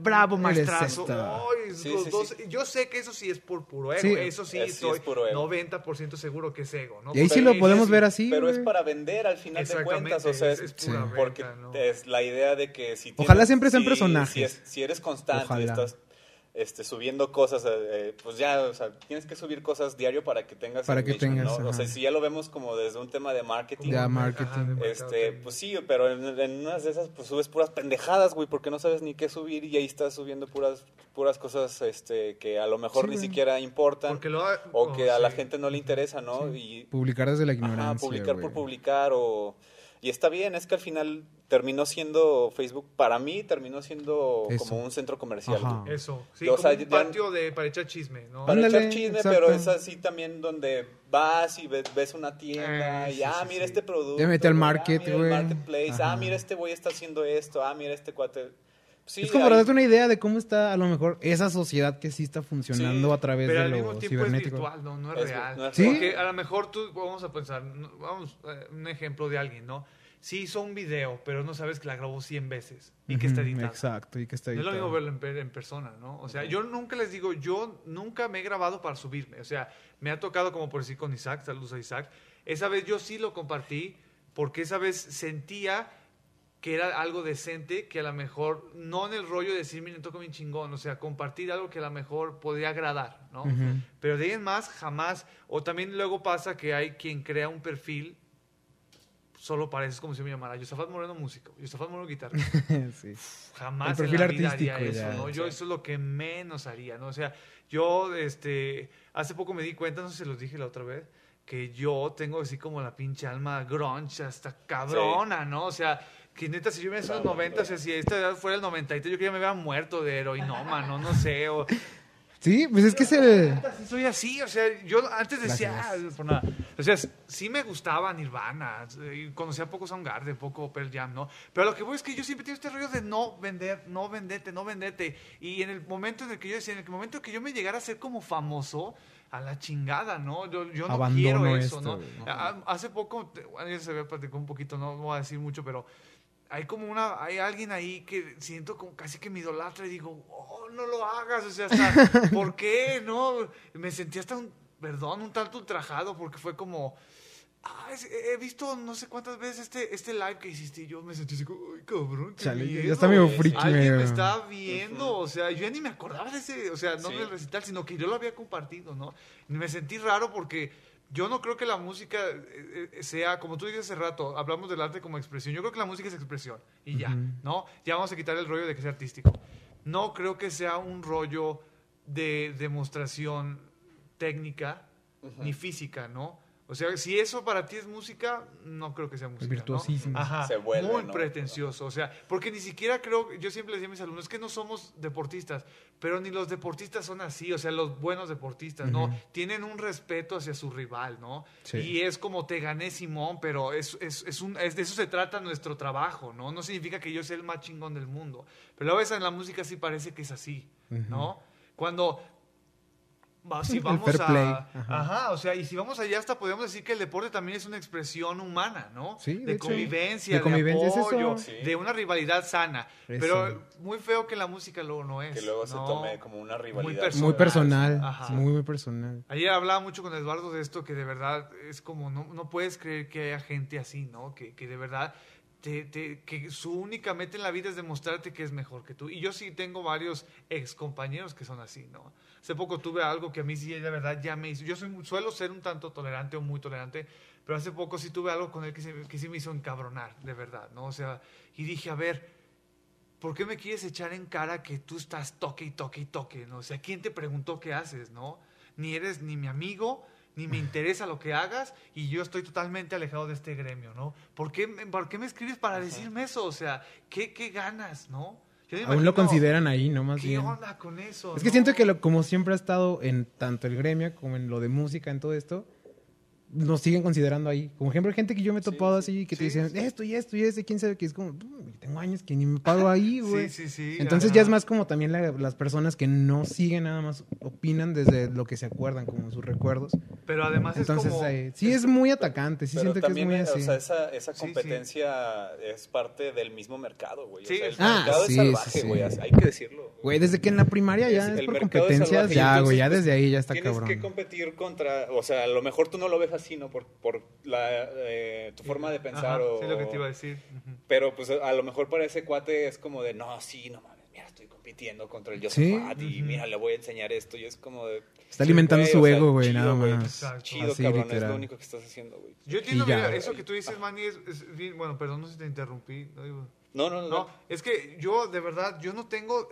bravo maestrazo. Ay, Sí, los sí, dos- sí. Yo sé que eso sí es por puro ego, Sí. eso sí, Es- estoy es puro ego. 90% seguro que es ego. ¿no? Y ahí sí Porque lo podemos es- ver así. Pero es para vender al final de cuentas, o sea, es- es pura Sí. porque venta, ¿no? es la idea de que si Ojalá tienes- siempre sean si- personajes. Si, es- si eres constante Ojalá. estás este, subiendo cosas, eh, eh, pues ya, o sea, tienes que subir cosas diario para que tengas Para que tengas, ¿no? O sea, si ya lo vemos como desde un tema de marketing, Ya, marketing. este, pues sí, pero en, en unas de esas pues subes puras pendejadas, güey, porque no sabes ni qué subir y ahí estás subiendo puras puras cosas este que a lo mejor Sí, ni güey. siquiera importan Porque lo ha- o que a la gente no le interesa, ¿no? Y Publicar desde la Ajá, ignorancia. publicar güey. por publicar o... Y está bien, es que al final terminó siendo Facebook, para mí terminó siendo Eso. como un centro comercial. Ajá. Eso, sí, O como sea, un patio de, para echar chisme, ¿no? Para Ándale, echar chisme, exacto. pero es así también donde vas y ves, ves una tienda Eh, y, sí, ah, sí, mira sí. este producto. Ya mete al güey, market, ah, mira el güey. marketplace, Ajá. ah, mira este güey está haciendo esto, ah, mira este cuate. Sí, es como para darte una idea de cómo está a lo mejor esa sociedad que sí está funcionando Sí, a través Pero de al lo mismo tiempo es cibernético. virtual, no, no es, Es- real. no es Sí. real. Porque a lo mejor tú, vamos a pensar, vamos, eh, un ejemplo de alguien, ¿no? Sí hizo un video, pero no sabes que la grabó 100 veces y que está editada. Exacto, y que está No es lo mismo verlo en, per- en persona, ¿no? O sea, yo nunca les digo, yo nunca me he grabado para subirme. O sea, me ha tocado como por decir con Isaac, saludos a Isaac. Esa vez yo sí lo compartí porque esa vez sentía que era algo decente, que a lo mejor, no en el rollo de decir, miren, toco bien chingón, o sea, compartir algo que a lo mejor podría agradar, ¿no? Pero de ahí en más, jamás, o también luego pasa que hay quien crea un perfil solo para eso, es como si me llamara Yosafat Moreno músico, Yosafat Moreno guitarra. [LAUGHS] sí. Jamás El perfil en la vida haría eso, ya, ¿no? Yo sí. eso es lo que menos haría, ¿no? O sea, yo, este, hace poco me di cuenta, no sé si se los dije la otra vez, que yo tengo así como la pinche alma grunge hasta cabrona, ¿no? O sea, que neta, si yo me en los 90, o sea, si esta edad fuera el 93, yo que ya me hubiera muerto de heroinoma, ¿no? No sé, o... Sí, pues es que es el... Sí soy así, o sea, yo antes decía, Gracias. ah, por nada. o sea, sí me gustaba Nirvana, y conocía poco Soundgarden, poco Pearl Jam, ¿no? Pero lo que voy es que yo siempre tengo este rollo de no vender, no venderte, no venderte. Y en el momento en el que yo decía, en el momento en que yo me llegara a ser como famoso, a la chingada, ¿no? Yo, yo no Abandono quiero eso, esto, ¿no? güey. A- Hace poco, bueno, ya se había platicado un poquito, no voy a decir mucho, pero hay como una, hay alguien ahí que siento como casi que me idolatra y digo, oh, no lo hagas, o sea, hasta, [LAUGHS] ¿por qué? No, me sentí hasta un, perdón, un tanto ultrajado porque fue como, ah, es- he visto no sé cuántas veces este, este live que hiciste y yo me sentí así como, ay, cabrón, qué Chale, ya miedo". está medio friki. Alguien me está viendo, o sea, yo ya ni me acordaba de ese, o sea, no Sí. del recital, sino que yo lo había compartido, ¿no? Y me sentí raro porque yo no creo que la música eh, eh, sea, como tú dices hace rato, hablamos del arte como expresión, yo creo que la música es expresión y ya. ¿no? Ya vamos a quitar el rollo de que sea artístico. No creo que sea un rollo de demostración técnica ni física, ¿no? O sea, si eso para ti es música, no creo que sea música. ¿no? virtuosísimo. Ajá, Se vuelve, muy ¿no? pretencioso. O sea, porque ni siquiera creo, yo siempre les digo a mis alumnos, es que no somos deportistas, pero ni los deportistas son así, o sea, los buenos deportistas, ¿no? Tienen un respeto hacia su rival, ¿no? Sí. Y es como te gané Simón, pero es, es, es un, es de eso se trata nuestro trabajo, ¿no? No significa que yo sea el más chingón del mundo. Pero a veces en la música sí parece que es así, ¿no? Cuando si El vamos fair a play, ajá. ajá. o sea, y si vamos allá hasta podemos decir que el deporte también es una expresión humana, ¿no? Sí, de de, hecho. convivencia, De de, convivencia es eso. apoyo, Sí. de una rivalidad sana. Eso. Pero muy feo que la música luego no es. Que luego se tome como una rivalidad. personal. Muy personal. Ajá. Muy, muy personal. Ayer hablaba mucho con Eduardo de esto, que de verdad es como, no, no puedes creer que haya gente así, ¿no? Que, que de verdad, te, te- que su única meta en la vida es demostrarte que es mejor que tú. Y yo sí tengo varios ex compañeros que son así, ¿no? Hace poco tuve algo que a mí sí, de verdad, ya me hizo. Yo soy, suelo ser un tanto tolerante o muy tolerante, pero hace poco sí tuve algo con él que, se- que sí me hizo encabronar, de verdad, ¿no? O sea, y dije, a ver, ¿por qué me quieres echar en cara que tú estás toque y toque y toque? ¿no? O sea, ¿quién te preguntó qué haces? ¿no? Ni eres ni mi amigo, ni me [LAUGHS] interesa lo que hagas, y yo estoy totalmente alejado de este gremio, ¿no? ¿Por qué, me- por qué me escribes para decirme eso? O sea, ¿qué, qué ganas, no? Aún lo consideran ahí, ¿no? Más ¿Qué bien. onda con eso? Es que no? siento que lo- como siempre ha estado en tanto el gremio como en lo de música, en todo esto, nos siguen considerando ahí. Como ejemplo, hay gente que yo me he topado sí, así, que te dicen sí. esto y esto y esto, y quién sabe que es como, "Mm, tengo años que ni me paro [LAUGHS] ahí, güey. Sí, sí, sí. Entonces ajá. ya es más como también la- las personas que no siguen nada más, opinan desde lo que se acuerdan, como sus recuerdos. Pero además Entonces, es como... eh, sí es muy atacante, sí Pero siento que es también, muy eh, así. o sea, esa, esa Sí, sí. competencia es parte del mismo mercado, güey. Sí, o sea, el es- Ah, mercado sí, es salvaje, sí, sí. güey. Hay que decirlo. Güey, desde que en la primaria ya Es- es, el por competencias, salvaje ya, güey, ya pues, desde ahí ya está Tienes cabrón. que competir contra, o sea, a lo mejor tú no lo ves así, ¿no? Por, por la, eh, tu forma de pensar Ajá, o... Sí, lo que te iba a decir. Pero pues a lo mejor para ese cuate es como de, no, sí, no mames, mira, estoy compitiendo contra el Sí. Josephat y Ujú. mira, le voy a enseñar esto y es como de... Está alimentando güey, su o sea, ego, güey, nada más. Chido, Así, cabrón, es literal. lo único que estás haciendo, güey. Yo entiendo, ya. mira, eso que tú dices, Manny, es, es bien- bueno, perdón, no si te interrumpí. no digo- No, no, no. No, es que yo, de verdad, yo no tengo...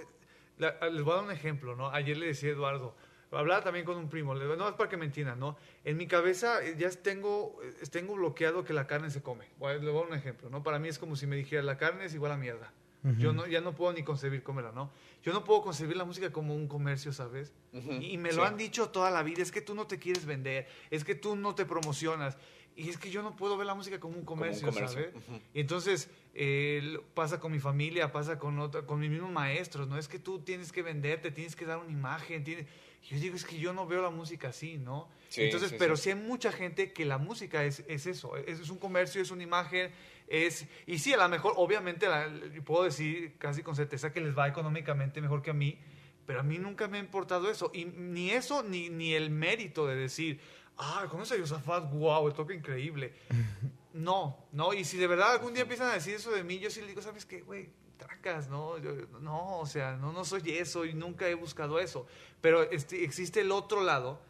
la- les voy a dar un ejemplo, ¿no? Ayer le decía a Eduardo, hablaba también con un primo, le digo, no, es para que me entiendan, ¿no? En mi cabeza eh, ya tengo, eh, tengo bloqueado que la carne se come. Voy a- Le voy a dar un ejemplo, ¿no? Para mí es como si me dijera, la carne es igual a mierda. Yo no, ya no puedo ni concebir comerla, ¿no? Yo no puedo concebir la música como un comercio, ¿sabes? Ujú, y, y me sí. lo han dicho toda la vida, es que tú no te quieres vender, es que tú no te promocionas. Y es que yo no puedo ver la música como un Como un comercio, comercio, ¿sabes? ujú. Y entonces eh, pasa con mi familia, pasa con, otra, con mis mismos maestros, ¿no? Es que tú tienes que venderte, tienes que dar una imagen. Tienes... Yo digo, es que yo no veo la música así, ¿no? Sí, entonces, sí, pero sí. sí. hay mucha gente que la música es, es eso, es, es un comercio, es una imagen, es... Y sí, a lo mejor, obviamente, la- puedo decir casi con certeza que les va económicamente mejor que a mí, pero a mí nunca me ha importado eso. Y ni eso, ni, ni el mérito de decir, ah, ¿conoces a Yosafat? Wow, el toque increíble. [LAUGHS] No, no, y si de verdad algún día empiezan a decir eso de mí, yo sí les digo, ¿sabes qué, güey? Trancas, ¿no? Yo- no, o sea, no, no soy eso y nunca he buscado eso. Pero este, existe el otro lado.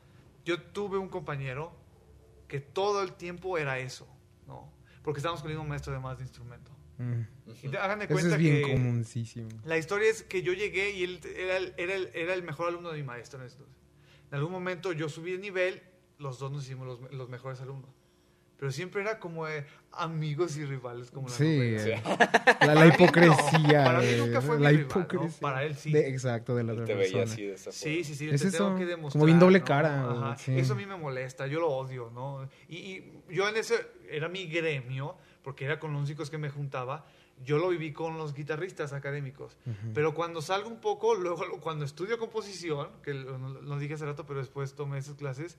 Yo tuve un compañero que todo el tiempo era eso, ¿no? Porque estábamos con el mismo maestro de más de instrumento. Mm. Y te- hagan de Eso cuenta es bien que la historia es que yo llegué y él era el, era el- era el mejor alumno de mi maestro en algún momento yo subí de nivel, los dos nos hicimos los, los mejores alumnos. Pero siempre era como eh, amigos y rivales, como la Sí, novela. eh, la, la mí no, hipocresía. para mí nunca fue mi la rival, ¿no? hipocresía. Para él sí. De- exacto, de la otra te veía persona. así de esa Sí, sí, sí, Es te eso, tengo que como demostrar. bien doble ¿no? cara, Ajá, sí. Eso a mí me molesta, yo lo odio, ¿no? Y, y yo en ese, era mi gremio, porque era con los músicos que me juntaba, yo lo viví con los guitarristas académicos. Pero cuando salgo un poco, luego cuando estudio composición, que lo, lo dije hace rato, pero después tomé esas clases,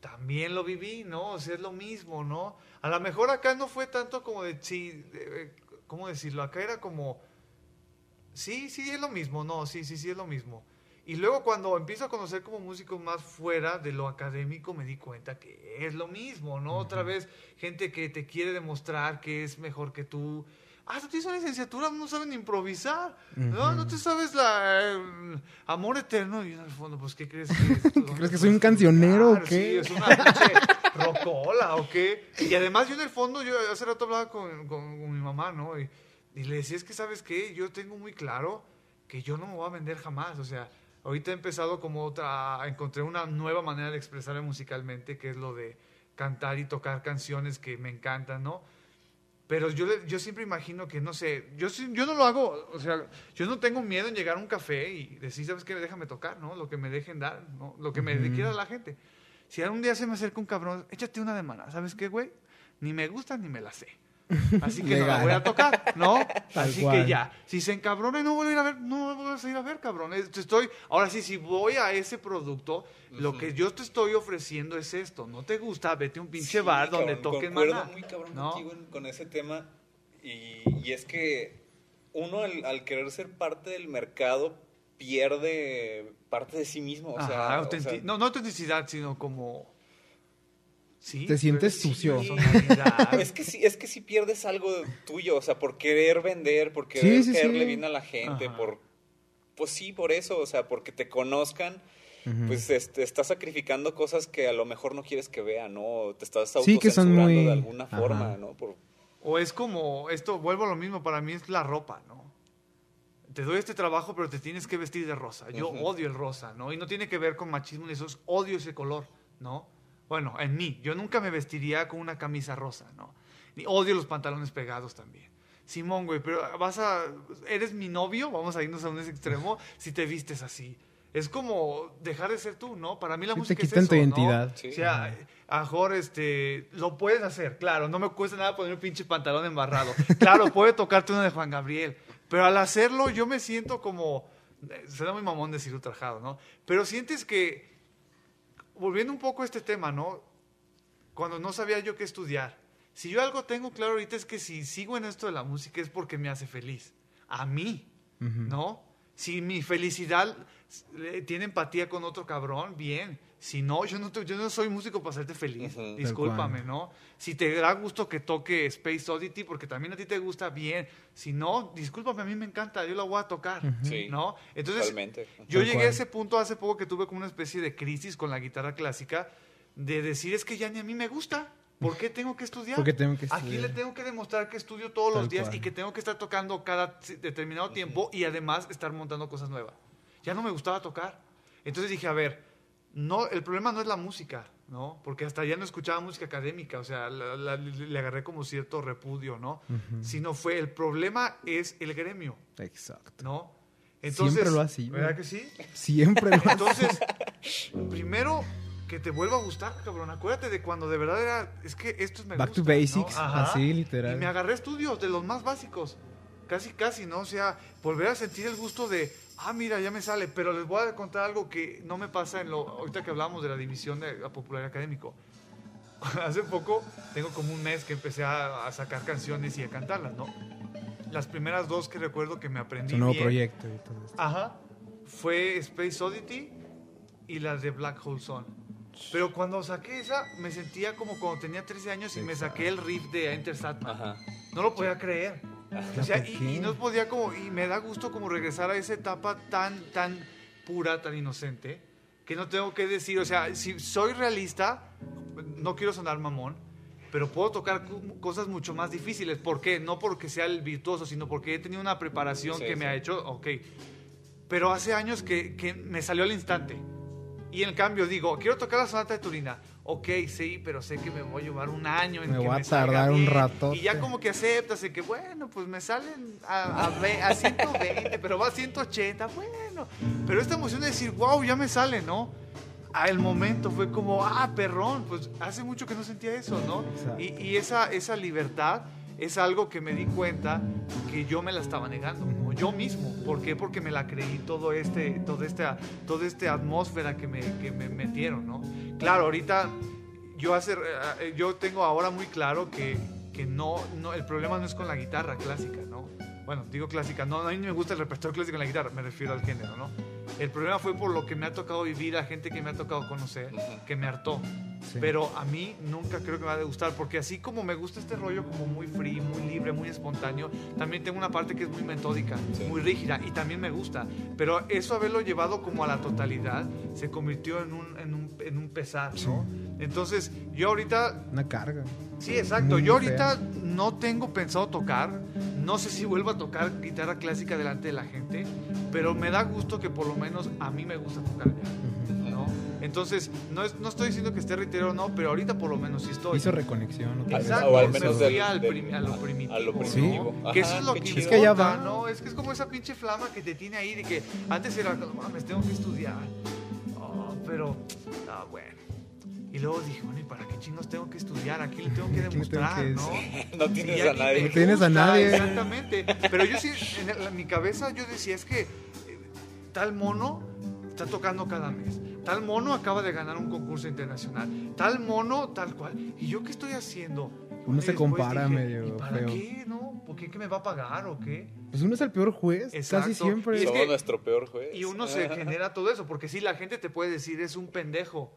también lo viví, ¿no? O sea, es lo mismo, ¿no? A lo mejor acá no fue tanto como de, sí, de- eh, ¿cómo decirlo? Acá era como, sí, sí, es lo mismo, no, sí, sí, sí, es lo mismo. Y luego cuando empiezo a conocer como músicos más fuera de lo académico, me di cuenta que es lo mismo, ¿no? Otra vez, gente que te quiere demostrar que es mejor que tú. Ah, tú tienes una licenciatura, no saben improvisar, ¿no? No te sabes la eh, amor eterno. Y en el fondo, pues, ¿qué crees que es? [LAUGHS] ¿Qué crees que soy un cancionero o qué? Sí, es una pinche rocola o qué. Y además yo en el fondo, yo hace rato hablaba con, con- con mi mamá, ¿no? Y, y le decía, es que, ¿sabes qué? Yo tengo muy claro que yo no me voy a vender jamás, o sea... Ahorita he empezado como otra, encontré una nueva manera de expresarme musicalmente, que es lo de cantar y tocar canciones que me encantan, ¿no? Pero yo, yo siempre imagino que, no sé, yo, yo no lo hago, o sea, yo no tengo miedo en llegar a un café y decir, ¿sabes qué? Déjame tocar, ¿no? Lo que me dejen dar, ¿no? Lo que me quiera la gente. Si algún día se me acerca un cabrón, échate una de maná, ¿sabes qué, güey? Ni me gusta ni me la sé. Así que no la Legal. voy a tocar, ¿no? Tal Así cual. que ya. Si se encabrona y no vuelvo a ir a ver, no vuelvo a ir a ver, cabrón. Es- Estoy, ahora sí, si voy a ese producto, lo que yo te estoy ofreciendo es esto. No te gusta, vete a un pinche Sí, bar donde toquen maná. muy cabrón ¿no? contigo en- con ese tema. Y, y es que uno al, al querer ser parte del mercado pierde parte de sí mismo. O Ajá, sea, o autenti- sea, no, no autenticidad, sino como... Sí, Te sientes sucio. es que sí, es que si pierdes algo tuyo, o sea, por querer vender, por querer sí, caerle sí. bien a la gente, Ajá. por pues sí, por eso, o sea, porque te conozcan, pues este, estás sacrificando cosas que a lo mejor no quieres que vean, ¿no? Te estás Sí, que son autocensurando muy- de alguna Ajá. forma, ¿no? Por, O es como, esto, vuelvo a lo mismo, para mí es la ropa, ¿no? Te doy este trabajo, pero te tienes que vestir de rosa. Yo odio el rosa, ¿no? Y no tiene que ver con machismo ni eso, es odio ese color, ¿no? Bueno, en mí, yo nunca me vestiría con una camisa rosa, ¿no? Ni odio los pantalones pegados también. Simón, güey, pero vas a, eres mi novio, vamos a irnos a un extremo, si te vistes así. Es como dejar de ser tú, ¿no? Para mí la Sí, te música es quitan eso, tu ¿no? identidad. Sí. O sea, a lo mejor este, lo puedes hacer, claro, no me cuesta nada poner un pinche pantalón embarrado. Claro, [LAUGHS] puede tocarte uno de Juan Gabriel, pero al hacerlo yo me siento como, eh, será muy mamón decir ultrajado, ¿no? Pero sientes que, volviendo un poco a este tema, ¿no? Cuando no sabía yo qué estudiar, si yo algo tengo claro ahorita es que si sigo en esto de la música es porque me hace feliz, a mí. ¿no? Si mi felicidad eh, tiene empatía con otro cabrón, bien. Si no, yo no, te- yo no soy músico para hacerte feliz. Discúlpame. ¿no? Si te da gusto que toque Space Oddity, porque también a ti te gusta, bien. Si no, discúlpame, a mí me encanta, yo la voy a tocar, Sí, ¿no? Entonces, totalmente. yo Tal llegué cual. a ese punto hace poco que tuve como una especie de crisis con la guitarra clásica, de decir, es que ya ni a mí me gusta. ¿Por qué tengo que estudiar? ¿Por qué tengo que Aquí le estudiar? tengo que demostrar que estudio todos los días cual. y que tengo que estar tocando cada determinado tiempo y además estar montando cosas nuevas. Ya no me gustaba tocar. Entonces dije, a ver, no, el problema no es la música, ¿no? Porque hasta ya no escuchaba música académica, o sea, la- la- le agarré como cierto repudio, ¿no? Sino fue, el problema es el gremio, Exacto. ¿no? Siempre lo ha sido. ¿Verdad que sí? Siempre lo. Entonces, primero que te vuelva a gustar, cabrón. Acuérdate de cuando de verdad era, es que esto me Back gusta. to basics, así, literal. Y me agarré estudios de los más básicos. Casi, casi, ¿no? O sea, volver a sentir el gusto de, ah, mira, ya me sale. Pero les voy a contar algo que no me pasa en lo. Ahorita que hablamos de la división de la popularidad académico. [LAUGHS] Hace poco, tengo como un mes que empecé a, a sacar canciones y a cantarlas, ¿no? Las primeras dos que recuerdo que me aprendí. Su nuevo bien, proyecto y todo esto. Ajá. Fue Space Oddity y la de Black Hole Sun. Pero cuando saqué esa, me sentía como cuando tenía 13 años y me saqué el riff de Enter Sandman. Ajá. No lo podía creer. O sea, ¿por y, y no podía como, y me da gusto como regresar a esa etapa tan, tan pura, tan inocente, que no tengo que decir, o sea, si soy realista, no quiero sonar mamón, pero puedo tocar cosas mucho más difíciles. ¿Por qué? No porque sea el virtuoso, sino porque he tenido una preparación Sí, que me sí. ha hecho, ok. Pero hace años que, que me salió al instante. Y en cambio digo, quiero tocar la sonata de Turina. Ok, sí, pero sé que me voy a llevar un año en Me que voy a me tardar un ratote. Y ya como que aceptas de que, bueno, pues me salen a, a, a [LAUGHS] 120, pero va a 180, bueno. Pero esta emoción de decir, wow, ya me sale, ¿no? Al momento fue como, ah, perrón, pues hace mucho que no sentía eso, ¿no? Y, y esa, esa libertad es algo que me di cuenta que yo me la estaba negando, ¿no? yo mismo. ¿Por qué? Porque me la creí todo este, todo esta, toda esta atmósfera que me, que me metieron, ¿no? Claro, ahorita yo, hace, eh, yo tengo ahora muy claro que, que no, no, el problema no es con la guitarra clásica, ¿no? Bueno, digo clásica, no, a mí no me gusta el repertorio clásico en la guitarra, me refiero al género, ¿no? El problema fue por lo que me ha tocado vivir, a gente que me ha tocado conocer, que me hartó, Sí. Pero a mí nunca creo que me va a gustar, porque así como me gusta este rollo como muy free, muy libre, muy espontáneo, también tengo una parte que es muy metódica, Sí. muy rígida, y también me gusta. Pero eso haberlo llevado como a la totalidad, se convirtió en un, en un, en un pesar, ¿no? Entonces, yo ahorita Una carga. Sí, exacto. Muy Yo ahorita fea. no tengo pensado tocar. No sé si vuelvo a tocar guitarra clásica delante de la gente, pero me da gusto que por lo menos a mí me gusta tocar ya, ¿no? Entonces, no, es- no estoy diciendo que esté reitero o no, pero ahorita por lo menos sí estoy. Hizo reconexión. vez. Exacto, O al me menos fui del- al del- a lo primitivo. a lo ¿no? primitivo. Que Ajá, eso es lo que chido. Es que ya importa, va. ¿no? Es que es como esa pinche flama que te tiene ahí de que antes era, no mames, tengo que estudiar. Pero, ah, bueno. Y luego dije, bueno, ¿y para qué chingos tengo que estudiar? Aquí le tengo [LAUGHS] que tengo demostrar, que ¿no? [LAUGHS] No tienes Sí, a nadie. No tienes a nadie. Exactamente. Pero yo sí, en, el- en mi cabeza yo decía, es que eh, tal mono está tocando cada mes. Tal mono acaba de ganar un concurso internacional. Tal mono, tal cual. ¿Y yo qué estoy haciendo? Uno se compara dije, medio ¿Y para feo. qué? ¿No? ¿Por qué? ¿Que me va a pagar o qué? Pues uno es el peor juez, Exacto. casi siempre. Y es que- nuestro peor juez. Y uno se genera todo eso, porque sí, la gente te puede decir, es un pendejo.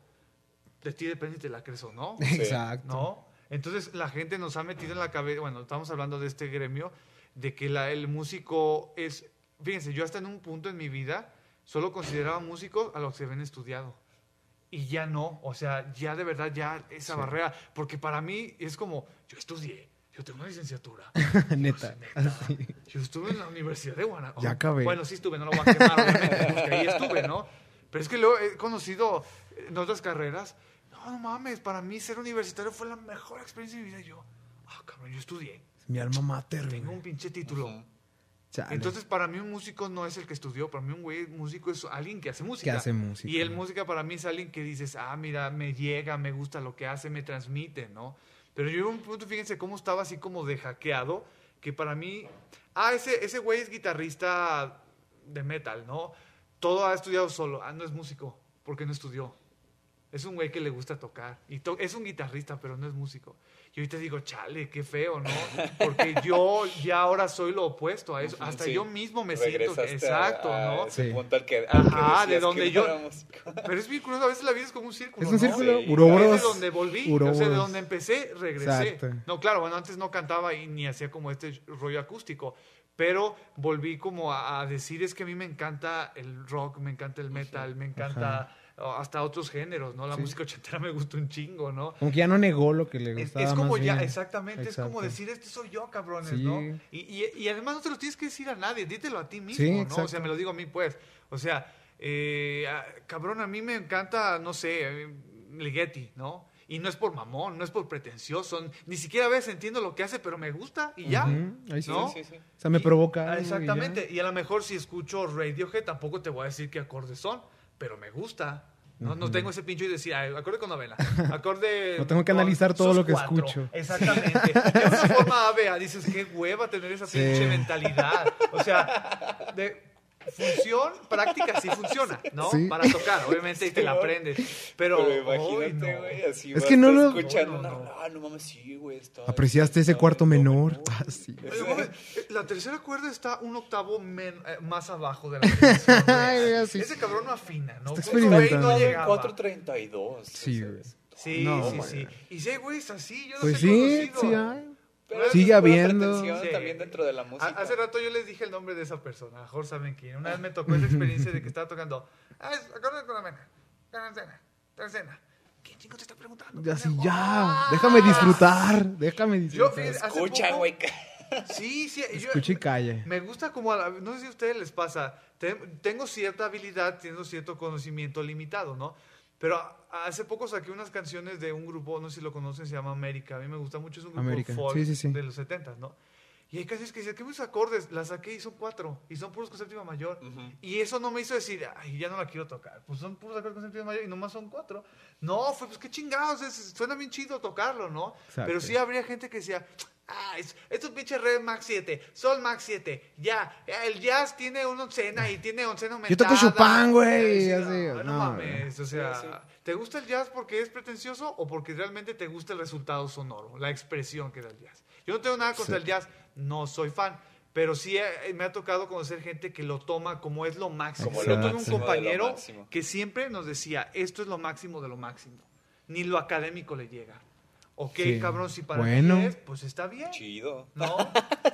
De ti depende si te la crees o no. [LAUGHS] Exacto. ¿no? Entonces la gente nos ha metido en la cabeza, bueno, estamos hablando de este gremio, de que la- el músico es, fíjense, yo hasta en un punto en mi vida solo consideraba músicos a los que habían estudiado. Y ya no, o sea, ya de verdad, ya esa Sí. barrera, porque para mí es como, yo estudié, yo tengo una licenciatura. [LAUGHS] Neta. [LAUGHS] Yo estuve en la Universidad de Guanajuato. Ya acabé. Bueno, sí estuve, no lo voy a quemar, obviamente, porque ahí estuve, ¿no? Pero es que luego he conocido en otras carreras, no, no mames, para mí ser universitario fue la mejor experiencia de mi vida. Y yo, ah, cabrón, yo estudié, Mi alma mater. tengo un pinche título. Chale. Entonces, para mí un músico no es el que estudió, para mí un güey músico es alguien que hace música. Que hace música. Y el música para mí es alguien que dices, ah, mira, me llega, me gusta lo que hace, me transmite, ¿no? Pero yo un punto, fíjense cómo estaba así como de hackeado, que para mí, ah, ese, ese güey es guitarrista de metal, ¿no? Todo ha estudiado solo, ah, no es músico, porque no estudió. Es un güey que le gusta tocar. Y to- es un guitarrista, pero no es músico. Y ahorita digo, chale, qué feo, ¿no? Porque yo ya ahora soy lo opuesto a eso. Hasta Sí. yo mismo me siento. Regresaste Exacto, a ¿no? ese Sí. punto al que, al que Ajá, de donde que yo- no. [LAUGHS] Pero es bien curioso, a veces la vida es como un círculo. Es un ¿no? círculo. Sí. Es Uroboros. de donde volví, o sea, de Uroboros. donde empecé, regresé. Exacto. No, claro, bueno, antes no cantaba y ni hacía como este rollo acústico, pero volví como a, a decir, es que a mí me encanta el rock, me encanta el metal, me encanta hasta otros géneros, ¿no? La Sí. música ochentera me gusta un chingo, ¿no? Como que ya no negó lo que le Es, gustaba es como más ya, bien. exactamente, es como decir, este soy yo, cabrones, Sí. ¿no? Y, y, y además no te lo tienes que decir a nadie, dítelo a ti mismo, Sí, ¿no? O exacto. sea, me lo digo a mí, pues. O sea, eh, cabrón, a mí me encanta, no sé, Ligeti, ¿no? Y no es por mamón, no es por pretencioso, ni siquiera a veces entiendo lo que hace, pero me gusta y ya. Ahí sí. ¿No? Sí, sí, sí. O sea, me Y- provoca. ah, algo y. Exactamente. Y, a lo mejor si escucho Radiohead, tampoco te voy a decir qué acordes son, pero me gusta. No, no tengo ese pincho y decir, "Ay, acorde con novela. [LAUGHS] Acorde. No tengo que analizar todo lo que cuatro". escucho. Exactamente. [LAUGHS] De una forma ABA, dices, qué hueva tener esa Sí. pinche mentalidad. O sea, de función, práctica sí funciona, ¿no? Sí. Para tocar, obviamente, y te la aprendes. Pero, Pero imagínate, no. güey, así Es que no lo- escuchando No, no, ah, no mames, sí, güey. Apreciaste ese cuarto menor. Ah, sí. [LAUGHS] La tercera cuerda está un octavo men- eh, más abajo de la güey. [LAUGHS] Así. Ese cabrón no afina, ¿no? Está Ese güey no experimentando. llegaba. 432. Sí, güey. Sí, No, sí, sí. Y si hay güeyes así, yo los Pues he sí, conocido. sí hay. Pero Sigue habiendo. Sí. también dentro de la música. Hace rato yo les dije el nombre de esa persona, Jorge saben quién. Una vez me tocó esa experiencia de que estaba tocando. Ah, con la mena. Tercena, tercena. ¿Quién chingo te está preguntando? Ya sí, ya. ¡Ah! Déjame disfrutar. Déjame disfrutar. Escucha, güey. Sí, sí. Escucha y calla. Me gusta como, a la- no sé si a ustedes les pasa, te- tengo cierta habilidad, tengo cierto conocimiento limitado, ¿no? Pero a- hace poco saqué unas canciones de un grupo, no sé si lo conocen, se llama América. A mí me gusta mucho, es un grupo América, folk sí, sí, sí. de los 70, ¿no? Y hay canciones que dicen, ¿qué mis acordes? Las saqué y son cuatro, y son puros con séptima mayor. Ujú. Y eso no me hizo decir, ay, ya no la quiero tocar. Pues son puros acordes con séptima mayor y nomás son cuatro. No, fue pues qué chingados, es- suena bien chido tocarlo, ¿no? Exacto. Pero sí habría gente que decía, ah, es, es un pinche re max 7, sol max 7, ya, el jazz tiene una oncena y tiene oncena aumentada. toco Chopin, güey, no, no no, mames, o sea, Sí, sí. ¿te gusta el jazz porque es pretencioso o porque realmente te gusta el resultado sonoro, la expresión que da el jazz? Yo no tengo nada contra Sí. el jazz, no soy fan. Pero sí eh, me ha tocado conocer gente que lo toma como es lo máximo. Como Yo tuve un compañero que siempre nos decía, esto es lo máximo de lo máximo. ni lo académico le llega. Ok, Sí. cabrón, si para Bueno. ti es, pues está bien. Chido. No,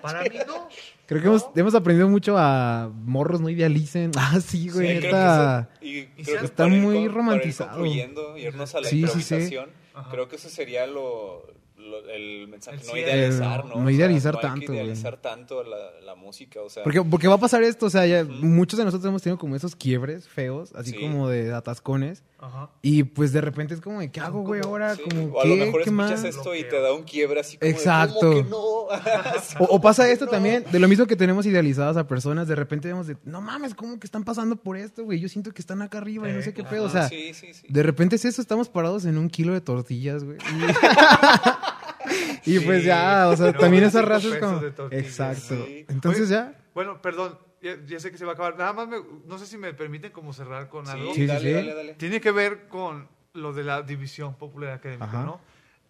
para mí no. Creo que No. hemos, hemos aprendido mucho a morros no idealicen. [LAUGHS] Ah, sí, güey, Sí, que eso- y creo que Está ir muy con- para ir romantizado. irnos a la Sí, improvisación. Creo que eso sería lo, lo- el mensaje. El no idealizar, El- ¿no? no O sea, idealizar no hay que tanto, güey. idealizar tanto la, la música, o sea. Porque, porque va a pasar esto, o sea, ya muchos de nosotros hemos tenido como esos quiebres feos, así Sí. como de atascones. Ajá. Y pues de repente es como, de, ¿qué hago, güey, ahora? sí, Como, o a lo ¿qué? mejor ¿Qué escuchas más? esto y te da un quiebre así como de, Exacto. ¿cómo que no? [LAUGHS] O, pasa esto no. también, de lo mismo que tenemos idealizadas a personas, de repente vemos de, no mames, ¿cómo que están pasando por esto, güey? Yo siento que están acá arriba y no sé qué Ajá, pedo. O sea, sí, sí, sí. de repente es eso, estamos parados en un kilo de tortillas, güey. [LAUGHS] [LAUGHS] Y, [LAUGHS] y pues Sí, ya, o sea, no, también de esa cinco raza es pesos como... Exacto. sí. Entonces Oye, ya... Bueno, perdón, ya, ya sé que se va a acabar. Nada más, me- no sé si me permiten como cerrar con algo. Sí, Sí, sí, dale, sí. dale, dale. Tiene que ver con lo de la división popular académica, Ajá. ¿no?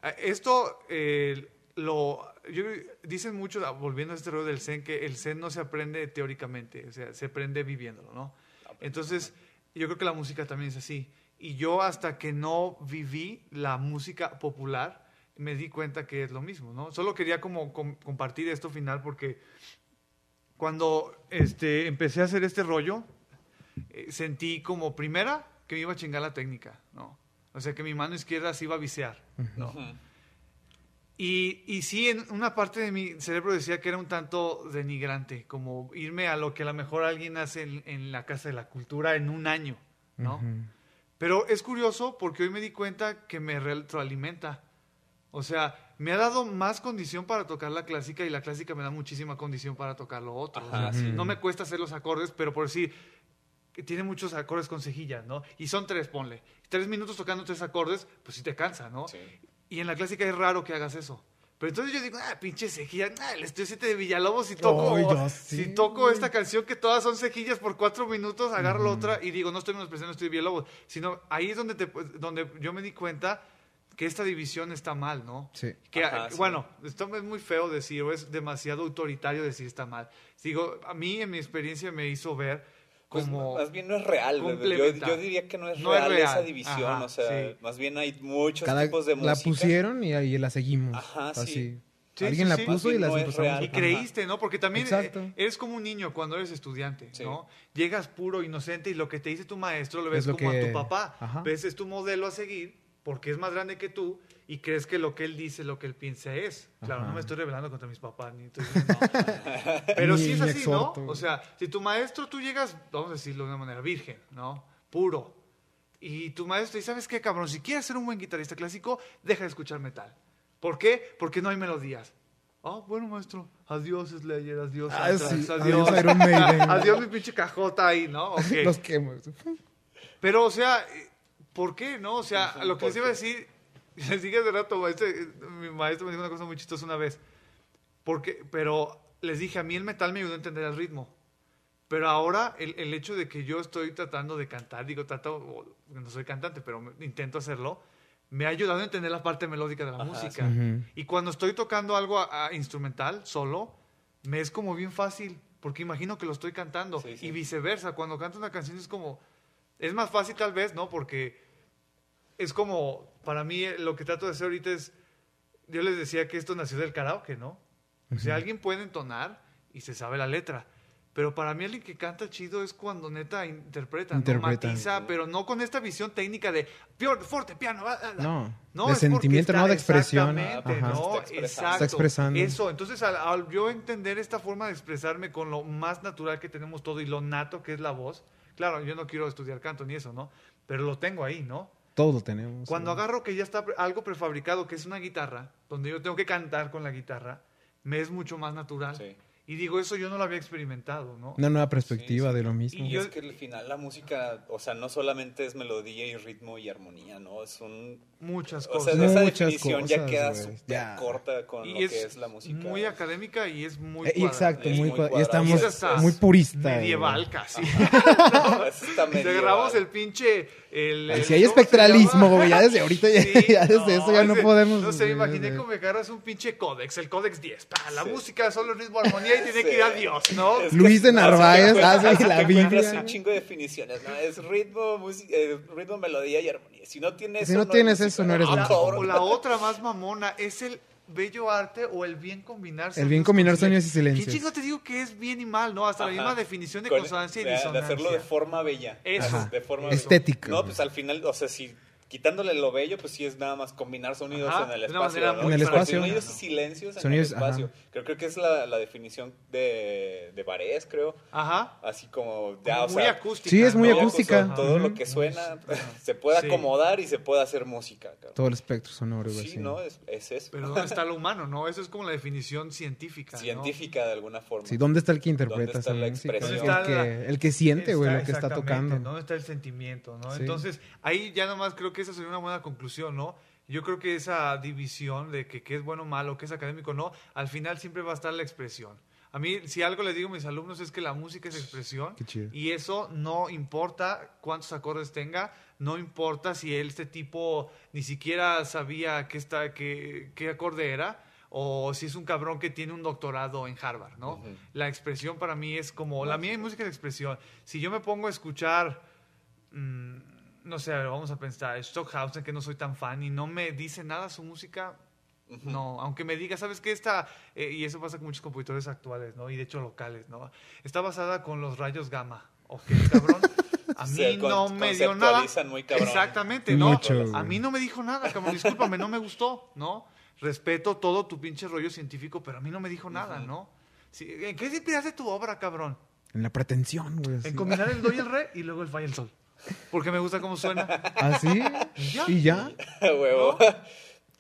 Eh, Esto eh, lo yo- dicen mucho, ah, volviendo a este rollo del Zen, que el Zen no se aprende teóricamente, o sea, se aprende viviéndolo, ¿no? Entonces, yo creo que la música también es así. Y yo hasta que no viví la música popular, me di cuenta que es lo mismo, ¿no? Solo quería como com- compartir esto final porque cuando este, empecé a hacer este rollo, eh, sentí como primera que me iba a chingar la técnica, ¿no? O sea, que mi mano izquierda se iba a viciar, ¿no? Y, y sí, en una parte de mi cerebro decía que era un tanto denigrante, como irme a lo que a lo mejor alguien hace en, en la Casa de la Cultura en un año, ¿no? Pero es curioso porque hoy me di cuenta que me retroalimenta. O sea, me ha dado más condición para tocar la clásica y la clásica me da muchísima condición para tocar lo otro. O Ajá, sea, sí. No me cuesta hacer los acordes, pero por decir, tiene muchos acordes con cejillas, ¿no? Y son tres, ponle. Tres minutos tocando tres acordes, pues sí te cansa, ¿no? Sí. Y en la clásica es raro que hagas eso. Pero entonces yo digo, ah, pinche cejilla, ah, el estudio 7 de Villalobos si toco, si toco esta canción que todas son cejillas por cuatro minutos, agarro la otra y digo, no estoy menospreciando el estudio de Villalobos, sino ahí es donde, te, donde yo me di cuenta que esta división está mal, ¿no? Sí. Que, Ajá, sí. bueno, esto es muy feo decir, o es demasiado autoritario decir está mal. Digo, a mí en mi experiencia me hizo ver Pues, como... más bien no es real. güey. Yo, yo diría que no es, No es real, real. esa división. Ajá, o sea, sí. más bien hay muchos Cada, tipos de música. la pusieron y ahí la seguimos. Ajá, sí. Así. Sí, Alguien sí, la sí. puso Más y las no es empezamos real. a Y creíste, ¿no? Porque también Exacto. eh, eres como un niño cuando eres estudiante, Sí. ¿no? Llegas puro, inocente y lo que te dice tu maestro lo ves Es lo como a que- tu papá. Ajá. Ves, es tu modelo a seguir porque es más grande que tú y crees que lo que él dice, lo que él piensa es. Claro, Ajá. no me estoy revelando contra mis papás, ni diciendo, [LAUGHS] no. Pero sí es así. ¿no? O sea, si tu maestro tú llegas, vamos a decirlo de una manera virgen, ¿no? Puro. Y tu maestro, ¿y sabes qué, cabrón? Si quieres ser un buen guitarrista clásico, deja de escuchar metal. ¿Por qué? Porque no hay melodías. Ah, bueno, maestro. Adiós, Slayer. Adiós, Ah, Anthrax, sí. Adiós. Adiós, Iron Maiden. [LAUGHS] Adiós, mi pinche cajota ahí, ¿no? Ok. Los quemo. Pero, o sea, ¿por qué, no? O sea, Ujú, lo que ¿por les iba a decir, [LAUGHS] les dije hace rato, eh, mi maestro me dijo una cosa muy chistosa una vez. Porque, pero les dije, a mí el metal me ayudó a entender el ritmo. Pero ahora el, el hecho de que yo estoy tratando de cantar, digo, trato, no soy cantante, pero intento hacerlo, me ha ayudado a entender la parte melódica de la Ajá, música. Ujú. Y cuando estoy tocando algo a- a instrumental, solo, me es como bien fácil, porque imagino que lo estoy cantando. Sí, sí. Y viceversa, cuando canto una canción es como, es más fácil tal vez, ¿no? Porque es como, para mí lo que trato de hacer ahorita es, yo les decía que esto nació del karaoke, ¿no? O sea, alguien puede entonar y se sabe la letra. Pero para mí alguien que canta chido es cuando neta interpreta, ¿no? Interpreta. matiza, pero no con esta visión técnica de forte, piano. ah, ah, ah. No, No, de es porque sentimiento, está- no de expresión. Exactamente, Ajá. ¿no? Está expresando. Exacto. Está expresando. Eso, entonces al, al yo entender esta forma de expresarme con lo más natural que tenemos todo y lo nato que es la voz, claro, yo no quiero estudiar canto ni eso, ¿no? Pero lo tengo ahí, ¿no? Todos lo tenemos. Cuando agarro que ya está pre- algo prefabricado, que es una guitarra, donde yo tengo que cantar con la guitarra, me es mucho más natural. Sí. Y digo, eso yo no lo había experimentado, ¿no? Una nueva perspectiva Sí, sí. de lo mismo. Y Y yo- es que al final la música, o sea, no solamente es melodía y ritmo y armonía, ¿no? Es un... Muchas O cosas. sea, esa Muchas definición ya cosas, queda güey, súper ya. corta con lo y que es la música. muy académica y es muy Eh, cuadrada. exacto, Es muy, y estamos Y es muy purista. [LAUGHS] medieval casi. Está Si medieval. agarramos el pinche. El, el- si hay ¿cómo se espectralismo, ya desde ahorita, ya, Sí, [LAUGHS] ya desde eso ya no ese- podemos. No sé, imaginé como me agarras un pinche códex, el códex 10. pa, la música, solo ritmo, armonía Biblia y tiene que ir a Dios, ¿no? Es que- Luis de [LAUGHS] Narváez hace la Biblia. un chingo de definiciones, ¿no? Es ritmo, música, eh, ritmo, melodía y armonía. Si no tienes Si eso, no tienes es eso, no eres músico. O la otra más mamona es el bello arte o el bien combinar El bien combinar sonidos y silencios. ¿Quién chingo te digo que es bien y mal, no? Hasta la misma definición de Con- consonancia y de- de disonancia. hacerlo de forma bella. Eso. Ajá, De forma Estética. No, pues al final, o sea, si quitándole lo bello, pues sí es nada más combinar sonidos Ajá, en el espacio. En el espacio. Sonidos y silencios en Sonidos, el espacio. ajá. Creo, creo que es la, la definición de, de Varés, creo. Ajá. Así como, Como ya, o muy sea, acústica. Sí, es muy acústica. Todo lo que suena se puede Sí. acomodar y se puede hacer música. Todo el espectro sonoro. Sí. ¿no? Es, es eso. Pero ¿dónde está lo humano, no? Eso es como la definición científica. ¿no? Científica de alguna forma. Sí, ¿dónde está el que interpreta está esa la música? expresión? El ¿Dónde está que, el que siente, güey, lo que está tocando. ¿Dónde está el sentimiento, no? Entonces, ahí ya nomás creo que esa sería una buena conclusión, ¿no? Yo creo que esa división de que qué es bueno o malo, qué es académico o no, al final siempre va a estar la expresión. A mí, si algo les digo a mis alumnos es que la música es expresión Qué chido. y eso no importa cuántos acordes tenga, no importa si él, este tipo ni siquiera sabía qué, está, qué, qué acorde era o si es un cabrón que tiene un doctorado en Harvard, ¿no? Ujú. La expresión para mí es como, la mía en música es expresión. Si yo me pongo a escuchar, mm, no sé, a ver, vamos a pensar, Stockhausen, que no soy tan fan y no me dice nada su música, no, aunque me diga, ¿sabes qué? Está, eh, y eso pasa con muchos compositores actuales, ¿no? Y de hecho locales, ¿no? Está basada con los rayos gamma. Ok, cabrón. [LAUGHS] A mí Se con- no me dio nada. muy cabrón. Exactamente, ¿no? Mucho, A mí no me dijo nada, cabrón. Discúlpame, no me gustó, ¿no? Respeto todo tu pinche rollo científico, pero a mí no me dijo nada, ¿no? Sí, ¿En qué te inspiraste tu obra, cabrón? En la pretensión, güey. En combinar el do y el re y luego el fa y el sol. Porque me gusta cómo suena. ¿Así? ya? ¿Y ya? [LAUGHS] Huevo.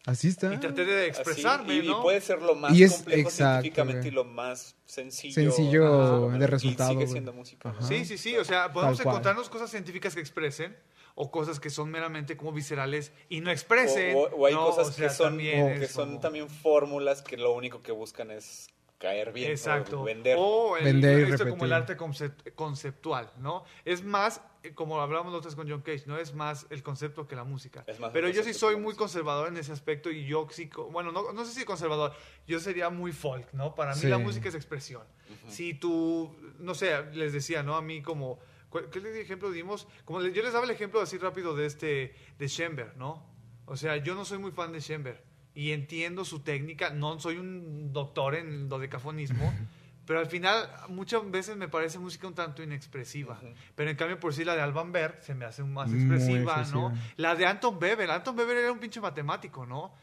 Así está. Y traté de expresarme, y, y ¿no? puede ser lo más Y es- complejo exacto, científicamente y lo más sencillo. Sencillo Ajá, de y resultado, sigue güey. siendo música. Sí, sí, sí. O sea, podemos encontrarnos cosas científicas que expresen o cosas que son meramente como viscerales y no expresen. O, o- o hay ¿no? cosas O sea, que son, también que son también fórmulas que lo único que buscan es caer bien. Exacto. O vender. O el, Vender y esto como el arte concep- conceptual, ¿no? Es más, eh, como hablamos la otra vez con John Cage, no es más el concepto que la música. Es más Pero yo sí soy muy conservador en ese aspecto y yo sí, bueno, no, no sé si conservador, yo sería muy folk, ¿no? Para mí Sí. la música es expresión. Si tú, no sé, les decía, ¿no? A mí como, ¿cuál- ¿qué ejemplo dimos? Como le- yo les daba el ejemplo así rápido de este, de Schoenberg, ¿no? O sea, yo no soy muy fan de Schoenberg y entiendo su técnica, no soy un doctor en dodecafonismo, [LAUGHS] pero al final muchas veces me parece música un tanto inexpresiva. Pero en cambio, por sí, la de Alban Berg se me hace más expresiva, expresiva. ¿no? La de Anton Weber, Anton Weber era un pinche matemático, ¿no?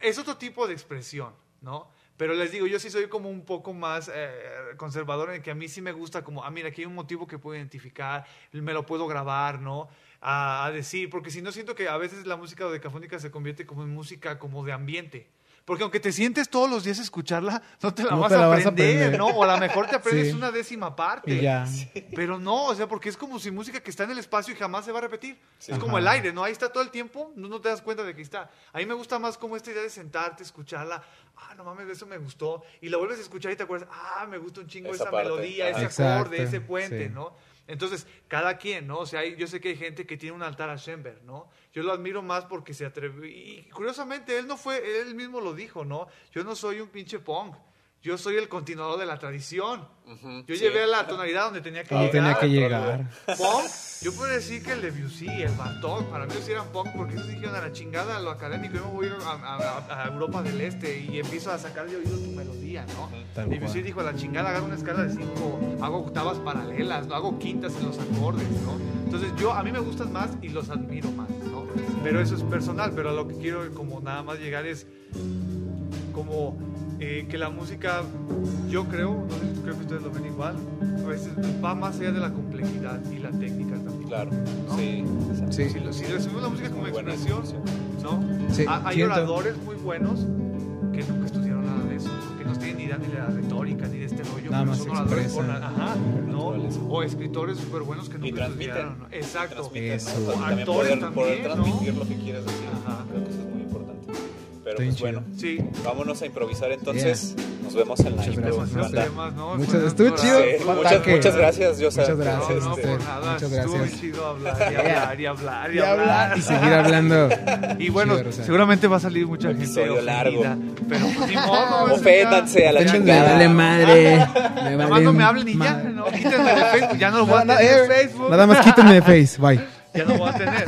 Es otro tipo de expresión, ¿no? Pero les digo, yo sí soy como un poco más eh, conservador en que a mí sí me gusta como, ah, mira, aquí hay un motivo que puedo identificar, me lo puedo grabar, ¿no? A, a decir, porque si no siento que a veces la música decafónica se convierte como en música como de ambiente. Porque aunque te sientes todos los días a escucharla, no te la, No vas, te la a vas a aprender, aprender. ¿no? O a lo mejor te aprendes Sí. una décima parte. Y ya. Pero no, o sea, porque es como si música que está en el espacio y jamás se va a repetir. Sí. Es como el aire, ¿no? Ahí está todo el tiempo, no, no te das cuenta de que está. A mí me gusta más como esta idea de sentarte, escucharla. Ah, no mames, eso me gustó. Y la vuelves a escuchar y te acuerdas, ah, me gusta un chingo Esa melodía, ajá. ese acorde, Exacto, ese puente, sí. ¿no? Entonces, cada quien, ¿no? O sea, hay- yo sé que hay gente que tiene un altar a Schoenberg, ¿no? Yo lo admiro más porque se atrevió. Y curiosamente, él no fue, él mismo lo dijo, ¿no? Yo no soy un pinche punk. Yo soy el continuador de la tradición. Ujú, Yo sí. llevé a la tonalidad donde tenía que Donde llegar. tenía que llegar. Punk, yo puedo decir que el Debussy, el Bartok, para mí ellos sí eran punk porque ellos dijeron a la chingada a lo académico, yo me voy a, a- a- a Europa del Este y empiezo a sacar de oído tu melodía, ¿no? Tal Debussy cual. dijo a la chingada, agarro una escala de 5, hago octavas paralelas, ¿no? hago quintas en los acordes, ¿no? Entonces yo, a mí me gustan más y los admiro más, ¿no? Pero eso es personal, pero a lo que quiero como nada más llegar es como eh, que la música, yo creo, no sé, creo que ustedes lo ven igual, a veces va más allá de la complejidad y la técnica también. Claro. ¿no? Sí. exacto. Sí. Si, lo- si recibimos la música como expresión. ¿no? Sí, Ha- hay siento- oradores muy buenos que nunca estudiaron nada de eso, que no tienen ni idea ni de la retórica ni de este rollo, Nada pero más son oradores por ajá. O escritores súper buenos que Y nunca transmiten. estudiaron. ¿no? Exacto. Transmiten, Eso. ¿no? O también actores poder, también, poder ¿no? transmitir lo que quieres decir. Ajá. Creo que Pero pues bueno, Sí. vámonos a improvisar entonces. nos vemos en la Muchas impro, gracias, temas, ¿no? Muchas- un estuvo chido. Sí, muchas, gracias. Muchas gracias. No, no, Este, por nada. muchas gracias. muy chido hablar y hablar y hablar y Y hablar hablar. y seguir hablando. [LAUGHS] Y bueno, Chido, seguramente va a salir mucha gente Episodio largo. Pero pues ni modo. [LAUGHS] Oféndanse a la Me chingada. vale madre. Me Nada más vale no me hablen y ya, no, quítenme de Facebook, ya no lo voy a Nada, tener en eh, Facebook. Nada más quítenme de [LAUGHS] Face. Bye. Ya no voy a tener.